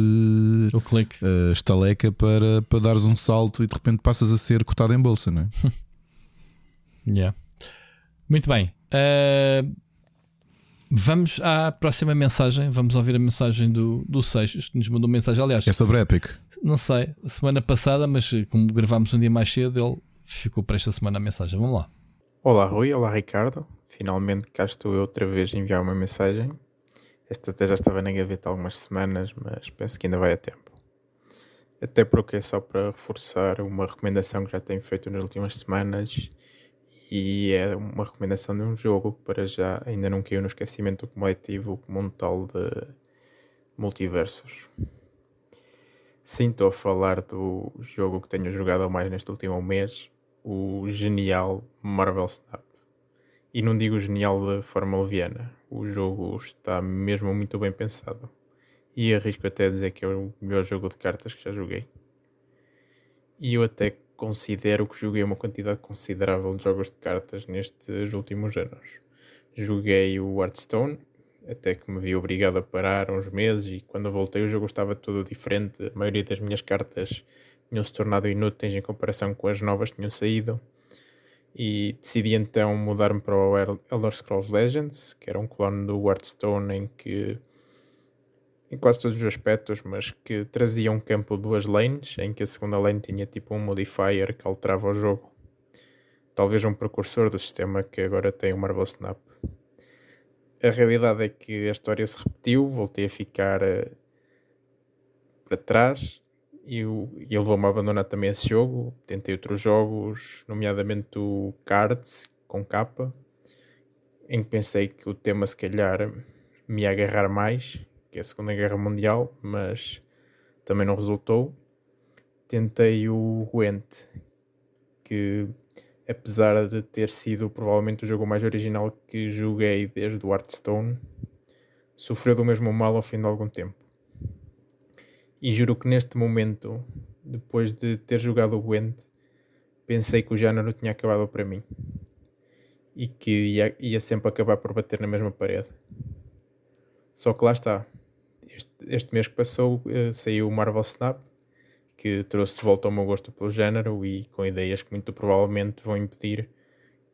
O clique. uh, estaleca para, para dares um salto e de repente passas a ser cotado em bolsa, não é? Yeah. Muito bem. Uh, vamos à próxima mensagem. Vamos ouvir a mensagem do, do Seixas, que nos mandou mensagem. Aliás, É sobre Epic. não sei, semana passada, mas eh, como gravámos um dia mais cedo, ele ficou para esta semana a mensagem. Vamos lá. Olá Rui, olá Ricardo. Finalmente cá estou eu outra vez a enviar uma mensagem. Esta até já estava na gaveta há algumas semanas, mas penso que ainda vai a tempo. Até porque é só para reforçar uma recomendação que já tenho feito nas últimas semanas e é uma recomendação de um jogo que para já ainda não caiu no esquecimento coletivo como um tal de multiversos. Sim, estou a falar do jogo que tenho jogado mais neste último mês, o genial Marvel Snap. E não digo genial de forma leviana. O jogo está mesmo muito bem pensado. E arrisco até a dizer que é o melhor jogo de cartas que já joguei. E eu até considero que joguei uma quantidade considerável de jogos de cartas nestes últimos anos. Joguei o Hearthstone, até que me vi obrigado a parar uns meses e quando voltei o jogo estava todo diferente. A maioria das minhas cartas tinham se tornado inúteis em comparação com as novas que tinham saído. E decidi então mudar-me para o Elder Scrolls Legends, que era um clone do Hearthstone em que em quase todos os aspectos, mas que trazia um campo duas lanes, em que a segunda lane tinha tipo um modifier que alterava o jogo. Talvez um precursor do sistema que agora tem o Marvel Snap a realidade é que a história se repetiu, voltei a ficar uh, para trás e, e ele levou-me a abandonar também esse jogo. Tentei outros jogos, nomeadamente o Cards com capa, em que pensei que o tema se calhar me ia agarrar mais, que é a Segunda Guerra Mundial, mas também não resultou. Tentei o Gwent, que apesar de ter sido provavelmente o jogo mais original que joguei desde o Hearthstone, sofreu do mesmo mal ao fim de algum tempo. E juro que neste momento, depois de ter jogado o Gwent, pensei que o género tinha acabado para mim e que ia, ia sempre acabar por bater na mesma parede. Só que lá está. Este, este mês que passou uh, saiu o Marvel Snap que trouxe de volta o meu gosto pelo género e com ideias que muito provavelmente vão impedir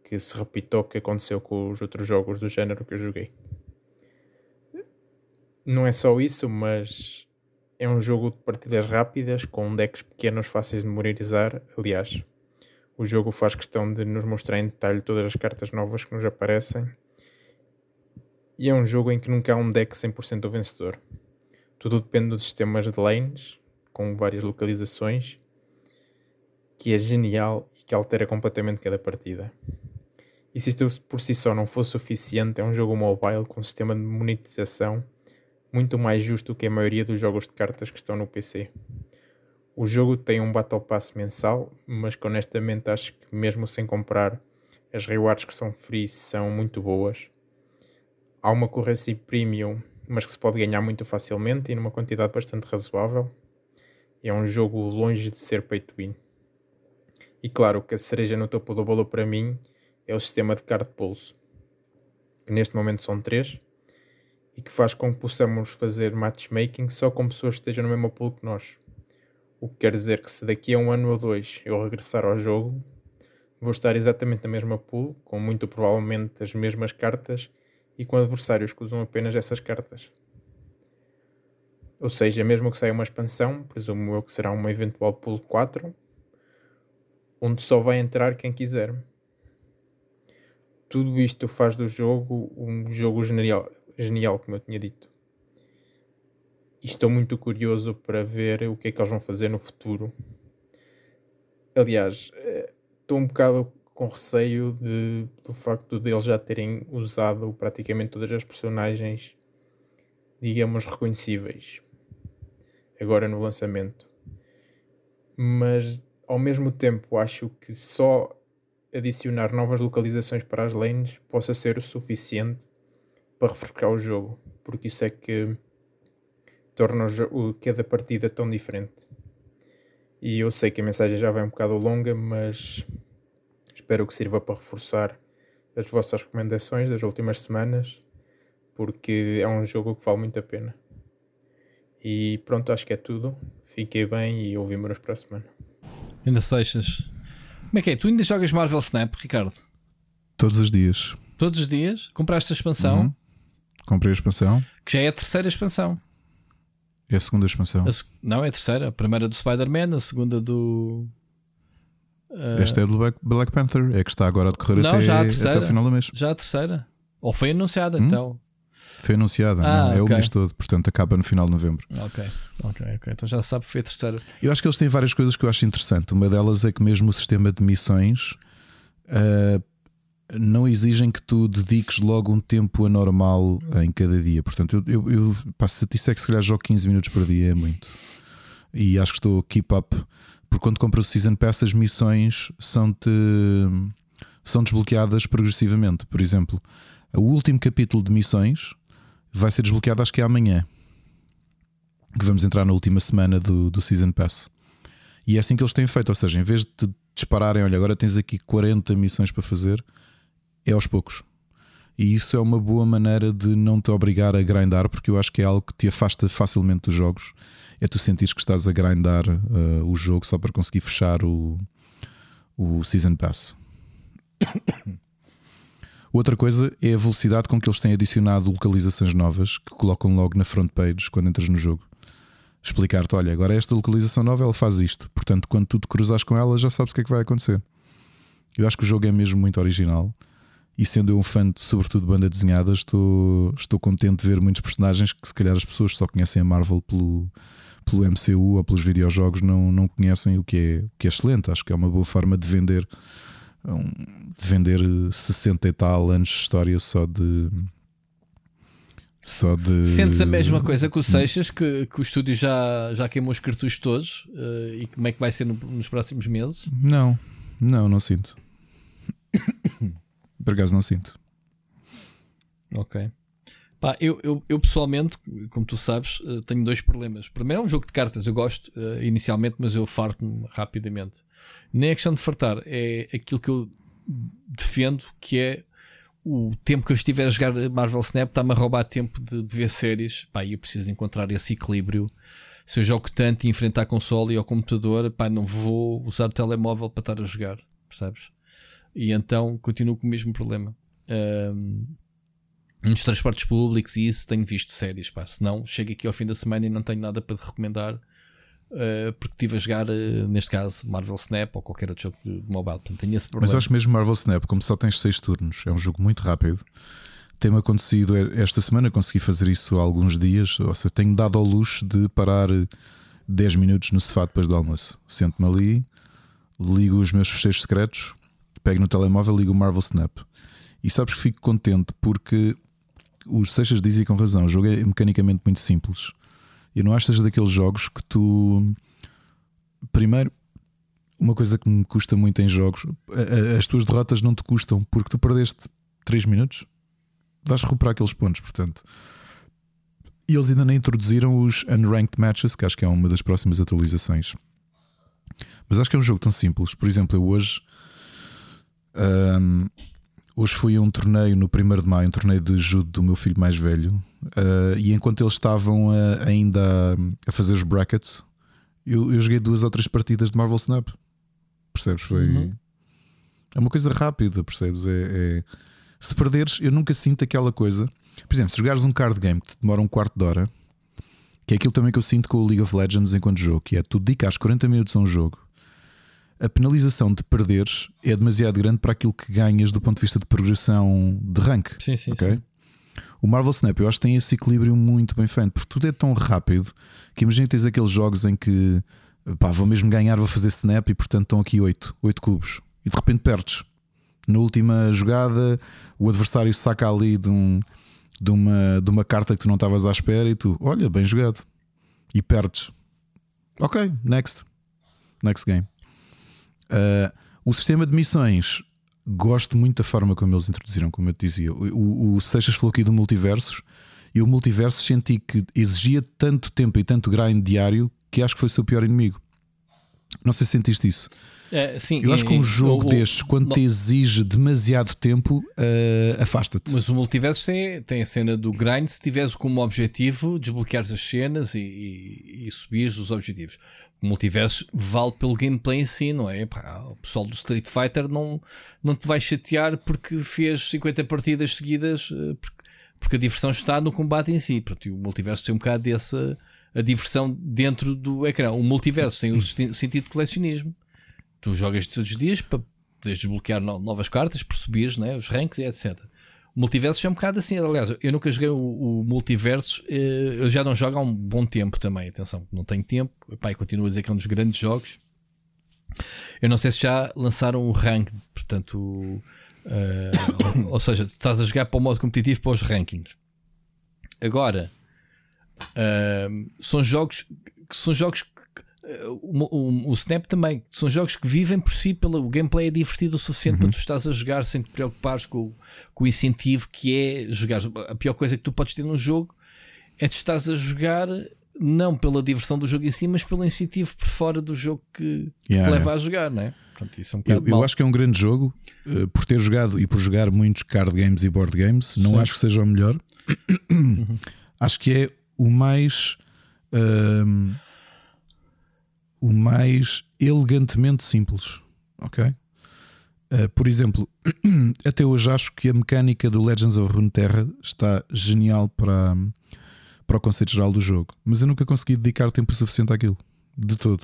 que se repita o que aconteceu com os outros jogos do género que eu joguei. Não é só isso, mas é um jogo de partidas rápidas com decks pequenos fáceis de memorizar. Aliás, o jogo faz questão de nos mostrar em detalhe todas as cartas novas que nos aparecem. E é um jogo em que nunca há um deck 100% vencedor. Tudo depende dos sistemas de lanes, com várias localizações, que é genial e que altera completamente cada partida. E se isto por si só não fosse suficiente, é um jogo mobile com um sistema de monetização muito mais justo que a maioria dos jogos de cartas que estão no PC. O jogo tem um Battle Pass mensal, mas que honestamente acho que mesmo sem comprar, as rewards que são free são muito boas. Há uma currency premium, mas que se pode ganhar muito facilmente e numa quantidade bastante razoável. É um jogo longe de ser pay to win. E claro que a cereja no topo do bolo para mim é o sistema de card pulse, que neste momento são três, e que faz com que possamos fazer matchmaking só com pessoas que estejam no mesmo pool que nós. O que quer dizer que se daqui a um ano ou dois eu regressar ao jogo, vou estar exatamente na mesma pool, com muito provavelmente as mesmas cartas e com adversários que usam apenas essas cartas. Ou seja, mesmo que saia uma expansão, presumo eu que será uma eventual pool 4, onde só vai entrar quem quiser. Tudo isto faz do jogo um jogo genial, genial como eu tinha dito. E estou muito curioso para ver o que é que eles vão fazer no futuro. Aliás, eh, estou um bocado com receio de, do facto de eles já terem usado praticamente todas as personagens, digamos, reconhecíveis agora no lançamento. Mas ao mesmo tempo acho que só adicionar novas localizações para as lanes possa ser o suficiente para refrescar o jogo, porque isso é que torna o, cada partida tão diferente. E eu sei que a mensagem já vai um bocado longa, mas espero que sirva para reforçar as vossas recomendações das últimas semanas, porque é um jogo que vale muito a pena. E pronto, acho que é tudo. Fiquei bem e ouvimos-nos para a semana. Ainda seixas. Como é que é? Tu ainda jogas Marvel Snap, Ricardo? Todos os dias. Todos os dias? Compraste a expansão? Uhum. Comprei a expansão. Que já é a terceira expansão. É a segunda expansão. A Não, é a terceira. A primeira do Spider-Man, a segunda do. Uh... Esta é do Black, Panther. É que está agora a decorrer Não, até, já a terceira. até o final do mês. Já a terceira. Ou foi anunciada, hum? então. Foi anunciada, ah, não, é okay. o mês todo, portanto acaba no final de novembro. Ok, ok, ok. Então já sabe, foi a terceira. Eu acho que eles têm várias coisas que eu acho interessante. Uma delas é que mesmo o sistema de missões uh, não exigem que tu dediques logo um tempo anormal em cada dia. Portanto, eu, eu, eu passo, se disser que se calhar jogo 15 minutos por dia é muito. E acho que estou keep up, porque quando compro o Season Pass, as missões são-te são desbloqueadas progressivamente. Por exemplo, o último capítulo de missões vai ser desbloqueado, acho que é amanhã. Que vamos entrar na última semana do, do Season Pass. E é assim que eles têm feito, ou seja, em vez de dispararem, olha, agora tens aqui 40 missões para fazer, é aos poucos. E isso é uma boa maneira de não te obrigar a grindar, porque eu acho que é algo que te afasta facilmente dos jogos. É tu sentires que estás a grindar uh, o jogo só para conseguir fechar o, o Season Pass. Outra coisa é a velocidade com que eles têm adicionado localizações novas que colocam logo na front page quando entras no jogo. Explicar-te, olha, agora esta localização nova ela faz isto. Portanto, quando tu te cruzas com ela, já sabes o que é que vai acontecer. Eu acho que o jogo é mesmo muito original. E sendo eu um fã, sobretudo de banda desenhada, estou, estou contente de ver muitos personagens que se calhar as pessoas só conhecem a Marvel pelo, pelo MCU ou pelos videojogos não, não conhecem o que, é, o que é excelente. Acho que é uma boa forma de vender de vender 60 e tal anos de história só de. Só de. Sentes a mesma coisa que o Seixas, que, que o estúdio já, já queimou os cartuchos todos uh, e como é que vai ser no, nos próximos meses? Não, não, não sinto. Por acaso não sinto. Ok. Pá, eu, eu, eu, pessoalmente, como tu sabes, uh, tenho dois problemas. Primeiro é um jogo de cartas, eu gosto uh, inicialmente, mas eu farto-me rapidamente. Nem é questão de fartar, é aquilo que eu defendo, que é o tempo que eu estiver a jogar Marvel Snap está-me a roubar tempo de, de ver séries. Pá, eu preciso encontrar esse equilíbrio. Se eu jogo tanto e enfrentar a console e ao computador, pá, não vou usar o telemóvel para estar a jogar, percebes? E então continuo com o mesmo problema. Um, nos transportes públicos e isso tenho visto séries, pá. Senão chego aqui ao fim da semana e não tenho nada para te recomendar. Uh, porque estive a jogar, uh, neste caso, Marvel Snap ou qualquer outro jogo de, mobile. Portanto, tenho esse problema. Mas acho mesmo Marvel Snap, como só tens 6 turnos, é um jogo muito rápido. Tem-me acontecido esta semana, consegui fazer isso há alguns dias. Ou seja, tenho dado ao luxo de parar 10 minutos no sofá depois do almoço. Sento-me ali, ligo os meus fecheiros secretos, pego no telemóvel, ligo o Marvel Snap. E sabes que fico contente porque os Seixas dizem com razão, o jogo é mecanicamente muito simples. Eu não acho que seja daqueles jogos que tu. Primeiro, uma coisa que me custa muito em jogos, as tuas derrotas não te custam porque tu perdeste 3 minutos, vais recuperar aqueles pontos, portanto. E eles ainda nem introduziram os Unranked Matches, que acho que é uma das próximas atualizações. Mas acho que é um jogo tão simples. Por exemplo, eu hoje. Um, Hoje fui a um torneio no 1 de maio, um torneio de judo do meu filho mais velho. Uh, e enquanto eles estavam a, ainda a fazer os brackets, eu, eu, joguei duas ou três partidas de Marvel Snap. Percebes? Foi. Uhum. É uma coisa rápida, percebes? É, é, Se perderes, eu nunca sinto aquela coisa. Por exemplo, se jogares um card game que demora um quarto de hora, que é aquilo também que eu sinto com o League of Legends enquanto jogo, que é tu dedicares 40 minutos a um jogo a penalização de perderes é demasiado grande para aquilo que ganhas do ponto de vista de progressão de rank. Sim, sim, okay? sim. O Marvel Snap eu acho que tem esse equilíbrio muito bem feito, porque tudo é tão rápido que imagina que tens aqueles jogos em que pá, vou mesmo ganhar, vou fazer snap e portanto estão aqui 8, 8 cubos e de repente perdes. Na última jogada, o adversário saca ali de, um, de, uma, de uma carta que tu não estavas à espera e tu, olha, bem jogado, e perdes. Ok, next. Next game. Uh, o sistema de missões, gosto muito da forma como eles introduziram, como eu te dizia. O, o, Seixas falou aqui do multiversos e o multiverso senti que exigia tanto tempo e tanto grind diário que acho que foi o seu pior inimigo. Não sei se sentiste isso. É, sim, eu acho que um jogo o, destes, quando te exige demasiado tempo, uh, afasta-te. Mas o multiverso tem, tem a cena do grind. Se tiveres como objetivo desbloqueares as cenas e, e, e subires os objetivos o multiverso vale pelo gameplay em si, não é? Pá, o pessoal do Street Fighter não, não te vai chatear porque fez 50 partidas seguidas, eh, porque, porque a diversão está no combate em si. Pronto, e o multiverso tem um bocado dessa a diversão dentro do ecrã. O multiverso tem o sentido de colecionismo. Tu jogas todos os dias para poderes desbloquear novas cartas, por subires né, os ranks e etc. O multiverso é um bocado assim. Aliás, eu nunca joguei o, o multiverso, eh, eu já não jogo há um bom tempo também. Atenção, não tenho tempo. Pai, continuo a dizer que é um dos grandes jogos. Eu não sei se já lançaram o rank, portanto, uh, ou, ou, seja, estás a jogar para o modo competitivo para os rankings. Agora, uh, são jogos que são jogos o, o, o, Snap também. São jogos que vivem por si, pelo, o gameplay é divertido o suficiente uhum. para tu estás a jogar sem te preocupares com, com o incentivo que é jogar. A pior coisa que tu podes ter num jogo é tu estás a jogar não pela diversão do jogo em si, mas pelo incentivo por fora do jogo que, yeah, te leva a jogar, não é? Portanto, é um eu, eu acho que é um grande jogo uh, por ter jogado e por jogar muitos card games e board games. Não Sim. acho que seja o melhor, uhum. acho que é o mais. Uh, o mais elegantemente simples. Ok? Uh, por exemplo, até hoje acho que a mecânica do Legends of Runeterra está genial para, para o conceito geral do jogo, mas eu nunca consegui dedicar tempo suficiente àquilo, de todo.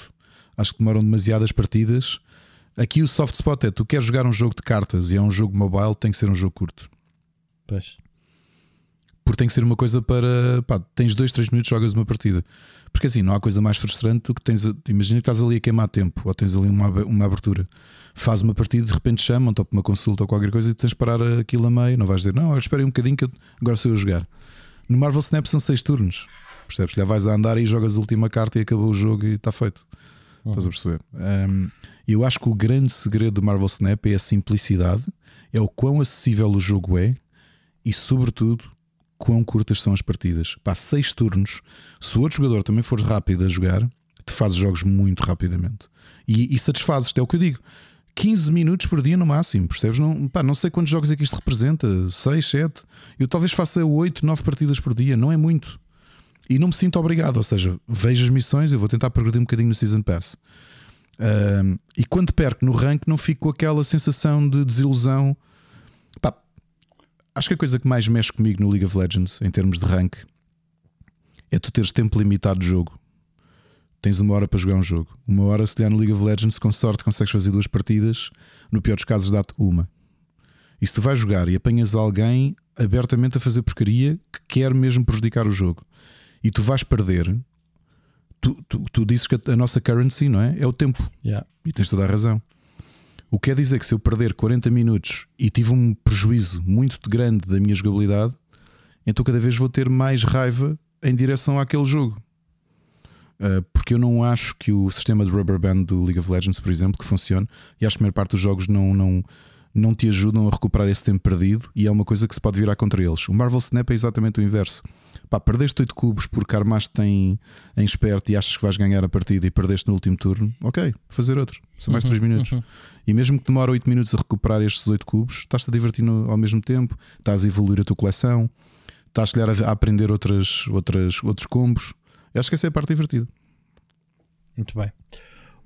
Acho que demoram demasiadas partidas. Aqui o soft spot é: tu queres jogar um jogo de cartas e é um jogo mobile, tem que ser um jogo curto. Pois. Porque tem que ser uma coisa para. Pá, tens 2, 3 minutos, jogas uma partida. Porque assim, não há coisa mais frustrante do que tens. Imagina que estás ali a queimar tempo ou tens ali uma, uma abertura. Faz uma partida de repente chamam-te ou uma consulta ou qualquer coisa e tens de parar aquilo a meio. Não vais dizer, não, espera aí um bocadinho que eu, agora sou eu a jogar. No Marvel Snap são 6 turnos. Percebes? Já vais a andar e jogas a última carta e acabou o jogo e está feito. Uhum. Estás a perceber? Um, eu acho que o grande segredo do Marvel Snap é a simplicidade, é o quão acessível o jogo é e, sobretudo, quão curtas são as partidas. Pá, seis turnos. Se o outro jogador também for rápido a jogar, te fazes jogos muito rapidamente. E, e satisfazes-te, é o que eu digo. 15 minutos por dia no máximo, percebes? Não, pá, não sei quantos jogos é que isto representa, 6, 7. Eu talvez faça 8, 9 partidas por dia, não é muito. E não me sinto obrigado, ou seja, vejo as missões, eu vou tentar progredir um bocadinho no Season Pass. E quando perco no rank, não fico com aquela sensação de desilusão Acho que a coisa que mais mexe comigo no League of Legends, em termos de rank, é tu teres tempo limitado de jogo. Tens uma hora para jogar um jogo. Uma hora, se der no League of Legends, com sorte consegues fazer duas partidas. No pior dos casos, dá-te uma. E se tu vais jogar e apanhas alguém abertamente a fazer porcaria que quer mesmo prejudicar o jogo e tu vais perder, tu, tu, tu dizes que a nossa currency não é? É o tempo. Yeah. E tens toda a razão. O que quer dizer que se eu perder 40 minutos e tive um prejuízo muito grande da minha jogabilidade, então cada vez vou ter mais raiva em direção àquele jogo. Uh, porque eu não acho que o sistema de rubber band do League of Legends, por exemplo, que funcione, e acho que a maior parte dos jogos não, não, não te ajudam a recuperar esse tempo perdido, e é uma coisa que se pode virar contra eles. O Marvel Snap é exatamente o inverso. Pá, perdeste 8 cubos porque armaste em, em esperto e achas que vais ganhar a partida e perdeste no último turno, ok, fazer outro. São mais 3 uhum, minutos. Uhum. E mesmo que demore 8 minutos a recuperar estes 8 cubos, estás-te a divertir no, ao mesmo tempo, estás a evoluir a tua coleção, estás a, a aprender outras, outras, outros combos. Eu acho que essa é a parte divertida. Muito bem.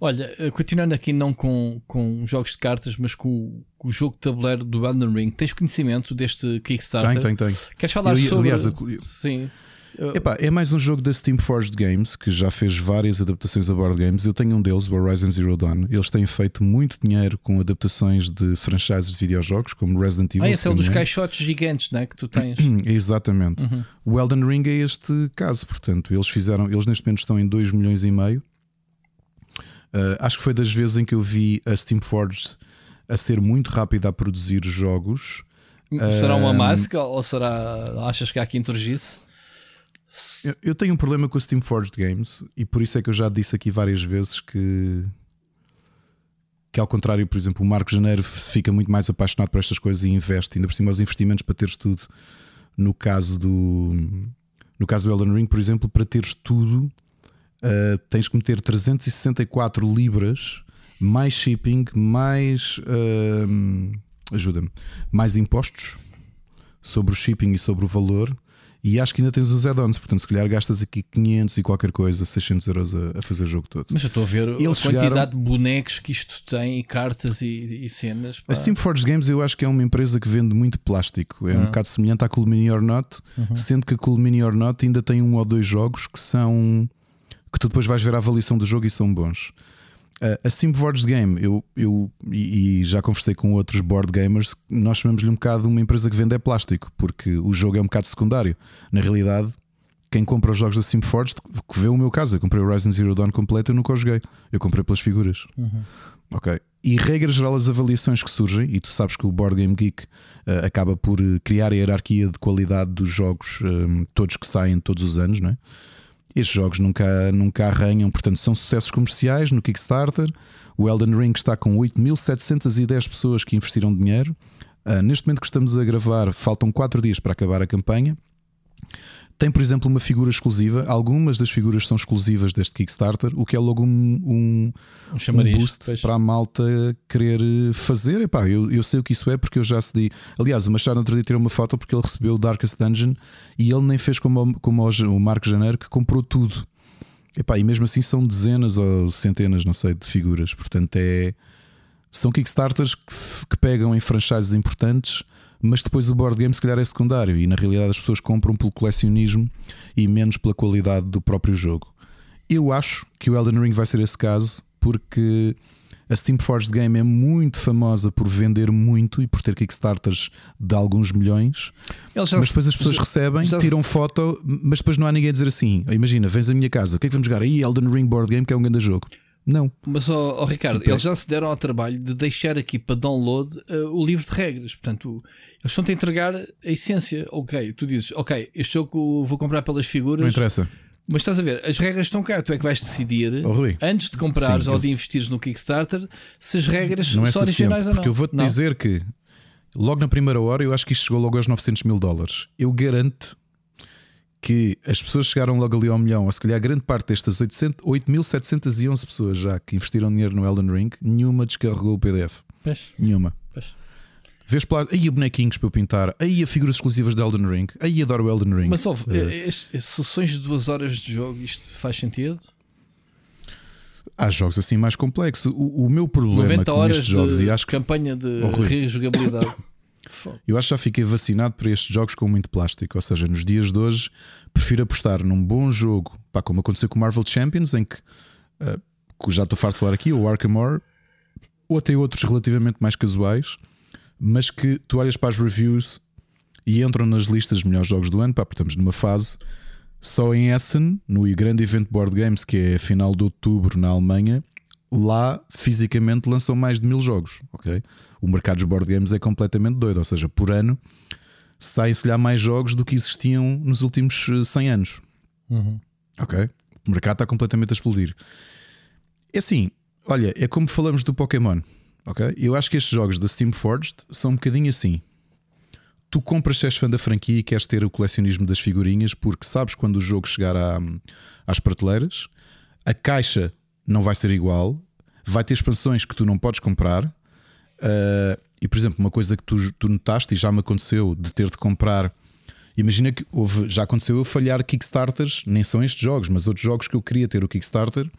Olha, eh, continuando aqui não com, com jogos de cartas, mas com, com o jogo de tabuleiro do Elden Ring, tens conhecimento deste Kickstarter? Tenho, tenho, tenho. Queres falar eu, sobre... Aliás, Sim. Epá, é mais um jogo da Steam Forged Games que já fez várias adaptações a board games. Eu tenho um deles, o Horizon Zero Dawn. Eles têm feito muito dinheiro com adaptações de franchises de videojogos, como Resident Evil. Ah, esse é um dos caixotes gigantes né, que tu tens. Exatamente. Uhum. O Elden Ring é este caso, portanto, eles fizeram, eles neste momento estão em 2 milhões e meio Uh, acho que foi das vezes em que eu vi a Steamforged a ser muito rápida a produzir jogos. Será uma máscara ou será. Achas que há aqui introgice? Eu, eu tenho um problema com a Steamforged Games e por isso é que eu já disse aqui várias vezes que. Que ao contrário, por exemplo, o Marco Janeiro se fica muito mais apaixonado por estas coisas e investe, ainda por cima os investimentos para teres tudo. No caso do. No caso do Elden Ring, por exemplo, para teres tudo uh, tens que meter 364 libras, mais shipping, mais. Uh, ajuda-me, mais impostos sobre o shipping e sobre o valor. E acho que ainda tens os add-ons, portanto, se calhar gastas aqui 500 e qualquer coisa, 600 euros a, a fazer o jogo todo. Mas eu estou a ver Eles a quantidade chegaram... de bonecos que isto tem, e cartas e, e cenas. Pá. A Steam Forge Games eu acho que é uma empresa que vende muito plástico. É um bocado semelhante à Cool Mini or Not, uhum. sendo que a Cool Mini or Not ainda tem um ou dois jogos que são que tu depois vais ver a avaliação do jogo e são bons. Uh, a Steam Game, eu, eu e, e, já conversei com outros board gamers, nós chamamos-lhe um bocado uma empresa que vende é plástico, porque o jogo é um bocado secundário. Na realidade, quem compra os jogos da SimForge, que vê o meu caso, eu comprei o Horizon Zero Dawn completo, eu nunca o joguei. Eu comprei pelas figuras. Uhum. Ok. E regra geral, as avaliações que surgem, e tu sabes que o Board Game Geek uh, acaba por criar a hierarquia de qualidade dos jogos, um, todos que saem todos os anos, não é? Estes jogos nunca, nunca arranham, portanto, são sucessos comerciais no Kickstarter. O Elden Ring está com 8.710 pessoas que investiram dinheiro. Uh, neste momento que estamos a gravar, faltam 4 dias para acabar a campanha. Tem, por exemplo, uma figura exclusiva. Algumas das figuras são exclusivas deste Kickstarter, o que é logo um, um, um, chamariz, um boost pois. para a malta querer fazer. Epá, eu, eu sei o que isso é porque eu já cedi. Aliás, o Machado outro dia tirou uma foto porque ele recebeu o Darkest Dungeon e ele nem fez como, como o Marco Janeiro que comprou tudo. Epá, e mesmo assim são dezenas ou centenas, não sei, de figuras. Portanto, é. São Kickstarters que, que pegam em franchises importantes mas depois o board game se calhar é secundário e na realidade as pessoas compram pelo colecionismo e menos pela qualidade do próprio jogo. Eu acho que o Elden Ring vai ser esse caso porque a Steam Forged Game é muito famosa por vender muito e por ter Kickstarters de alguns milhões. Mas depois as pessoas já, recebem, já tiram foto, mas depois não há ninguém a dizer assim: imagina, vens à minha casa, o que é que vamos jogar? Aí Elden Ring Board Game, que é um grande jogo. Não. Mas, oh, oh Ricardo, tipo, eles já se deram ao trabalho de deixar aqui para download uh, o livro de regras. Portanto, eles estão-te a entregar a essência. Ok, tu dizes, ok, este jogo vou comprar pelas figuras. Não interessa. Mas estás a ver, as regras estão cá. Tu é que vais decidir, oh, antes de comprares Sim, ou de investires no Kickstarter, se as regras não é são originais ou não. Porque eu vou-te dizer que logo na primeira hora eu acho que isto chegou logo aos 900 mil dólares. Eu garanto que as pessoas chegaram logo ali ao milhão, ou se calhar grande parte destas 8.711 pessoas já que investiram dinheiro no Elden Ring, nenhuma descarregou o PDF. Pois. Nenhuma. Pois. Vês para aí a bonequinhos para eu pintar, aí a figuras exclusivas de Elden Ring, aí adoro o Elden Ring. Mas ouve, uh, sessões de duas horas de jogo, isto faz sentido? Há jogos assim mais complexos. O, o meu problema 90 com estes jogos e acho que campanha de oh, rejogabilidade. Eu acho que já fiquei vacinado para estes jogos com muito plástico. Ou seja, nos dias de hoje, prefiro apostar num bom jogo, pá, como aconteceu com o Marvel Champions, em que uh, já estou farto de falar aqui, ou Arkham Horror, ou até outros relativamente mais casuais, mas que tu olhas para as reviews e entram nas listas de melhores jogos do ano. Pá, porque estamos numa fase só em Essen, no grande evento Board Games, que é a final de outubro na Alemanha. Lá fisicamente lançam mais de mil jogos, ok? o mercado dos board games é completamente doido, ou seja, por ano saem-se lá mais jogos do que existiam nos últimos 100 eh, anos. Uhum. Ok? O mercado está completamente a explodir. É assim, olha, é como falamos do Pokémon. Ok? Eu acho que estes jogos da Steam Forged são um bocadinho assim. Tu compras se és fã da franquia e queres ter o colecionismo das figurinhas porque sabes quando o jogo chegar à, às prateleiras, a caixa não vai ser igual, vai ter expansões que tu não podes comprar Uh, e por exemplo, uma coisa que tu, tu notaste e já me aconteceu de ter de comprar. Imagina que houve, já aconteceu eu falhar Kickstarters, nem são estes jogos, mas outros jogos que eu queria ter o Kickstarter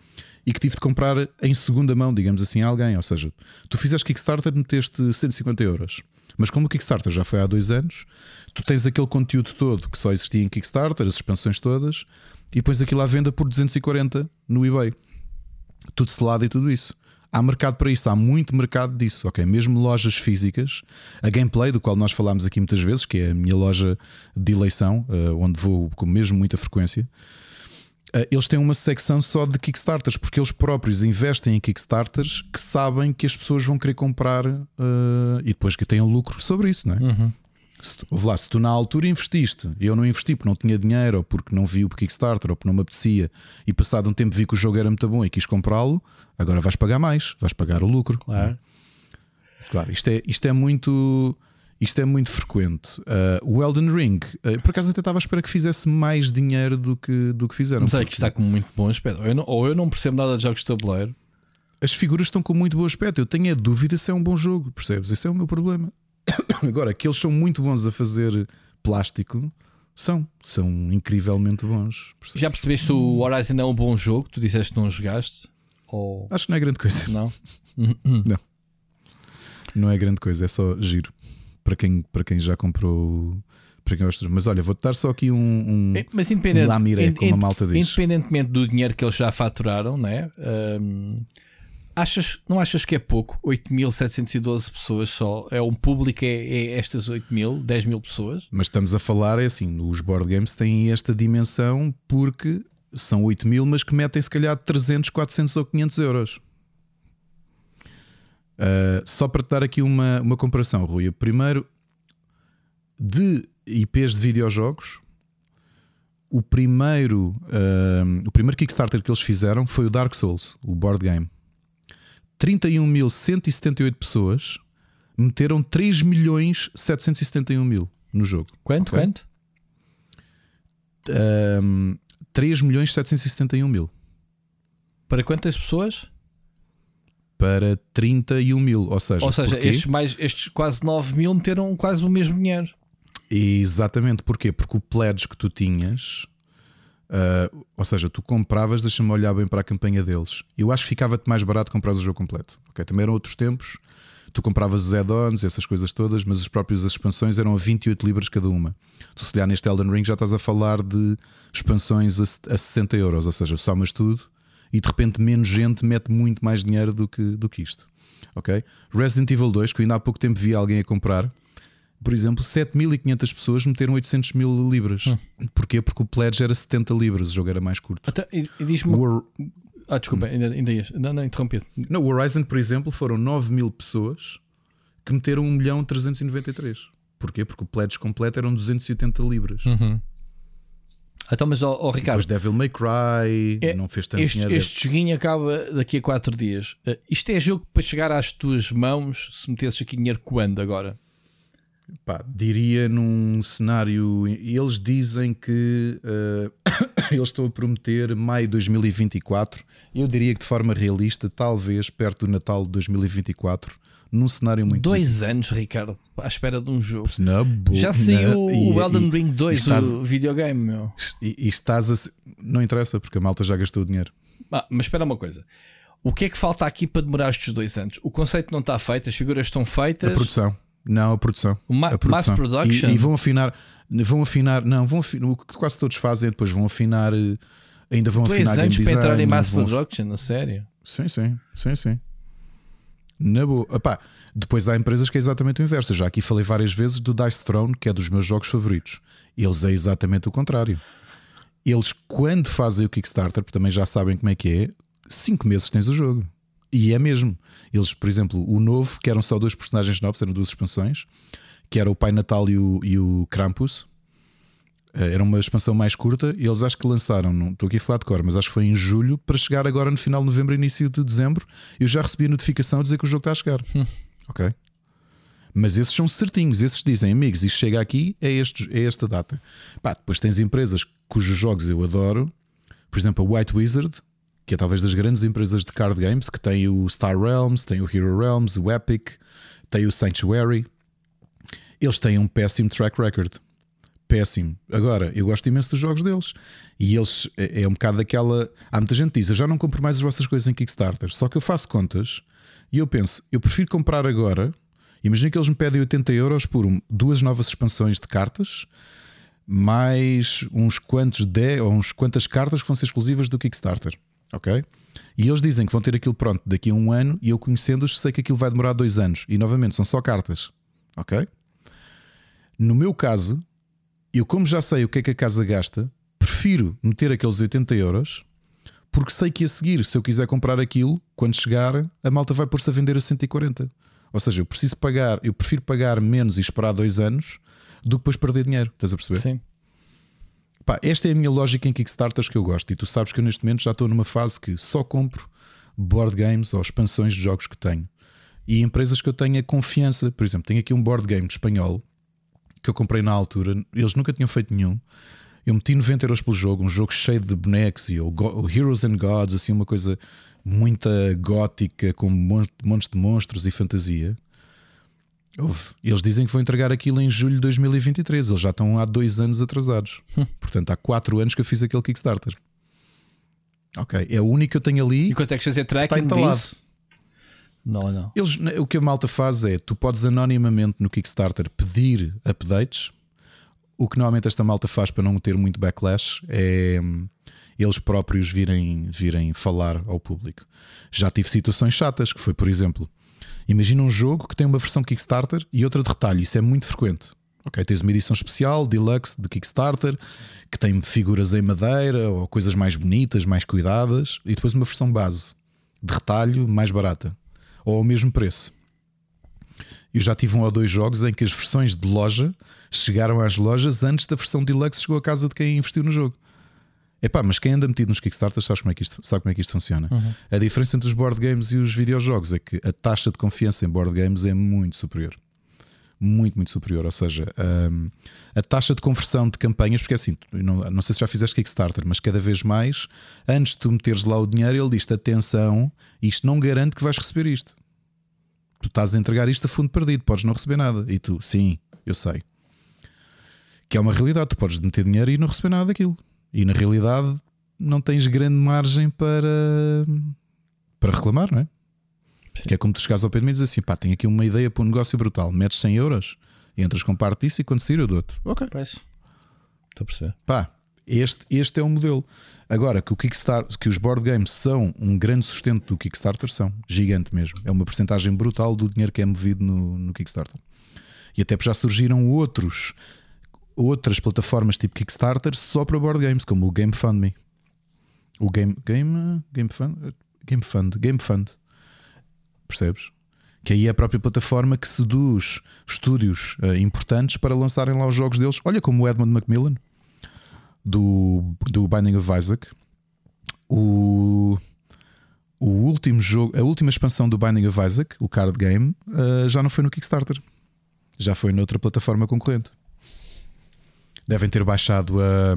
e que tive de comprar em segunda mão, digamos assim, a alguém. Ou seja, tu fizeste Kickstarter, meteste 150 euros. Mas como o Kickstarter já foi há dois anos, tu tens aquele conteúdo todo que só existia em Kickstarter, as expansões todas, e pões aquilo à venda por 240 no eBay. Tudo selado e tudo isso há mercado para isso, há muito mercado disso, ok? Mesmo lojas físicas, a Gameplay, do qual nós falámos aqui muitas vezes, que é a minha loja de eleição, uh, onde vou com mesmo muita frequência. Uh, eles têm uma secção só de Kickstarters, porque eles próprios investem em Kickstarters que sabem que as pessoas vão querer comprar uh, e depois que tenham lucro sobre isso, não é? Uhum. Se tu, lá, se tu na altura investiste e eu não investi porque não tinha dinheiro ou porque não vi o Kickstarter ou porque não me apetecia e passado um tempo vi que o jogo era muito bom e quis comprá-lo, agora vais pagar mais, vais pagar o lucro. Claro. Claro, isto é, isto é muito. Isto é muito frequente. Uh, o Elden Ring, uh, por acaso até estava à espera que fizesse mais dinheiro do que, do que fizeram. Mas é que está com muito bom aspecto. Ou eu, não, ou eu não percebo nada de jogos de tabuleiro. As figuras estão com muito bom aspecto. Eu tenho a dúvida se é um bom jogo, percebes? Esse é o meu problema. Agora, que eles são muito bons a fazer plástico, são, são incrivelmente bons. Percebes? Já percebeste o Horizon é um bom jogo? Tu disseste que não jogaste? Ou... Acho que não é grande coisa. Não? não. Não é grande coisa, é só giro. Para quem, para quem já comprou. Para quem gosta. Mas olha, vou-te dar só aqui um, um, é, Mas independente, um lamiré, como a malta diz. Independentemente do dinheiro que eles já faturaram, né? Um, Achas, não achas que é pouco? 8.712 pessoas só. É um público, é, é estas 8.000, 10 mil pessoas? Mas estamos a falar, é assim, os board games têm esta dimensão porque são 8 mil, mas que metem se calhar 300, 400 ou 500 euros. Uh, só para te dar aqui uma, uma comparação, Rui. Primeiro, de IPs de videojogos, o primeiro, uh, o primeiro Kickstarter que eles fizeram foi o Dark Souls, o board game. 31.178 pessoas meteram 3 milhões 771 mil no jogo. Quanto? Okay? Quanto? Um, 3 milhões 771 mil. Para quantas pessoas? Para 31 mil. Ou seja, ou seja estes, mais, estes quase 9 mil meteram quase o mesmo dinheiro. Exatamente. Porquê? Porque o pledge que tu tinhas. Uh, ou seja, tu compravas, deixa-me olhar bem para a campanha deles. Eu acho que ficava-te mais barato comprar o jogo completo. Okay? Também eram outros tempos tu compravas os add-ons, essas coisas todas, mas os próprios as expansões eram a 28 libras cada uma. Tu se olhar neste Elden Ring já estás a falar de expansões a, a 60 euros, ou seja, somas tudo e de repente menos gente mete muito mais dinheiro do que, do que isto. Ok? Resident Evil 2, que ainda há pouco tempo vi alguém a comprar, por exemplo, 7.500 pessoas meteram 800 mil libras. Hum. Porquê? Porque o pledge era 70 libras, o jogo era mais curto. Até, e, e diz-me. Ah, desculpa, ainda, ainda ias. Não, não, interrompi. No Horizon, por exemplo, foram 9 mil pessoas que meteram 1 milhão 393. Porquê? Porque o pledge completo eram 280 libras. Uhum. Então, mas, oh, oh Ricardo, Depois Devil May Cry é, não fez tanto este, dinheiro. Este joguinho acaba daqui a 4 dias. Uh, isto é jogo para chegar às tuas mãos se metesses aqui dinheiro quando agora? Pá, diria num cenário. Eles dizem que uh, eles estão a prometer maio de 2024. Eu diria que de forma realista, talvez perto do Natal de 2024, num cenário muito. Dois difícil. anos, Ricardo, à espera de um jogo. Na boa, Já saiu o Elden Ring 2, estás, o videogame, meu. E, e estás a. Não interessa, porque a malta já gastou o dinheiro. Ah, mas espera uma coisa. O que é que falta aqui para demorar estes dois anos? O conceito não está feito, as figuras estão feitas. A produção. Não, a produção. Ma a produção. Mass production. E, e, vão afinar, vão afinar, não, vão afinar, o que quase todos fazem, depois vão afinar, eh, ainda vão Dois afinar anos game para entrar em mass vão... production, a sério? Sim, sim, sim, sim. Na boa. Epá, depois há empresas que é exatamente o inverso. Eu já aqui falei várias vezes do Dice Throne, que é dos meus jogos favoritos. Eles é exatamente o contrário. Eles, quando fazem o Kickstarter, porque também já sabem como é que é, 5 meses tens o jogo. E é mesmo. Eles, por exemplo, o novo, que eram só dois personagens novos, eram duas expansões, que era o Pai Natal e o, e o Krampus. Eh, era uma expansão mais curta e eles acho que lançaram, não estou aqui a falar de cor, mas acho que foi em julho para chegar agora no final de novembro, início de dezembro. Eu já recebi a notificação a dizer que o jogo está a chegar. Hum. Ok. Mas esses são certinhos, esses dizem, amigos, isto chega aqui, é, este, é esta data. Pá, depois tens empresas cujos jogos eu adoro, por exemplo, a White Wizard, que é talvez das grandes empresas de card games, que tem o Star Realms, tem o Hero Realms, o Epic, tem o Sanctuary. Eles têm um péssimo track record. Péssimo. Agora, eu gosto imenso dos jogos deles. E eles é, é um bocado daquela. Há muita gente que diz: Eu já não compro mais as vossas coisas em Kickstarter. Só que eu faço contas e eu penso: Eu prefiro comprar agora. Imagina que eles me pedem 80 euros por duas novas expansões de cartas, mais uns quantos de, ou uns quantas cartas que vão ser exclusivas do Kickstarter. Ok? E eles dizem que vão ter aquilo pronto daqui a um ano, e eu conhecendo-os sei que aquilo vai demorar dois anos. E novamente, são só cartas. Ok? No meu caso, eu, como já sei o que é que a casa gasta, prefiro meter aqueles 80 euros porque sei que a seguir, se eu quiser comprar aquilo, quando chegar, a malta vai pôr-se a vender a 140. Ou seja, eu preciso pagar, eu prefiro pagar menos e esperar dois anos do que depois perder dinheiro. Estás a perceber? Sim. Pá, esta é a minha lógica em Kickstarters que eu gosto. E tu sabes que eu neste momento já estou numa fase que só compro board games ou expansões de jogos que tenho. E empresas que eu tenha confiança. Por exemplo, tenho aqui um board game espanhol que eu comprei na altura, eles nunca tinham feito nenhum. Eu meti 90 euros pelo jogo, um jogo cheio de bonecos e o Heroes and Gods, assim, uma coisa muita gótica, com montes de monstros e fantasia. Eles dizem que vão entregar aquilo em julho de 2023. Eles já estão há dois anos atrasados. Hum. Portanto, há quatro anos que eu fiz aquele Kickstarter. Ok, é o único que eu tenho ali. E quanto é que fazer tracking disso? Não, não. Eles, o que a malta faz é tu podes anonimamente no Kickstarter pedir updates. O que normalmente esta malta faz para não ter muito backlash é hum, eles próprios virem, virem falar ao público. Já tive situações chatas, que foi, por exemplo, imagina um jogo que tem uma versão Kickstarter e outra de retalho. Isso é muito frequente. Ok, tens uma edição especial, deluxe de Kickstarter, que tem figuras em madeira ou coisas mais bonitas, mais cuidadas, e depois uma versão base de retalho mais barata ou ao mesmo preço. Eu já tive um ou dois jogos em que as versões de loja chegaram às lojas antes da versão deluxe chegou à casa de quem investiu no jogo. Epá, mas quem anda metido nos Kickstarters sabe como é que isto, sabe como é que isto funciona. Uhum. A diferença entre os board games e os videojogos é que a taxa de confiança em board games é muito superior. Muito, muito superior. Ou seja, um, a taxa de conversão de campanhas, porque é assim, não, não sei se já fizeste Kickstarter, mas cada vez mais, antes de tu meteres lá o dinheiro, ele diz-te: atenção, isto não garante que vais receber isto. Tu estás a entregar isto a fundo perdido, podes não receber nada. E tu, sim, eu sei. Que é uma realidade, tu podes meter dinheiro e não receber nada daquilo. E na realidade não tens grande margem para, para reclamar, não é? Sim. Que é como tu chegas ao pé de mim e dizes assim: pá, tenho aqui uma ideia para um negócio brutal, metes 100 euros, entras com parte disso e quando sair eu dou-te. Ok. Pois. Estou a perceber. Pá, este, este é o modelo. Agora, que, o Kickstarter, que os board games são um grande sustento do Kickstarter, são gigante mesmo. É uma porcentagem brutal do dinheiro que é movido no, no Kickstarter. E até já surgiram outros outras plataformas tipo Kickstarter só para board games, como o GameFundMe. O Game Game Game Fund, Game Fund, Game Fund. Percebes? Que aí é a própria plataforma que seduz estúdios uh, importantes para lançarem lá os jogos deles. Olha como o Edmund Macmillan do, do Binding of Isaac. O, o último jogo, a última expansão do Binding of Isaac, o card game, uh, já não foi no Kickstarter. Já foi noutra plataforma concorrente devem ter baixado a,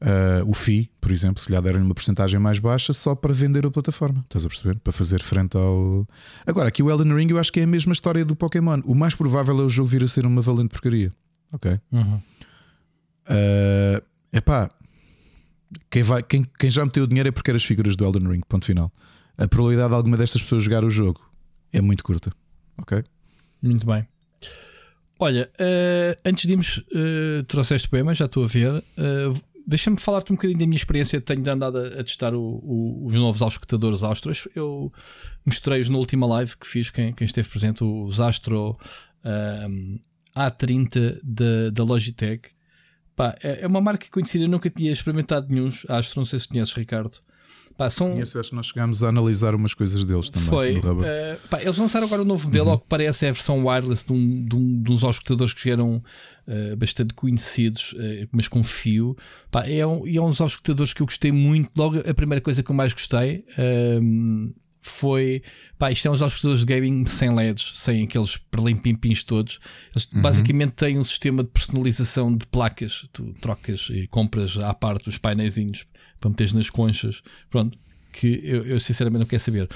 a, o FII, por exemplo, se lhe derem uma porcentagem mais baixa só para vender a plataforma. Estás a perceber? Para fazer frente ao. Agora, aqui o Elden Ring eu acho que é a mesma história do Pokémon. O mais provável é o jogo vir a ser uma valente porcaria. Ok? Uhum. Uh, epá, quem, vai, quem, quem já meteu o dinheiro é porque era as figuras do Elden Ring, ponto final. A probabilidade de alguma destas pessoas jogar o jogo é muito curta. Ok? Muito bem. Olha, uh, antes de irmos, uh, trouxeste poema, já estou a ver. Uh, Deixa-me falar-te um bocadinho da minha experiência. Tenho andado a, a testar o, o, os novos auscultadores Astros. Eu mostrei-os na última live que fiz, quem, quem esteve presente, os Astro um, A30 da, da Logitech. Pá, é, é, uma marca conhecida, eu nunca tinha experimentado nenhum Astro. Não sei se conheces, Ricardo. Pá, são... Conheço, acho que nós chegámos a analisar umas coisas deles também. Foi. Uh, pá, eles lançaram agora um novo modelo, uhum. ao que parece é a versão wireless de, um, de, um, de uns auscultadores que eram uh, bastante conhecidos, uh, mas com fio. Pá, é, um, e é uns auscultadores que eu gostei muito. Logo, a primeira coisa que eu mais gostei ehm, foi. Pá, isto é uns auscultadores de gaming sem LEDs, sem aqueles perlimpimpins todos. Eles uhum. basicamente têm um sistema de personalização de placas. Tu trocas e compras à parte os painéis para meteres nas conchas. Pronto, que eu, eu sinceramente não quero saber.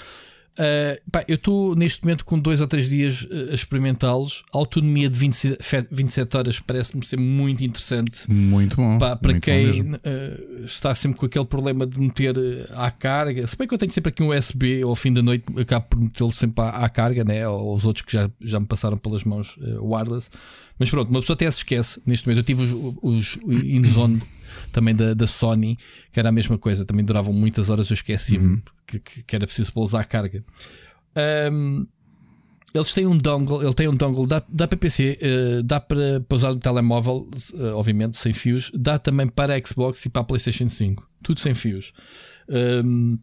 Uh, pá, eu estou neste momento com dois ou três dias uh, a experimentá-los. A autonomia de 27, 27 horas parece-me ser muito interessante. Muito bom. Pá, para muito quem uh, está sempre com aquele problema de meter à carga, se bem que eu tenho sempre aqui um USB ao fim da noite, acabo por metê-lo sempre à, à, carga, né? ou os outros que já, já me passaram pelas mãos wireless. Mas pronto, uma pessoa até se esquece. Neste momento eu tive os, os InZone também da, da Sony, que era a mesma coisa, também duravam muitas horas, eu esqueci-me uhum. que, que, era preciso pô-los à carga. Um, eles têm um dongle, ele tem um dongle, dá, para PC, uh, dá para, para usar no telemóvel, uh, obviamente, sem fios, dá também para a Xbox e para a PlayStation 5, tudo sem fios. Um,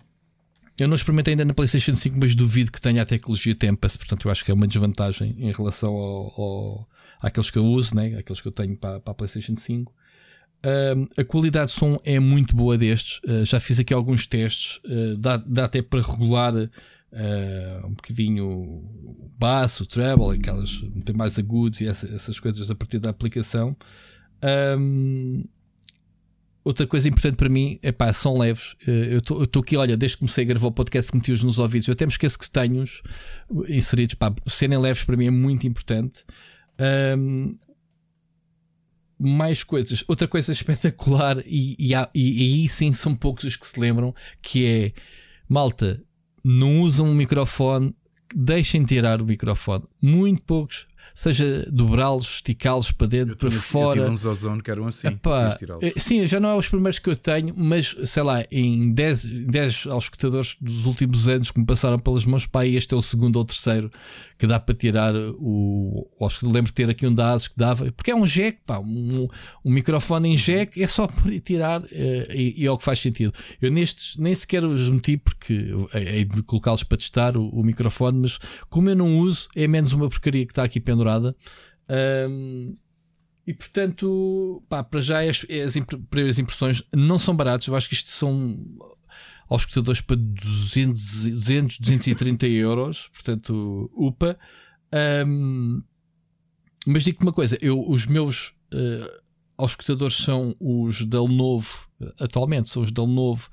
eu não experimentei ainda na PlayStation 5, mas duvido que tenha a tecnologia Tempest, portanto, eu acho que é uma desvantagem em relação ao, ao àqueles que eu uso, né? aqueles que eu tenho para, para a PlayStation 5. A qualidade de som é muito boa destes. Uh, já fiz aqui alguns testes. Uh, dá, dá até para regular ah, um bocadinho o basso, o treble, aquelas tem mais agudos e essa, essas coisas a partir da aplicação. Um, outra coisa importante para mim é pá, são leves. eu estou aqui, olha, desde que comecei a gravar o podcast, meti-os nos ouvidos. Eu até me esqueço que tenho-os inseridos. Pá, serem leves para mim é muito importante. Um, mais coisas. Outra coisa espetacular, e, e, e, e aí sim são poucos os que se lembram, que é malta, não usam um microfone, deixem tirar o microfone. Muito poucos seja dobrá-los, esticá-los para dentro, para fora. Eu tive uns ozone que eram assim. Epá, eh, sim, já não é os primeiros que eu tenho, mas sei lá, em 10, 10 escutadores dos últimos anos que me passaram pelas mãos, pá, este é o segundo ou terceiro que dá para tirar o. Lembro de ter aqui um da ASUS que dava, porque é um jack, pá, um, um microfone em jack, é só para tirar uh, e, e, é o que faz sentido. Eu nestes nem sequer os meti porque hei de colocá-los para testar o, o microfone, mas como eu não uso, é menos uma porcaria que está aqui pendurada. Um, E portanto, pá, para já as, as primeiras impressões não são baratas. Eu acho que isto são aos escutadores para 200, 200 230 euros. Portanto, UPA. Um, mas digo-te uma coisa: eu, os meus uh, auscultadores são os da Lenovo, atualmente são os da Lenovo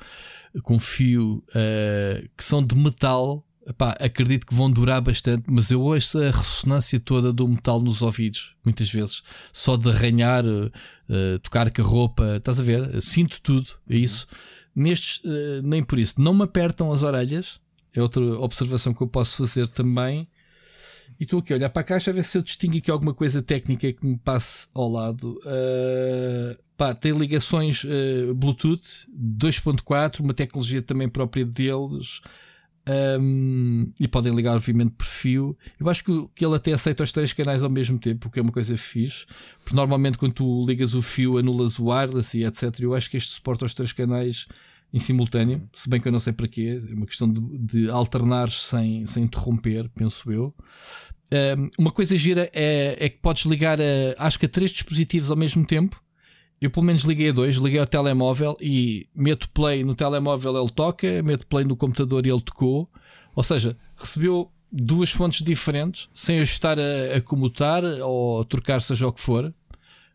com fio uh, que são de metal. Epá, acredito que vão durar bastante, mas eu ouço a ressonância toda do metal nos ouvidos, muitas vezes, só de arranhar, uh, tocar com a roupa, estás a ver? Sinto tudo, é isso. Nestes, uh, nem por isso, não me apertam as orelhas, é outra observação que eu posso fazer também. E estou aqui a olhar para a caixa a ver se eu distingo aqui alguma coisa técnica que me passe ao lado. Uh, pá, tem ligações Bluetooth 2.4, uma tecnologia também própria deles. Um, e podem ligar, obviamente, por fio. Eu acho que, que ele até aceita os três canais ao mesmo tempo, o que é uma coisa fixe. Porque normalmente, quando tu ligas o fio, anulas o wireless e etc. Eu acho que este suporta os três canais em simultâneo, se bem que eu não sei para quê, é uma questão de, de alternar sem, sem interromper, penso eu. Um, uma coisa gira é, é que podes ligar a, acho que a três dispositivos ao mesmo tempo. Eu pelo menos liguei a dois, liguei ao telemóvel e meto play no telemóvel, ele toca, meto play no computador e ele tocou. Ou seja, recebeu duas fontes diferentes, sem ajustar a, a comutar ou trocar, seja o que for.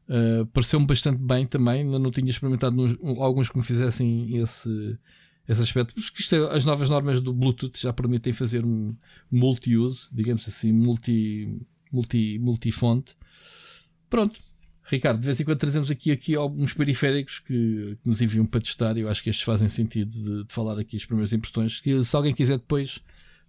Uh, Pareceu-me bastante bem também. Não tinha experimentado nos, alguns que me fizessem esse, esse aspecto. Porque isto é, as novas normas do Bluetooth já permitem fazer um multi-use, digamos assim, multi, multi, multi-fonte. Pronto. Ricardo, de vez em quando trazemos aqui, aqui alguns periféricos que, que nos enviam para testar. Eu acho que estes fazem sentido de, de falar aqui as primeiras impressões. Que, se alguém quiser depois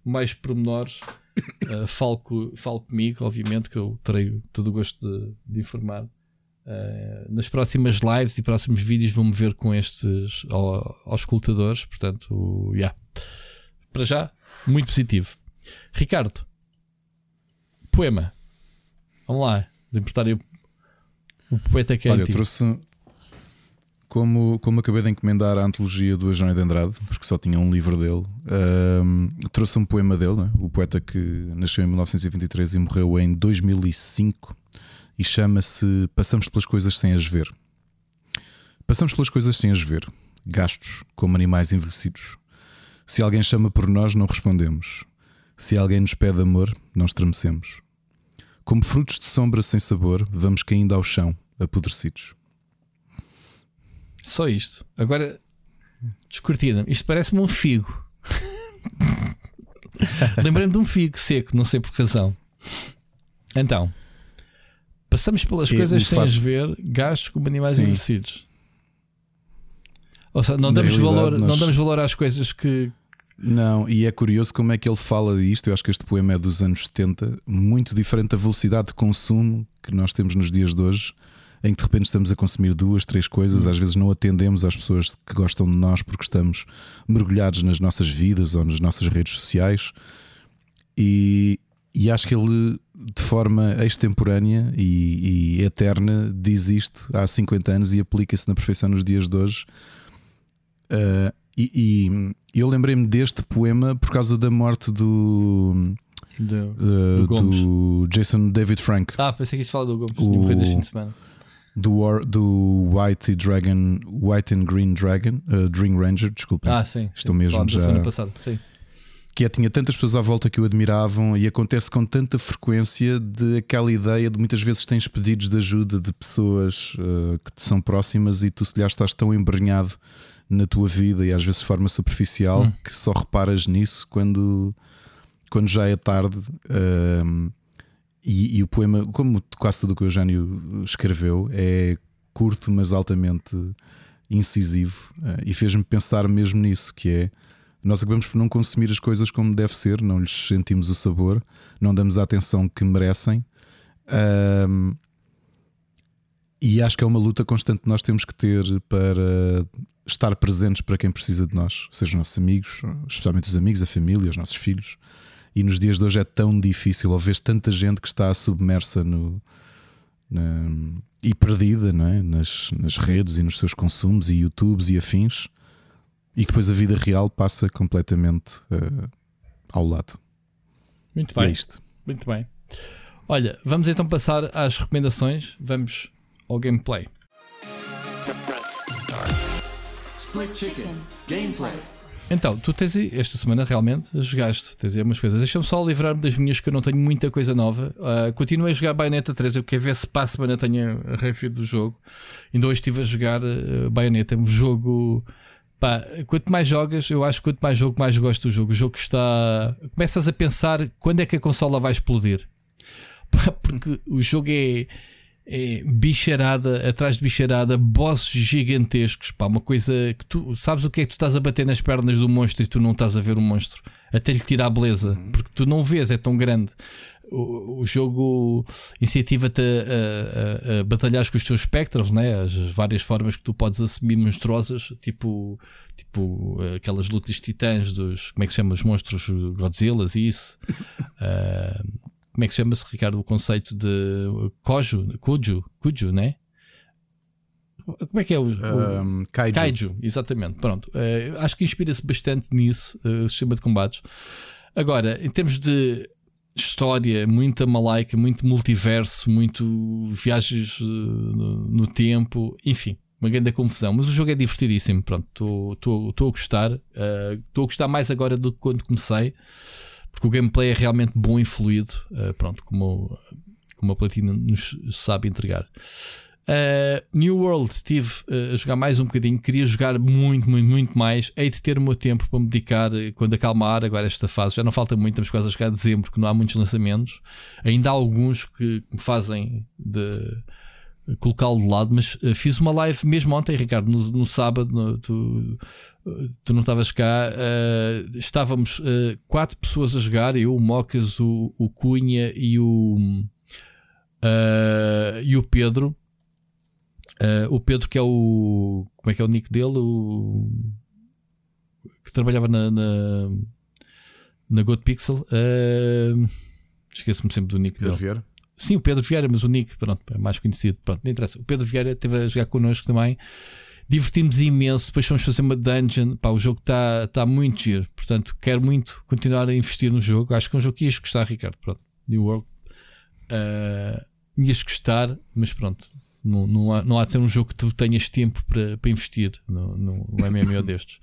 mais pormenores, uh, fale, comigo, obviamente, que eu terei todo o gosto de, de informar. Uh, nas próximas lives e próximos vídeos vão-me ver com estes aos escutadores. Portanto, yeah. para já, muito positivo. Ricardo, poema. Vamos lá, de importar o, poeta que é Olha, eu trouxe, como, como acabei de encomendar a antologia do Eugênio de Andrade, porque só tinha um livro dele, uh, trouxe um poema dele, né? o poeta que nasceu em 1923 e morreu em 2005 e chama-se Passamos pelas coisas sem as ver. Passamos pelas coisas sem as ver, gastos como animais envelhecidos. Se alguém chama por nós, não respondemos. Se alguém nos pede amor, não estremecemos. Como frutos de sombra sem sabor, vamos caindo ao chão, apodrecidos. Só isto. Agora, descortina Isto parece-me um figo. Lembrei-me de um figo seco, não sei por que razão. Então, Passamos pelas e coisas sem fato... as ver, gastos como animais Sim. envelhecidos. Ou seja, não damos, valor, nós... não damos valor às coisas que. Não, e é curioso como é que ele fala disto. Eu acho que este poema é dos anos 70, muito diferente da velocidade de consumo que nós temos nos dias de hoje, em que de repente estamos a consumir duas, três coisas, às vezes não atendemos às pessoas que gostam de nós porque estamos mergulhados nas nossas vidas ou nas nossas redes sociais. E, e acho que ele, de forma extemporânea e, e eterna, diz isto há 50 anos e aplica-se na perfeição nos dias de hoje. Uh, e, e, eu lembrei-me deste poema por causa da morte do. Do, uh, do, Jason David Frank. Ah, pensei que isso fala do Gomes. O, fim de semana. Do, do White Dragon, White and Green Dragon, uh, Dream Ranger, desculpa. Ah, sim. Estou sim. mesmo já. semana passada, sim que é, tinha tantas pessoas à volta que o admiravam e acontece com tanta frequência de aquela ideia de muitas vezes tens pedidos de ajuda de pessoas uh, que te são próximas e tu se lhe estás tão embrenhado na tua vida e às vezes de forma superficial hum. que só reparas nisso quando, quando já é tarde. Uh, e, e, o poema, como quase tudo o que o Eugênio escreveu, é curto, mas altamente incisivo uh, e fez-me pensar mesmo nisso, que é nós acabamos por não consumir as coisas como deve ser, não lhes sentimos o sabor, não damos a atenção que merecem. Um, e acho que é uma luta constante que nós temos que ter para estar presentes para quem precisa de nós, sejam nossos amigos, especialmente os amigos, a família, os nossos filhos. E nos dias de hoje é tão difícil, ou vês tanta gente que está submersa no, na, e perdida não é? nas, nas redes e nos seus consumos e YouTubes e afins e depois a vida real passa completamente uh, ao lado. Muito bem. É isto. Muito bem. Olha, vamos então passar às recomendações. Vamos ao gameplay. Então, tu tens aí, esta semana realmente jogaste, tens aí umas coisas. Deixa-me só livrar-me das minhas que eu não tenho muita coisa nova. Uh, continuei a jogar Bayonetta 3, eu quero ver se para a semana tenho a review do jogo. Ainda hoje estive a jogar uh, Bayonetta, um jogo. Pá, quanto mais jogas, eu acho que quanto mais jogo, mais gosto do jogo. O jogo está. Começas a pensar quando é que a consola vai explodir. Pá, porque o jogo é é, bicharada atrás de bicharada, bosses gigantescos, pá, uma coisa que tu sabes o que é que tu estás a bater nas pernas do monstro e tu não estás a ver o monstro até lhe tirar a beleza, porque tu não vês, é tão grande. O, o jogo incentiva-te a, a, a, batalhar com os teus espectros, né? as várias formas que tu podes assumir monstruosas, tipo, tipo aquelas lutas titãs dos como é que se chama? Os monstros Godzillas e isso. uh, como é que chama-se, Ricardo, o conceito de Koju, Kuju, Kuju, né? Como é que é o, o um, kaiju. kaiju. Exatamente, pronto. Uh, acho que inspira-se bastante nisso, uh, o sistema de combates. Agora, em termos de história, muita malaica, muito multiverso, muito viagens uh, no, no, tempo, enfim, uma grande confusão. Mas o jogo é divertidíssimo, pronto, estou a gostar. Estou a gostar mais agora do que quando comecei porque o gameplay é realmente bom e fluido, uh, pronto, como, como a Platina nos sabe entregar. Uh, New World estive uh, a jogar mais um bocadinho, queria jogar muito, muito, muito mais. Hei de ter o meu tempo para me dedicar quando acalmar agora esta fase. Já não falta muito, estamos quase a chegar a dezembro, porque não há muitos lançamentos. Ainda há alguns que me fazem de colocá-lo de lado, mas uh, fiz uma live mesmo ontem, Ricardo, no, no sábado, no, tu, tu não estavas cá, uh, estávamos uh, quatro pessoas a jogar, eu, o Mocas, o, o Cunha e o, e o Pedro. o Pedro, que é o. Como é que é o nick dele? O, que trabalhava na, na, na GoodPixel. Esqueço-me sempre do nick dele. Vieira? Sim, o Pedro Vieira, mas o Nick, pronto, é mais conhecido. Pronto, não interessa. O Pedro Vieira esteve a jogar connosco também. Divertimos imenso. Depois fomos fazer uma dungeon. Pá, o jogo está tá muito giro. Portanto, quero muito continuar a investir no jogo. Acho que é um jogo que ias gostar, Ricardo. Pronto, New World. Uh, ias gostar, mas pronto. Não, não, há, não há de ser um jogo que tu tenhas tempo para, para investir no, no, no MMO destes.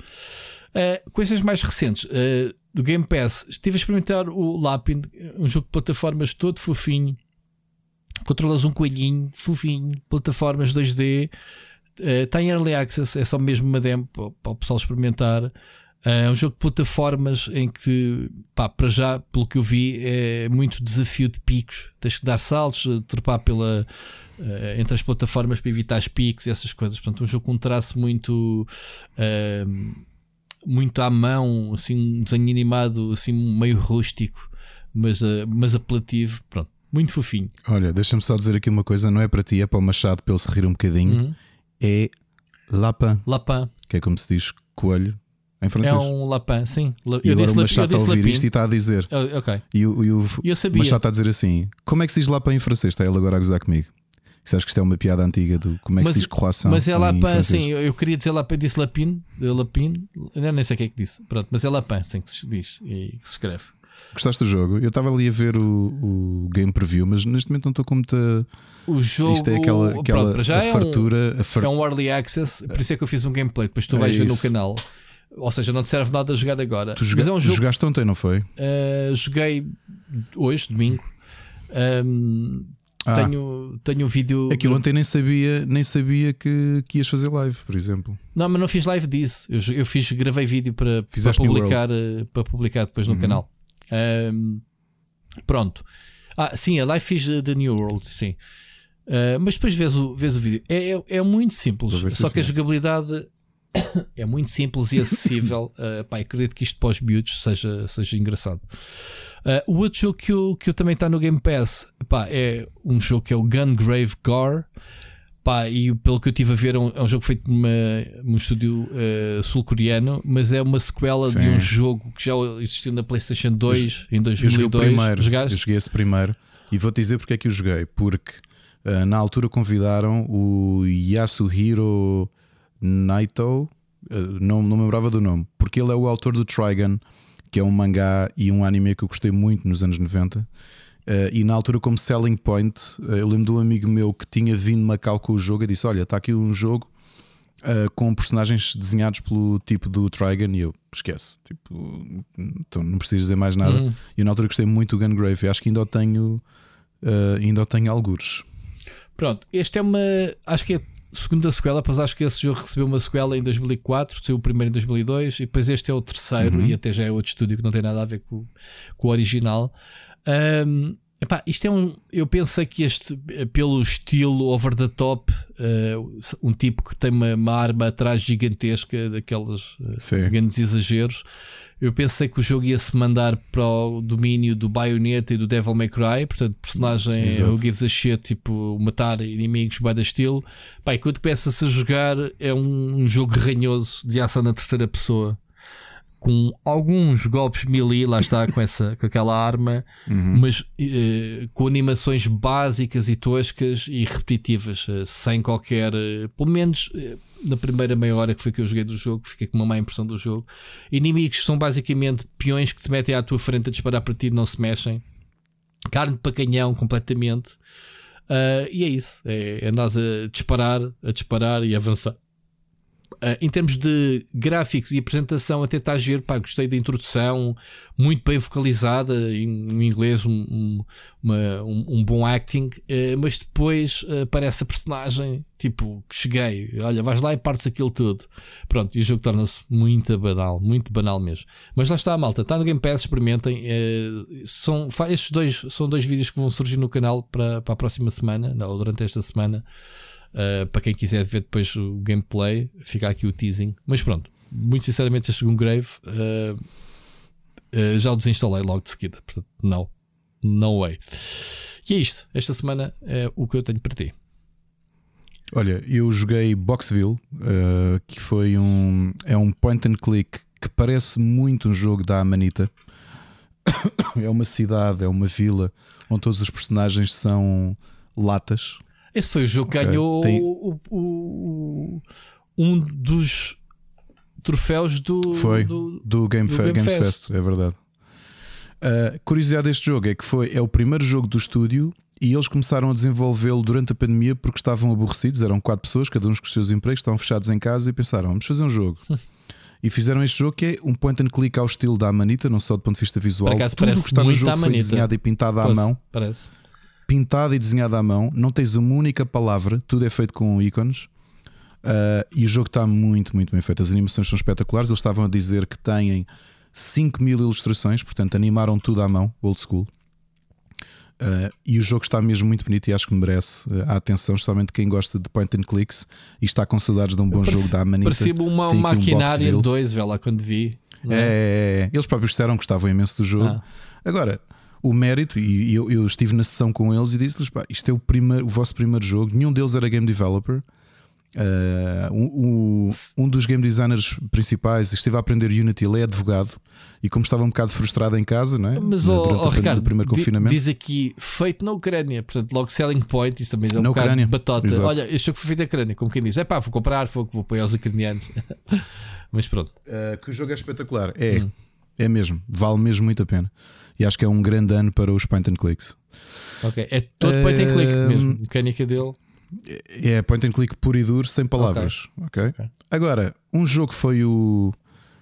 Uh, coisas mais recentes uh, do Game Pass. Estive a experimentar o Lapin, um jogo de plataformas todo fofinho controlas um coelhinho fofinho, plataformas 2D, está em Early Access, é só mesmo uma demo para o pessoal experimentar. É um jogo de plataformas em que, pá, para já, pelo que eu vi, é muito desafio de picos. Tens que dar saltos, trepar pela, uh, entre as plataformas para evitar os picos e essas coisas. Portanto, um jogo com um traço muito, uh, muito à mão, assim, um desenho animado assim, meio rústico, mas, uh, mas apelativo. Pronto, muito fofinho. Olha, deixa-me só dizer aqui uma coisa: não é para ti, é para o Machado, para ele se rir um bocadinho. Uhum. É Lapin. Lapin. Que é como se diz coelho em francês. É um Lapin, sim. Eu e agora o Machado está a ouvir isto e está a dizer. Ok. E o, e o eu sabia. Machado está a dizer assim: como é que se diz Lapin em francês? Está ele agora a gozar comigo. Sabes que isto é uma piada antiga do como é que mas, se diz croissant. Mas é Lapin, sim, eu queria dizer Lapin, disse Lapin, Lapin, eu nem sei o que é que disse. Pronto, mas é Lapin, sim, que se diz e que se escreve. Gostaste do jogo? Eu estava ali a ver o, o game preview, mas neste momento não estou com muita. O jogo. Isto é aquela, aquela pronto, a fartura. É um, far... é um early access, por isso é que eu fiz um gameplay. Depois tu é vais ver no canal. Ou seja, não te serve nada a jogar agora. Tu joga... mas é um jogo... jogaste ontem, não foi? Uh, joguei hoje, domingo. Um, ah. Tenho, tenho um vídeo. Aquilo ontem nem sabia, nem sabia que, que ias fazer live, por exemplo. Não, mas não fiz live disso. Eu, eu fiz, gravei vídeo para, para publicar, eh, para publicar depois no uhum. canal. Um, Pronto. Ah, sim, a live fiz The New World, sim. Uh, mas depois vês o, vês o vídeo. É, é, é muito simples. Só que a jogabilidade é muito simples e acessível. Uh, pá, acredito que isto pós builds seja, seja engraçado. Uh, o outro jogo que eu, que eu também está no Game Pass pá, é um jogo que é o Gungrave Gore. Pá, e pelo que eu estive a ver, é um, é um jogo feito numa, num estúdio uh, sul-coreano, mas é uma sequela Sim. de um jogo que já existiu na PlayStation 2 eu, em 2002. Eu joguei o primeiro, eu joguei esse primeiro e vou-te dizer porque é que eu joguei. Porque uh, na altura convidaram o Yasuhiro Naito, uh, não, não me lembrava do nome, porque ele é o autor do Trigun, que é um mangá e um anime que eu gostei muito nos anos 90. Uh, e na altura, como selling point, uh, eu lembro de um amigo meu que tinha vindo Macau com o jogo e disse: Olha, está aqui um jogo uh, com personagens desenhados pelo tipo do Trigon. E eu esquece, tipo, então não preciso dizer mais nada. Uhum. E eu na altura gostei muito do Gungrave. e Acho que ainda o tenho, ainda o tenho algures. Pronto, este é uma. Acho que é a segunda sequela, pois acho que esse jogo recebeu uma sequela em 2004, saiu o primeiro em 2002, e depois este é o terceiro, Uhum. e até já é outro estúdio que não tem nada a ver com, com o original. Um, epá, isto é um. Eu pensei que este, eh, pelo estilo over the top, eh, um tipo que tem uma, uma arma atrás gigantesca, daqueles eh, Sim. grandes exageros. Eu pensei que o jogo ia se mandar para o domínio do Bayonetta e do Devil May Cry, portanto, personagem Exato. who gives a shit, tipo, matar inimigos by da estilo. Pá, e quando começa-se a jogar, é um, um jogo ranhoso de ação na terceira pessoa. Com alguns golpes melee, lá está, com, essa, com aquela arma, mas eh, com animações básicas e toscas e repetitivas, eh, sem qualquer. eh, pelo menos na primeira meia hora que foi que eu joguei do jogo, fiquei com uma má impressão do jogo. Inimigos são basicamente peões que te metem à tua frente a disparar para ti e não se mexem. Carne para canhão completamente. Ah, e é isso. É andas a disparar, a disparar e avançar. Ah, em termos de gráficos e apresentação, até está a giro. Pá, gostei da introdução, muito bem vocalizada, em, em inglês, um, um, uma- um- um bom acting. eh, mas depois eh, aparece a personagem, tipo, que cheguei, olha, vais lá e partes aquilo tudo. Pronto, e o jogo torna-se muito banal, muito banal mesmo. Mas lá está a malta, está no Game Pass, experimentem. eh, são, estes dois são dois vídeos que vão surgir no canal para, para a próxima semana, ou durante esta semana. Uh, para quem quiser ver depois o gameplay, fica aqui o teasing. Mas pronto, muito sinceramente, este Grave uh, uh, já o desinstalei logo de seguida. Portanto, não, no way. E é isto. Esta semana é o que eu tenho para ti. Olha, eu joguei Boxville, uh, que foi um. É um point and click que parece muito um jogo da Amanita. é uma cidade, é uma vila onde todos os personagens são latas. Este foi o jogo que Ok, ganhou tem- o- o- o- um dos troféus do. Foi do- do Game, do Game Fest. Fest. é verdade. A curiosidade deste jogo é que foi é o primeiro jogo do estúdio e eles começaram a desenvolvê-lo durante a pandemia porque estavam aborrecidos. Eram quatro pessoas, cada um com os seus empregos, estavam fechados em casa e pensaram: vamos fazer um jogo. e fizeram este jogo que é um point and click ao estilo da Amanita, não só do ponto de vista visual. Por acaso Tudo parece que está no jogo foi desenhado e pintado à Posso- mão. Parece. Pintado e desenhado à mão. Não tens uma única palavra, tudo é feito com ícones. Uh, e o jogo está muito, muito bem feito. As animações são espetaculares. Eles estavam a dizer que têm 5 mil ilustrações, portanto, animaram tudo à mão, old school. Uh, e o jogo está mesmo muito bonito e acho que merece uh, a atenção, especialmente quem gosta de point and clicks e está com saudades de um bom jogo da Amanita. Parecia-me uma Tem aqui um maquinária Boxville. 2, vê lá, quando vi. não É, é? é, é. Eles próprios disseram que gostavam imenso do jogo. Ah. Agora, o mérito, e eu, eu estive na sessão com eles e disse-lhes: pá, isto é o, primeiro, o vosso primeiro jogo, nenhum deles era game developer. Uh, um, um- dos game designers principais esteve a aprender Unity, ele é advogado e como estava um bocado frustrado em casa, não é? Mas, Durante Ricardo, do primeiro confinamento. diz aqui feito na Ucrânia, portanto, logo selling point. Isso também é um Na bocado Ucrânia, batota. exato. Olha, este jogo foi feito na Ucrânia, como quem diz, é pá, vou comprar, vou, vou apoiar os ucranianos. Mas pronto, Uh, que o jogo é espetacular. É, é mesmo, vale mesmo muito a pena. E acho que é um grande ano para os point and clicks. ok. É todo point and click Ehm, mesmo, mecânica dele. É point and click puro e duro, sem palavras. ok? Ok. Agora, um jogo foi o.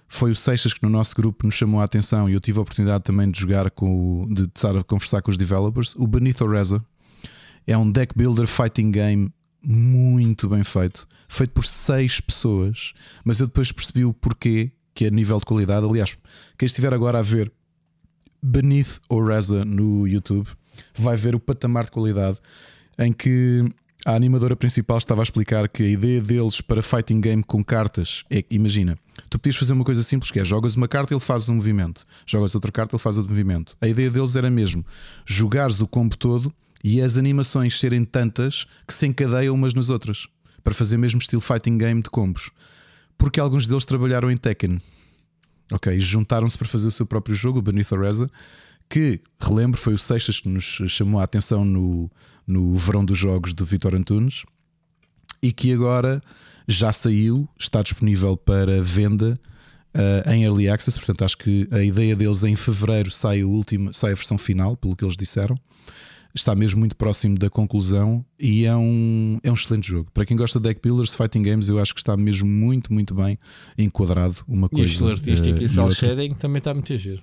Foi o Seixas que no nosso grupo nos chamou a atenção e eu tive a oportunidade também de jogar com o, de estar a conversar com os developers. O Beneath Oreza é um deck builder fighting game muito bem feito, feito por seis pessoas, mas eu depois percebi o porquê que é nível de qualidade. Aliás, quem estiver agora a ver Beneath Oreza no YouTube vai ver o patamar de qualidade em que a animadora principal estava a explicar que a ideia deles para fighting game com cartas é imagina, tu podias fazer uma coisa simples que é jogas uma carta ele faz um movimento, jogas outra carta ele faz outro movimento. A ideia deles era mesmo jogares o combo todo e as animações serem tantas que se encadeiam umas nas outras para fazer mesmo estilo fighting game de combos. Porque alguns deles trabalharam em Tekken. Ok, juntaram-se para fazer o seu próprio jogo, o Beneath Oreza, que, relembro, foi o Seixas que nos chamou a atenção no, no verão dos jogos do Vitor Antunes e que agora já saiu, está disponível para venda uh, em Early Access. Portanto, acho que a ideia deles em fevereiro sai a, última, sai a versão final, pelo que eles disseram. Está mesmo muito próximo da conclusão e é um, é um excelente jogo. Para quem gosta de deck builders, fighting games, eu acho que está mesmo muito, muito bem enquadrado. Uma E o coisa estilo artístico uh, e cel shading também está muito a giro.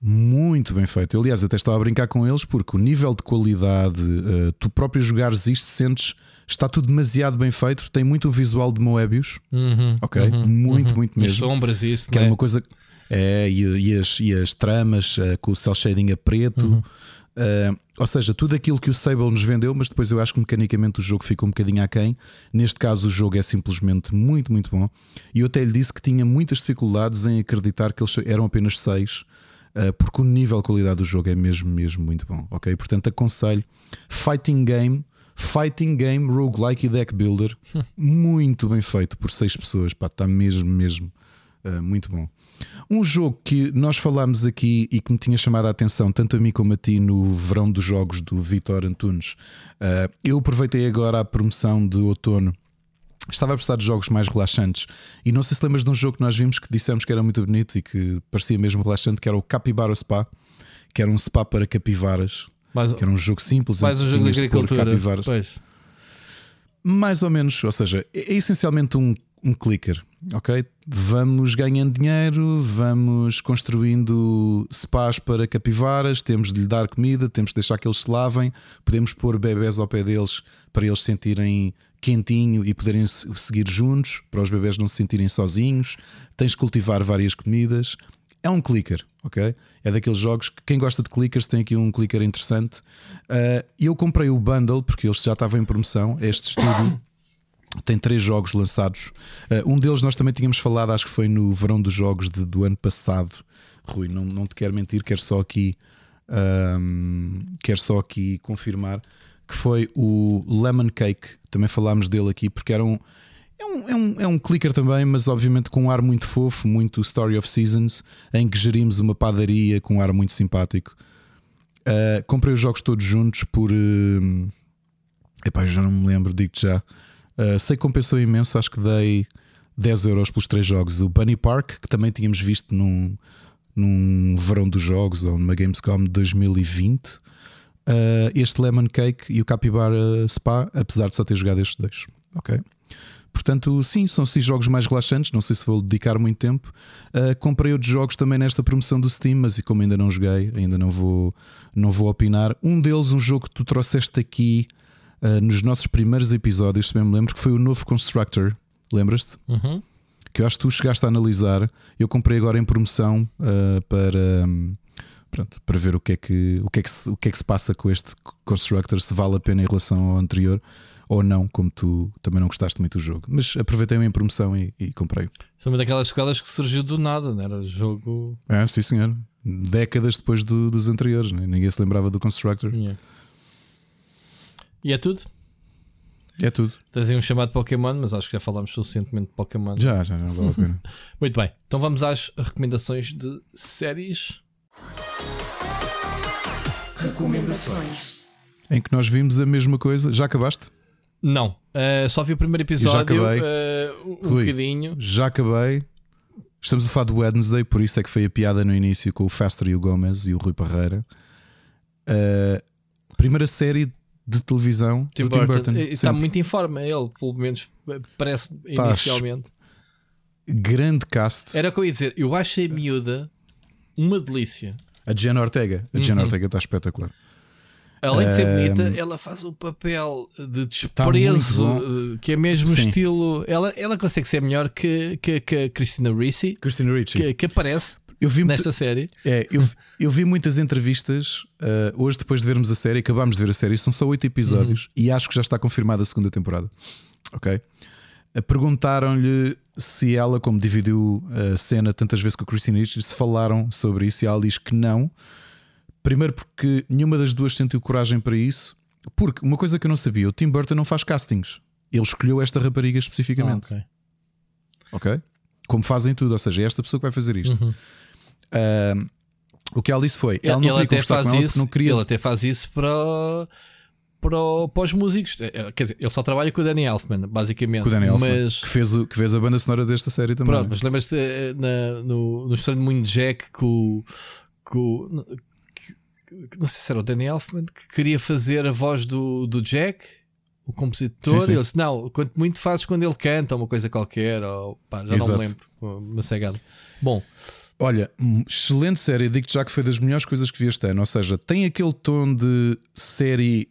Muito bem feito. Aliás, eu até estava a brincar com eles porque o nível de qualidade, eh, tu próprio jogares isto, sentes, está tudo demasiado bem feito. Tem muito o visual de Moebius, Uhum, ok? uhum, muito, uhum. muito As mesmo. sombras e isso, Que era é? uma coisa. É, e, e as, e as tramas eh, com o cel shading a preto. Eh, ou seja, tudo aquilo que o Sable nos vendeu, mas depois eu acho que mecanicamente o jogo ficou um bocadinho aquém. Neste caso, o jogo é simplesmente muito, muito bom. E eu até lhe disse que tinha muitas dificuldades em acreditar que eles eram apenas seis, eh, porque o nível de qualidade do jogo é mesmo, mesmo muito bom. Ok? Portanto, aconselho Fighting Game. Fighting Game, Roguelike e Deck Builder, muito bem feito por seis pessoas, pá, está mesmo, mesmo Uh, muito bom. Um jogo que nós falámos aqui e que me tinha chamado a atenção, tanto a mim como a ti, no verão dos jogos do Vitor Antunes. Uh, eu aproveitei agora a promoção de outono. Estava a precisar de jogos mais relaxantes. E não sei se lembras de um jogo que nós vimos que dissemos que era muito bonito e que parecia mesmo relaxante, que era o Capybara Spa, que era um spa para capivaras. Mais, Que era um jogo simples. mais um jogo de agricultura. capivaras. Pois. Mais ou menos, ou seja, é essencialmente um, um clicker, ok? Vamos ganhando dinheiro, vamos construindo spas para capivaras, temos de lhe dar comida, temos de deixar que eles se lavem, podemos pôr bebés ao pé deles para eles sentirem quentinho e poderem se- seguir juntos, para os bebés não se sentirem sozinhos. Tens de cultivar várias comidas. É um clicker, ok? É daqueles jogos que quem gosta de clickers tem aqui um clicker interessante. E eu comprei o bundle porque eles já estavam em promoção. Este estúdio tem três jogos lançados. Ah, um deles nós também tínhamos falado, acho que foi no verão dos jogos de- do ano passado. Rui, não, não te quero mentir, quero só aqui ahm, quero só aqui confirmar que foi o Lemon Cake. Também falámos dele aqui porque era um. É um, é, um, é um clicker também, mas obviamente com um ar muito fofo, muito Story of Seasons, em que gerimos uma padaria com um ar muito simpático. Ah, comprei os jogos todos juntos por. Uh, epá, já não me lembro, digo-te já. Ah, sei que compensou imenso, acho que dei 10 euros pelos três jogos. O Bunny Park, que também tínhamos visto num, num verão dos jogos ou numa Gamescom de 2020. Ah, este Lemon Cake e o Capybara Spa, apesar de só ter jogado estes dois. Ok? Portanto, sim, são sim jogos mais relaxantes. Não sei se vou dedicar muito tempo. Ah, comprei outros jogos também nesta promoção do Steam, mas e como ainda não joguei, ainda não vou, não vou opinar. Um deles, um jogo que tu trouxeste aqui ah, nos nossos primeiros episódios, também me lembro, que foi o novo Constructor. Lembras-te? Uhum. que eu acho que tu chegaste a analisar. Eu comprei agora em promoção ah, para, hum, pronto, para ver o que, é que, o, que é que se, o que é que se passa com este Constructor, se vale a pena em relação ao anterior ou não, como tu também não gostaste muito do jogo. Mas aproveitei-o em promoção e, e comprei. São uma daquelas escolas que surgiu do nada, não era jogo. É, sim, senhor. Décadas depois do- dos anteriores, né? ninguém se lembrava do Constructor. Yeah. E é tudo. É tudo. Tens aí um chamado Pokémon, mas acho que já falámos suficientemente de Pokémon. Já, já, não vale a pena. Muito bem, então vamos às recomendações de séries. Recomendações. em que nós vimos a mesma coisa. Já acabaste? Não, eh, só vi o primeiro episódio. acabei. eh, um Rui. bocadinho. Já acabei. Estamos a falar do Wednesday, por isso é que foi a piada no início com o Faster e o Gomes e o Rui Parreira. Uh, primeira série de televisão Tim do Tim Burton. Burton. Eh, Está Sempre. muito em forma, ele, pelo menos parece inicialmente. Grande cast. Era o que eu ia dizer. Eu achei miúda uma delícia. A Jenna Ortega. A Jenna Uhum. Ortega está espetacular. Além de ser bonita, ela faz um papel de desprezo, eh, que é mesmo Sim. estilo. Ela, ela consegue ser melhor que, que, que a Christina Ricci, Christina Ricci. que, que aparece Eu vi, nesta série. é, eu, eu vi muitas entrevistas uh, hoje, depois de vermos a série. Acabámos de ver a série. São só oito episódios Uhum. e acho que já está confirmada a segunda temporada. Ok? Uh, Perguntaram-lhe se ela, como dividiu a cena tantas vezes com a Christina Ricci, se falaram sobre isso e ela diz que não. Primeiro porque nenhuma das duas sentiu coragem para isso. Porque uma coisa que eu não sabia, o Tim Burton não faz castings. Ele escolheu esta rapariga especificamente. Ah, ok. Ok? Como fazem tudo, ou seja, é esta pessoa que vai fazer isto. Uhum. Ah, o que ela disse foi: ela Ele, não ele até faz com ela isso, não queria. ele até faz isso para, para, para os músicos. É, é, quer dizer, ele só trabalha com o Danny Elfman, basicamente. Com o Danny Elfman, mas, que, fez o, que fez a banda sonora desta série também. Pronto, mas lembras-te eh, no, no Estranho Mundo de Jack que o. que não sei se era o Danny Elfman que queria fazer a voz do, do Jack, o compositor, Sim, sim. ele disse: Não, quanto muito fazes quando ele canta, uma coisa qualquer, ou pá, já não Exato. me lembro. Uma cegada. Bom, Olha, excelente série. Digo-te já que foi das melhores coisas que vi este ano. Ou seja, tem aquele tom de série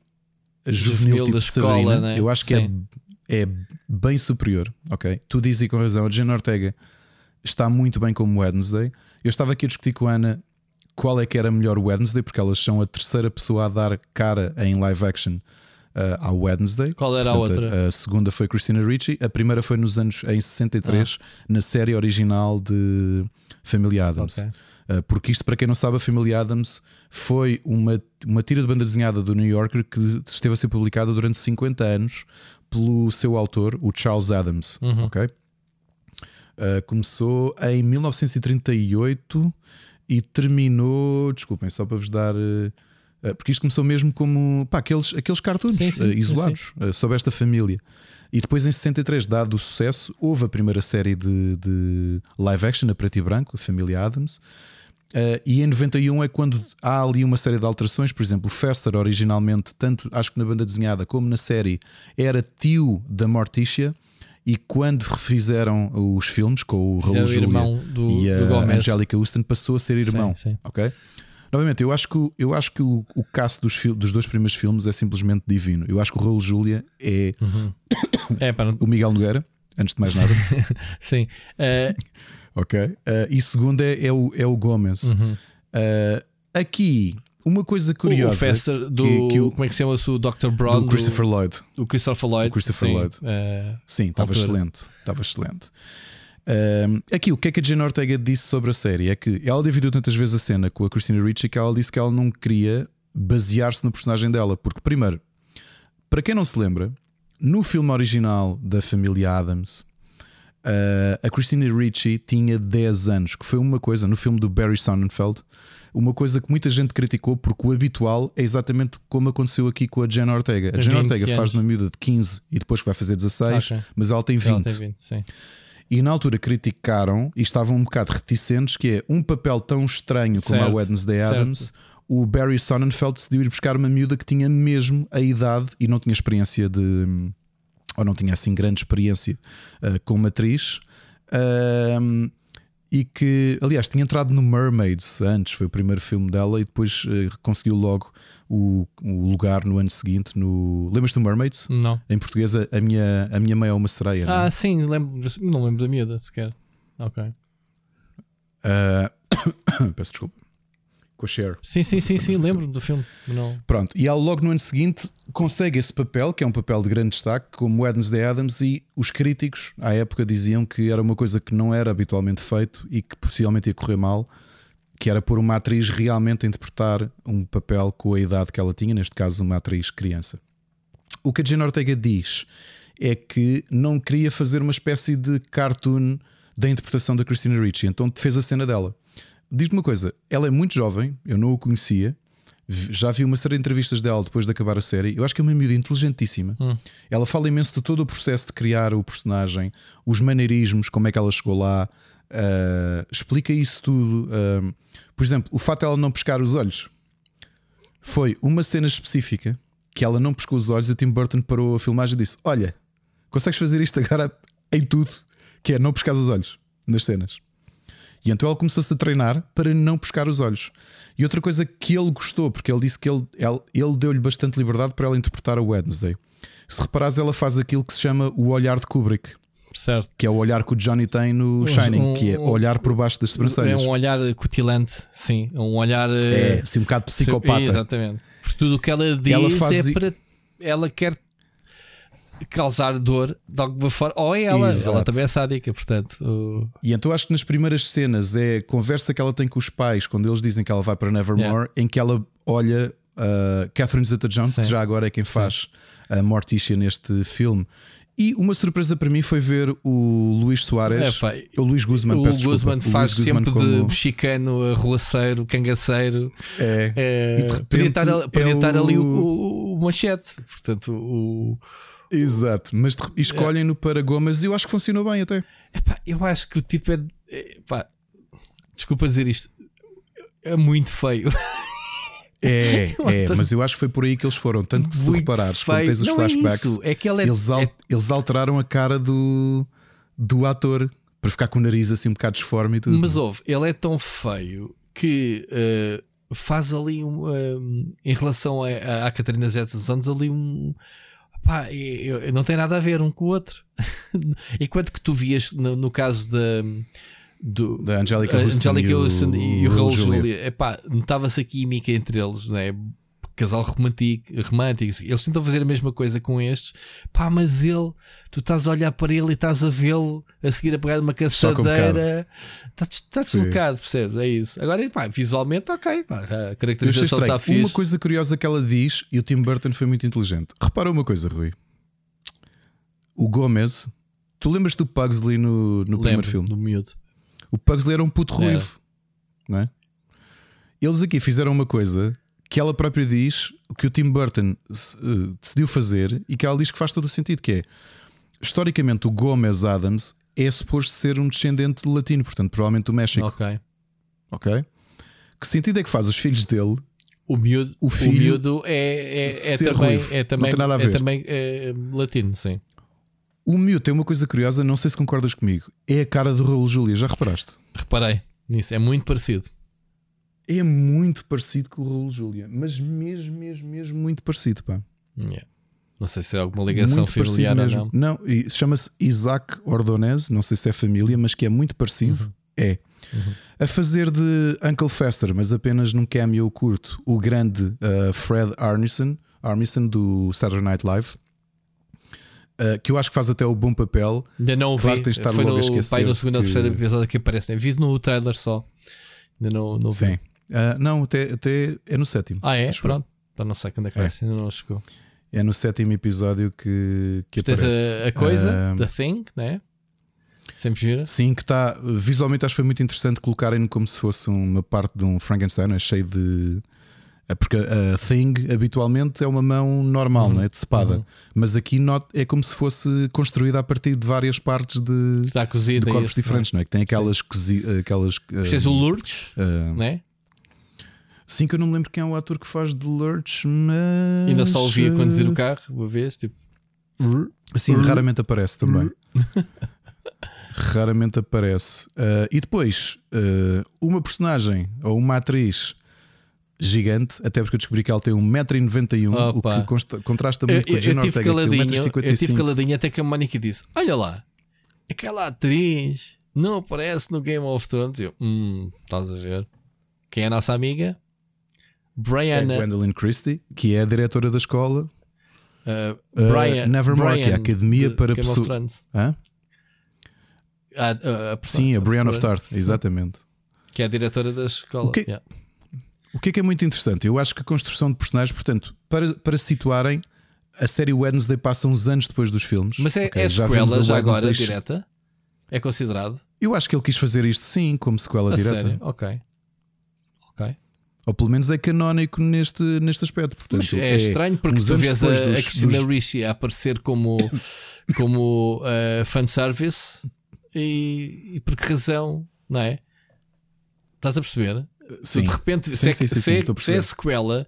juvenil, Juvenil tipo da de escola, Sabrina. né? Eu acho que é, Sim. é bem superior. Ok, tu dizes com razão. A Jane Ortega está muito bem como Wednesday. Eu estava aqui a discutir com a Ana qual é que era melhor Wednesday, porque elas são a terceira pessoa a dar cara em live action uh, ao Wednesday. Qual era a Portanto, outra? A, segunda foi Christina Ricci, a primeira foi nos anos em 63, Ah. na série original de Family Adams. Ok. Uh, porque isto, para quem não sabe, a Family Adams foi uma, uma tira de banda desenhada do New Yorker que esteve a ser publicada durante 50 anos pelo seu autor, o Charles Adams. Uhum. ok? Uh, começou em 1938 e terminou, desculpem, só para vos dar. uh, porque isto começou mesmo como pá, aqueles, aqueles cartoons Sim, sim, sim, isolados uh, sobre esta família. E depois, em 63, dado o sucesso, houve a primeira série de, de live action a preto e branco, a Família Adams. Uh, e em 91 é quando há ali uma série de alterações. Por exemplo, o Fester, originalmente, tanto acho que na banda desenhada como na série, era tio da Morticia. E quando refizeram os filmes com o Raul irmão do- e a. Angélica Houston, passou a ser irmão. Sim, sim. Ok? Novamente, eu acho que, o- eu acho que o, o cast dos, dos dois primeiros filmes é simplesmente divino. Eu acho que o Raul Julia é é para o Miguel Nogueira, antes de mais nada. Sim. Eh, Ok. Uh, e segundo é, é o, é o Gomes. Uh, aqui, uma coisa o curiosa Fester do. que, que o, como é que se chama-se o Dr. Brown? do Christopher Lloyd. O Christopher Lloyd. O Christopher sim. Lloyd. Eh, Sim, estava excelente. Estava excelente. Um, aqui, o que é que a Jane Ortega disse sobre a série? É que ela dividiu tantas vezes a cena com a Christina Ricci que ela disse que ela não queria basear-se no personagem dela. Porque, primeiro, para quem não se lembra, no filme original da família Adams, uh, a Christina Ricci tinha 10 anos, que foi uma coisa, no filme do Barry Sonnenfeld, uma coisa que muita gente criticou, porque o habitual é exatamente como aconteceu aqui com a Jane Ortega. A 20 Jane Ortega faz anos. de uma miúda de 15 e depois vai fazer 16, Ok. mas ela tem 20. ela tem 20, sim. E na altura criticaram e estavam um bocado reticentes que é um papel tão estranho como Certo, a Wednesday certo. Adams. O Barry Sonnenfeld decidiu ir buscar uma miúda que tinha mesmo a idade e não tinha experiência de. ou não tinha assim grande experiência uh, como atriz. Um, e que, aliás, tinha entrado no Mermaids antes, foi o primeiro filme dela, e depois uh, conseguiu logo o, o lugar no ano seguinte. No... Lembras-te do Mermaids? Não. Em português, a minha, a minha mãe é uma sereia. não é? Ah, sim, lembro, não lembro da miúda sequer. Ok. Uh, peço desculpa. Com a Cher. Sim, sim, sim, sim, do lembro do filme. Não. Pronto, e ela logo no ano seguinte consegue esse papel, que é um papel de grande destaque, como Wednesday Adams, e os críticos à época diziam que era uma coisa que não era habitualmente feito e que possivelmente ia correr mal, que era pôr uma atriz realmente a interpretar um papel com a idade que ela tinha, neste caso uma atriz criança. O que a Jane Ortega diz é que não queria fazer uma espécie de cartoon da interpretação da Christina Ricci, então fez a cena dela. Diz-me uma coisa, ela é muito jovem, eu não o conhecia, já vi uma série de entrevistas dela depois de acabar a série. Eu acho que é uma miúda inteligentíssima. Ela fala imenso de todo o processo de criar o personagem, os maneirismos, como é que ela chegou lá, ah, explica isso tudo. ah, por exemplo, o fato de ela não pescar os olhos foi uma cena específica que ela não pescou os olhos e o Tim Burton parou a filmagem e disse: Olha, consegues fazer isto agora em tudo, que é não pescar os olhos nas cenas. E então ela começou-se a treinar para não pescar os olhos. E outra coisa que ele gostou, porque ele disse que ele, ele, ele deu-lhe bastante liberdade para ela interpretar a Wednesday. Se reparares, ela faz aquilo que se chama o olhar de Kubrick, Certo. que é o olhar que o Johnny tem no Shining, um- que é olhar por baixo das É sobrancelhas. um olhar cutilante, sim. É um olhar. É, eh, assim, um bocado psicopata. Exatamente. Porque tudo o que ela diz Ela faz é para. Ela quer causar dor de alguma forma. Ou é ela. Exato. Ela também é sádica, portanto. o- E então acho que nas primeiras cenas é a conversa que ela tem com os pais quando eles dizem que ela vai para Nevermore, em que ela olha uh, Catherine Zeta-Jones, que Sim. já agora é quem faz a Morticia neste filme. E uma surpresa para mim foi ver o Luís Soares, Epá, o Luís Guzman, o peço desculpa. Guzman O faz Luís Guzman sempre de como- mexicano, arruaceiro, cangaceiro. É. É, E de repente podia estar, podia é estar ali o, o- o, o machete. Portanto, o. Exato, mas escolhem-no para Gomes e eu acho que funcionou bem até. Epá, eu acho que o tipo é. é pá, desculpa dizer isto. É muito feio. É, é, mas eu acho que foi por aí que eles foram. Tanto que se tu reparares, quando tens os Não flashbacks, É, isso, é é, eles, al- é- eles alteraram a cara do, do ator para ficar com o nariz assim um bocado disforme e tudo. Mas ouve, ele é tão feio que eh, faz ali um, um, em relação a- a- à Catarina Zeta dos anos ali um. Pá, eu- eu- não tem nada a ver um com o outro. Enquanto que tu vias no, no caso da. Do, Da Angelica Houston Angelica e o- Houston e o Raul epá, notava-se a química entre eles, não é? Casal romântico, romântico. Eles tentam fazer a mesma coisa com estes, pá, mas ele, tu estás a olhar para ele e estás a vê-lo a seguir a pegar uma um caçadeira, está tá Sim. deslocado, percebes? É isso. Agora, pá, visualmente, ok, pá, a caracterização estranho. está fixe. Uma coisa curiosa que ela diz, e o Tim Burton foi muito inteligente. Repara uma coisa, Rui. O Gomes, tu lembras do Pugsley no, no primeiro Lembro filme? do miúdo. O Pugsley era um puto ruivo, não é? Eles aqui fizeram uma coisa que ela própria diz que o Tim Burton eh, decidiu fazer e que ela diz que faz todo o sentido, que é historicamente o Gomes Adams é suposto ser um descendente de latino, portanto, provavelmente do México, Ok. ok? Que sentido é que faz os filhos dele? O miúdo, O o filho miúdo é, é, é também, é também, é também é, latino, sim. O miúdo tem uma coisa curiosa, não sei se concordas comigo, é a cara do Raul Júlia, já reparaste? Reparei nisso, é muito parecido. É muito parecido com o Raul Júlia, mas mesmo, mesmo, mesmo muito parecido, pá. Yeah. Não sei se é alguma ligação muito familiar ou não. Não, chama-se Isaac Ordonez, não sei se é família, mas que é muito parecido. Uhum. É. A fazer de Uncle Fester, mas apenas num cameo curto, o grande uh, Fred Armisen, Armisen do Saturday Night Live, uh, que eu acho que faz até o bom papel. Ainda não o Claro vi. que tens de estar Foi logo a no, esquecer pai, no segundo ou que- terceiro episódio que aparece. né? Vi no trailer só. Ainda não, não vi. Uh, não, até, até é no sétimo. Ah, é? Pronto. Então não sei quando é que É. ainda não chegou. É no sétimo episódio que, que Tens aparece. a, a coisa, Uh, The Thing, né? Sempre gira. Sim, que está visualmente acho que foi muito interessante colocarem-no como se fosse uma parte de um Frankenstein, é cheio de. é Porque a Thing habitualmente é uma mão normal, Uhum. não é? De espada, Uhum. mas aqui not- é como se fosse construída a partir de várias partes de, Está cozida. de corpos esse, diferentes, não é? Que tem aquelas. Cozi, aquelas é? Tens o Lourdes, ah, né? Sim, que eu não me lembro quem é o ator que faz de Lurch, mas. Ainda só ouvia conduzir o carro uma vez, tipo. Sim, raramente aparece também. raramente aparece. Ah, e depois, ah, uma personagem ou uma atriz gigante, até porque eu descobri que ela tem 1,91m, o que consta- contrasta Eu, muito com eu, a Jane Ortega, que tem caladinho, eu tive 1,55m. caladinho até que a Mónica disse: Olha lá, aquela atriz não aparece no Game of Thrones. Eu, hum, estás a ver? Quem é a nossa amiga? É Brianna. Gwendolyn Christie, que é a diretora da escola. uh, Uh, Brian, Nevermore, que é a Brian academia de para Game of pessoa- Thrones. Hã? Ah, ah, a pessoa- Sim, a Brienne of Brian, Tarth, exatamente. Que é a diretora da escola. O que- Yeah. O que é que é muito interessante? Eu acho que a construção de personagens, portanto, para, para se situarem, a série Wednesday passa uns anos depois dos filmes. Mas é, Ok, é já sequela a já agora direta? É considerado? Eu acho que ele quis fazer isto sim, como sequela A direta. sério? Ok. Ok. Ou pelo menos é canónico neste, neste aspecto. Portanto, Mas é, estranho porque tu vês a, depois a dos- Christina dos- Ricci a aparecer como, como uh, fanservice e, e por que razão, não é? Estás a perceber? Tu Sim. de repente, Sim, se, é, sim, sim, se, é- se é sequela,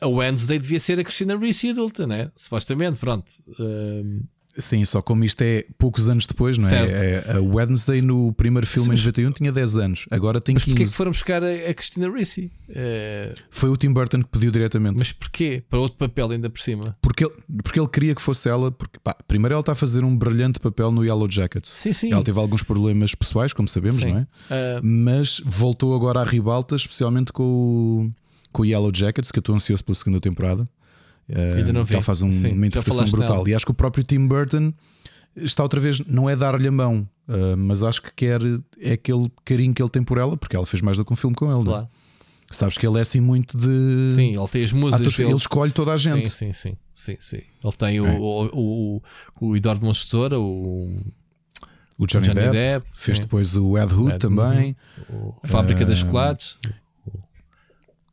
a- Wednesday devia ser a Christina Ricci adulta, né? Supostamente, pronto. Um, Sim, só como isto é poucos anos depois, não é? Certo. É- A Wednesday no primeiro filme em Mas- 91 tinha 10 anos, agora tem mas porquê 15. que foram buscar a, Christina Ricci? Uh, Foi o Tim Burton que pediu diretamente. mas porquê? Para outro papel ainda por cima? Porque ele, porque ele queria que fosse ela, porque pá, primeiro ela está a fazer um brilhante papel no Yellow Jackets. Sim, sim. Ela teve alguns problemas pessoais, como sabemos, Sim. não é? Uh, Mas voltou agora à ribalta, especialmente com o, com o Yellow Jackets, que eu estou ansioso pela segunda temporada. Eh, Ainda não vi. faz um- Sim, uma interpretação brutal. dela. E acho que o próprio Tim Burton está outra vez, não é dar-lhe a mão, eh, mas acho que quer é aquele carinho que ele tem por ela, porque ela fez mais do que um filme com ele, não é? claro. Sabes que ele é assim muito de. Sim, ele tem as musas Atores- dele. ele escolhe toda a gente. Sim, sim, sim, sim, sim. Ele tem o, É. o, o, o Eduardo Mons Tesoura, o O Johnny, Johnny Depp, Depp, fez sim. depois o Ed Wood Ed também. o Fábrica de Ah, Chocolates.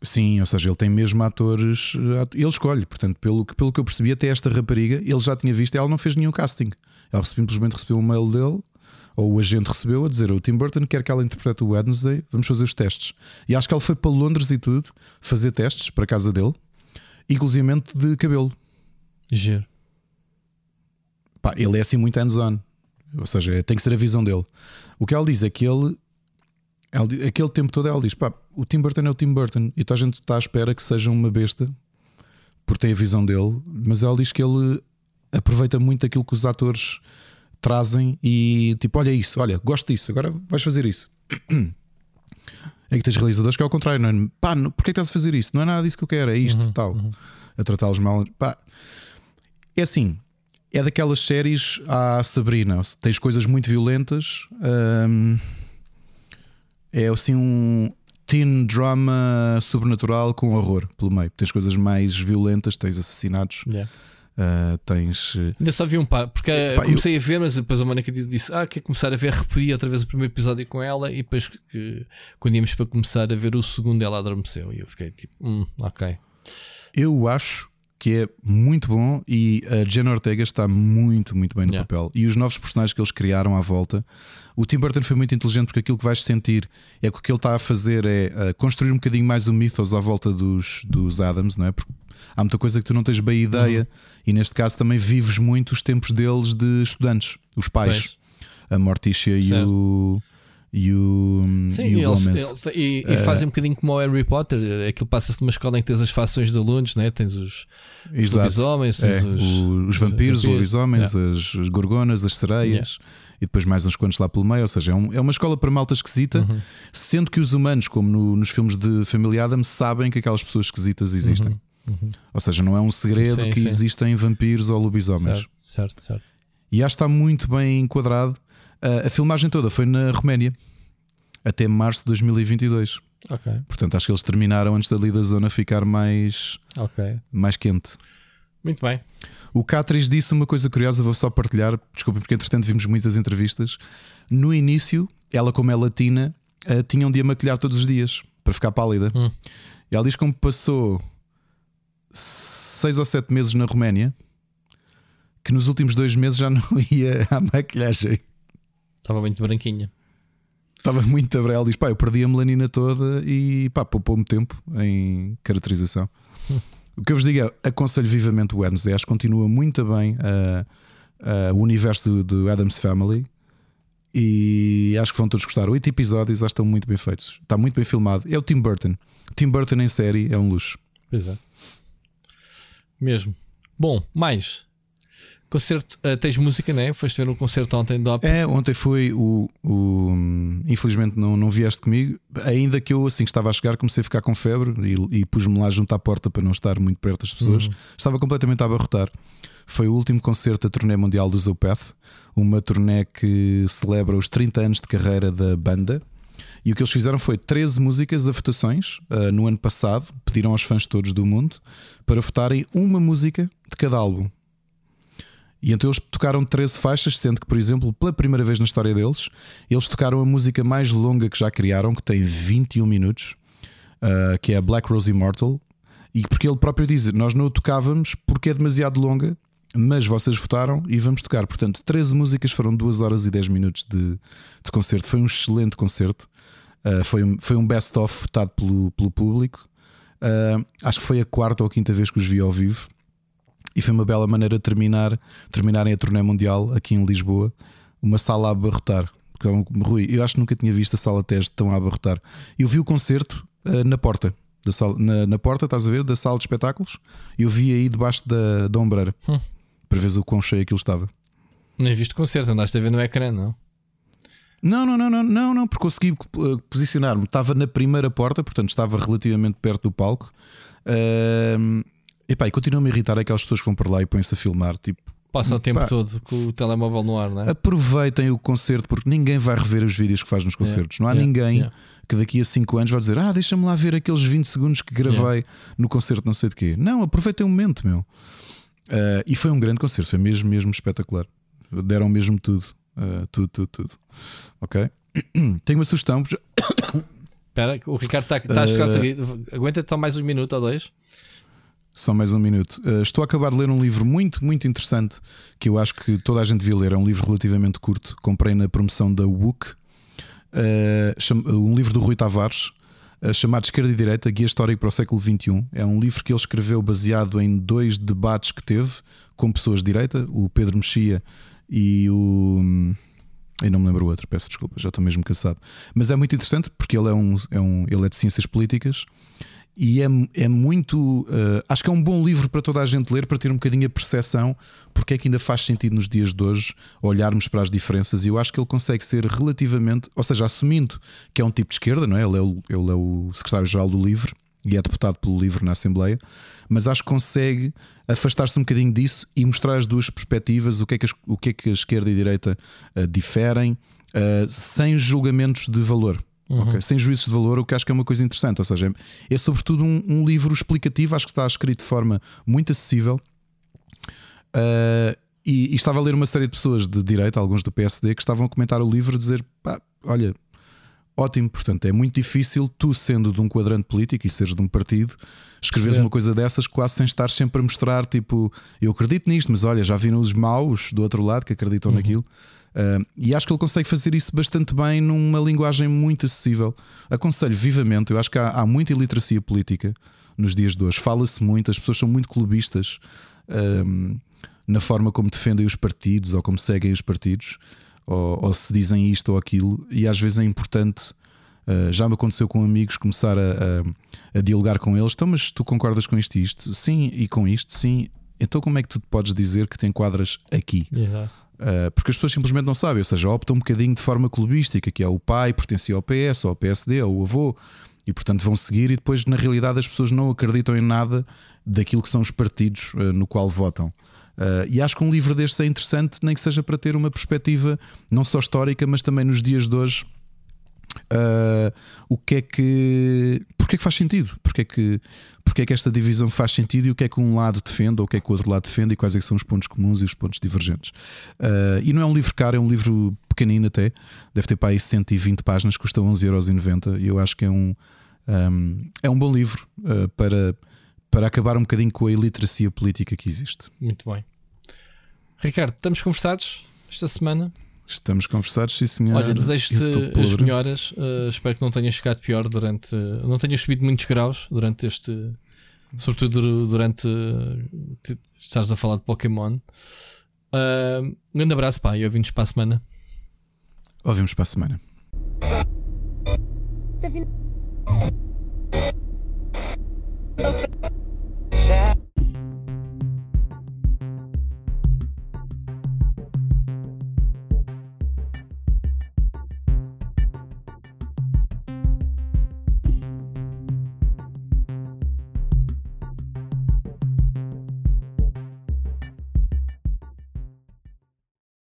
Sim, ou seja, ele tem mesmo atores. eh, Ele escolhe, portanto, pelo, que- pelo que eu percebi, até esta rapariga, ele já tinha visto e ela não fez nenhum casting. Ela simplesmente recebeu um mail dele, ou o agente recebeu, a dizer: O Tim Burton quer que ela interprete o Wednesday, vamos fazer os testes. E acho que ela foi para Londres e tudo, fazer testes para a casa dele, inclusive de cabelo. Giro. Pá, ele é assim muito hands-on. Ou seja, tem que ser a visão dele. O que ela diz é que ele, ela aquele tempo todo, ela diz: pá, o Tim Burton é o Tim Burton e a gente está à espera que seja uma besta porque tem a visão dele. Mas ela diz que ele aproveita muito aquilo que os atores trazem e tipo, olha isso, olha, gosto disso, agora vais fazer isso. É que tens realizadores que é ao contrário, não é? Pá, porquê que estás a fazer isso? Não é nada disso que eu quero, é isto, tal. A tratá-los mal. Pá, é assim, é daquelas séries à Sabrina. Tens coisas muito violentas. hum, é assim um teen drama sobrenatural com horror pelo meio. Tens coisas mais violentas, tens assassinatos, Yeah. ah, tens. eh, Ainda só vi um par, porque eh, Pá, eu- comecei a ver, mas depois a Mónica disse, disse: Ah, quer começar a ver, repeti outra vez o primeiro episódio com ela, e depois que quando íamos para começar a ver o segundo, ela adormeceu. E eu fiquei tipo, hum, ok. Eu acho que é muito bom e a Jenna Ortega está muito, muito bem no Yeah. papel. E os novos personagens que eles criaram à volta. O Tim Burton foi muito inteligente porque aquilo que vais sentir é que o que ele está a fazer é uh, construir um bocadinho mais o mythos à volta dos, dos Adams, não é? Porque há muita coisa que tu não tens bem ideia Uhum. e neste caso também vives muito os tempos deles de estudantes, os pais, Pois. a Morticia e Certo. o. E o, Sim, e o eles, eles- e, e fazem um bocadinho como o Harry Potter. Aquilo passa-se numa escola em que tens as fações de alunos, né? tens os, os lobisomens, É, os, os vampiros, os lobisomens, as, as gorgonas, as sereias e depois mais uns quantos lá pelo meio. Ou seja, é, um- é uma escola para malta esquisita, Uhum. sendo que os humanos, como no- nos filmes de Família Adams, sabem que aquelas pessoas esquisitas existem. Ou seja, não é um segredo Uhum. Sim, que sim. existem vampiros ou lobisomens. Certo, certo, certo. E acho que está muito bem enquadrado. A, a filmagem toda foi na Roménia até março de 2022. Ok, Portanto, acho que eles terminaram antes dali da zona ficar mais, ok. mais quente. Muito bem. O Catriz disse uma coisa curiosa, vou só partilhar, desculpa, porque entretanto vimos muitas entrevistas. No início, ela, como é latina, eh, tinha um dia a maquilhar todos os dias para ficar pálida. Hum. E ela diz como passou seis ou sete meses na Roménia, que nos últimos dois meses já não ia à maquilhagem. Estava muito branquinha. Estava muito. Ela diz: pá, eu perdi a melanina toda e pá, poupou-me tempo em caracterização. o que eu vos digo é: aconselho vivamente o Wednesday. Acho que continua muito bem ah, ah, o universo do, do Adams Family e acho que vão todos gostar. Oito episódios, acho que estão muito bem feitos. Está muito bem filmado. É o Tim Burton. Tim Burton em série é um luxo. Pois é. Mesmo. Bom, mais. Concerto, eh, tens música, né? Foste ver um concerto ontem do ópera. É, ontem foi o. o- infelizmente não, não vieste comigo. Ainda que eu, assim que estava a chegar, comecei a ficar com febre e, e pus-me lá junto à porta para não estar muito perto das pessoas. Estava completamente a abarrotar. Foi o último concerto da turnê mundial do Zopath, uma turnê que celebra os 30 anos de carreira da banda. E o que eles fizeram foi 13 músicas a votações ah, no ano passado. Pediram aos fãs todos do mundo para votarem uma música de cada álbum. E então eles tocaram 13 faixas, sendo que, por exemplo, pela primeira vez na história deles, eles tocaram a música mais longa que já criaram, que tem 21 minutos, ah, que é a Black Rose Immortal. E porque ele próprio diz: Nós não tocávamos porque é demasiado longa, mas vocês votaram e vamos tocar. Portanto, 13 músicas foram 2 horas e 10 minutos de, de concerto. Foi um excelente concerto. Ah, foi, um, foi um best-of votado pelo, pelo público. Ah, acho que foi a quarta ou quinta vez que os vi ao vivo. E foi uma bela maneira de terminar, terminarem a turnê mundial aqui em Lisboa, uma sala a abarrotar. Porque, Rui, eu acho que nunca tinha visto a sala teste tão a abarrotar. Eu vi o concerto ah, na porta, da sala, na, na porta, estás a ver, da sala de espetáculos. Eu vi aí debaixo da, da ombreira Hum. para ver o quão cheio aquilo estava. Nem viste concerto, andaste a ver no ecrã, não? Não, não, não, não, não, não, porque consegui uh, posicionar-me. Estava na primeira porta, portanto estava relativamente perto do palco. Uh, epá, e continua-me a irritar aquelas pessoas que vão para lá e põem-se a filmar. Tipo, Passa o tempo Pá. todo com o telemóvel no ar, não é? aproveitem o concerto porque ninguém vai rever os vídeos que faz nos concertos. Não há Yeah, ninguém yeah. que daqui a 5 anos vai dizer: Ah, deixa-me lá ver aqueles 20 segundos que gravei yeah. no concerto, não sei de quê. Não, aproveitei o momento, meu. Uh, e foi um grande concerto, foi mesmo, mesmo espetacular. Deram mesmo tudo, uh, tudo, tudo, tudo. Ok? Tenho uma sugestão. Espera, o Ricardo está tá a chegar uh, Aguenta só mais um minuto ou dois. Só mais um minuto. Uh, estou a acabar de ler um livro muito, muito interessante que eu acho que toda a gente devia ler. É um livro relativamente curto. Comprei na promoção da WUC. Uh, um livro do Rui Tavares, uh, chamado Esquerda e Direita Guia Histórico para o Século XXI. É um livro que ele escreveu baseado em dois debates que teve com pessoas de direita, o Pedro Mexia e o. Hum, eu não me lembro o outro, peço desculpa, já estou mesmo cansado. Mas é muito interessante porque ele é, um, é, um, ele é de ciências políticas e é, é muito. Uh, acho que é um bom livro para toda a gente ler, para ter um bocadinho a percepção porque é que ainda faz sentido nos dias de hoje olharmos para as diferenças. E eu acho que ele consegue ser relativamente, ou seja, assumindo que é um tipo de esquerda, não é? Ele é o, ele é o secretário-geral do LIVRE e é deputado pelo LIVRE na Assembleia, mas acho que consegue afastar-se um bocadinho disso e mostrar as duas perspectivas, o que é que, o que, é que a esquerda e a direita uh, diferem, uh, sem julgamentos de valor. Uhum. Okay? Sem juízos de valor, o que acho que é uma coisa interessante. Ou seja, é sobretudo um, um livro explicativo, acho que está escrito de forma muito acessível. Uh, e, e, estava a ler uma série de pessoas de direita, alguns do PSD, que estavam a comentar o livro, a dizer: pá, olha, ótimo, portanto, é muito difícil tu, sendo de um quadrante político e seres de um partido, escreveres uma coisa dessas quase sem estar sempre a mostrar, tipo, eu acredito nisto, mas olha, já viram os maus do outro lado que acreditam uhum. naquilo. Uh, e acho que ele consegue fazer isso bastante bem numa linguagem muito acessível. Aconselho vivamente, eu acho que há, há muita iliteracia política nos dias de hoje. Fala-se muito, as pessoas são muito clubistas um, na forma como defendem os partidos ou como seguem os partidos ou, ou, se dizem isto ou aquilo, e às vezes é importante. Uh, já me aconteceu com amigos começar a, a, a, dialogar com eles. Então, mas tu concordas com isto e isto? Sim, e com isto, sim. Então, como é que tu podes dizer que te enquadras aqui? Uh, porque as pessoas simplesmente não sabem, ou seja, optam um bocadinho de forma clubística, que é o pai pertencia ao PS, ou ao PSD, ou o avô, e portanto vão seguir, e depois, na realidade, as pessoas não acreditam em nada daquilo que são os partidos uh, no qual votam. Uh, e acho que um livro deste é interessante, nem que seja para ter uma perspectiva não só histórica, mas também nos dias de hoje. Uh, o que é que. Porque é que faz sentido? Porque é que, porque é que esta divisão faz sentido e o que é que um lado defende ou o que é que o outro lado defende e quais é são os pontos comuns e os pontos divergentes. Uh, e não é um livro caro, é um livro pequenino até, deve ter para aí 120 páginas, custa 11,90€ e eu acho que é um, um é um bom livro uh, para para acabar um bocadinho com a iliteracia política que existe. Muito bem. Ricardo, estamos conversados esta semana? Estamos conversados, sim senhor. Olha, desejo-te as melhoras. Uh, espero que não tenhas ficado pior durante. Não tenhas subido muitos graus durante este. Sobretudo durante. Uh, estás a falar de Pokémon. Uh, um grande abraço, pá, e ouvimos para a semana. Ouvimos para a semana. Tá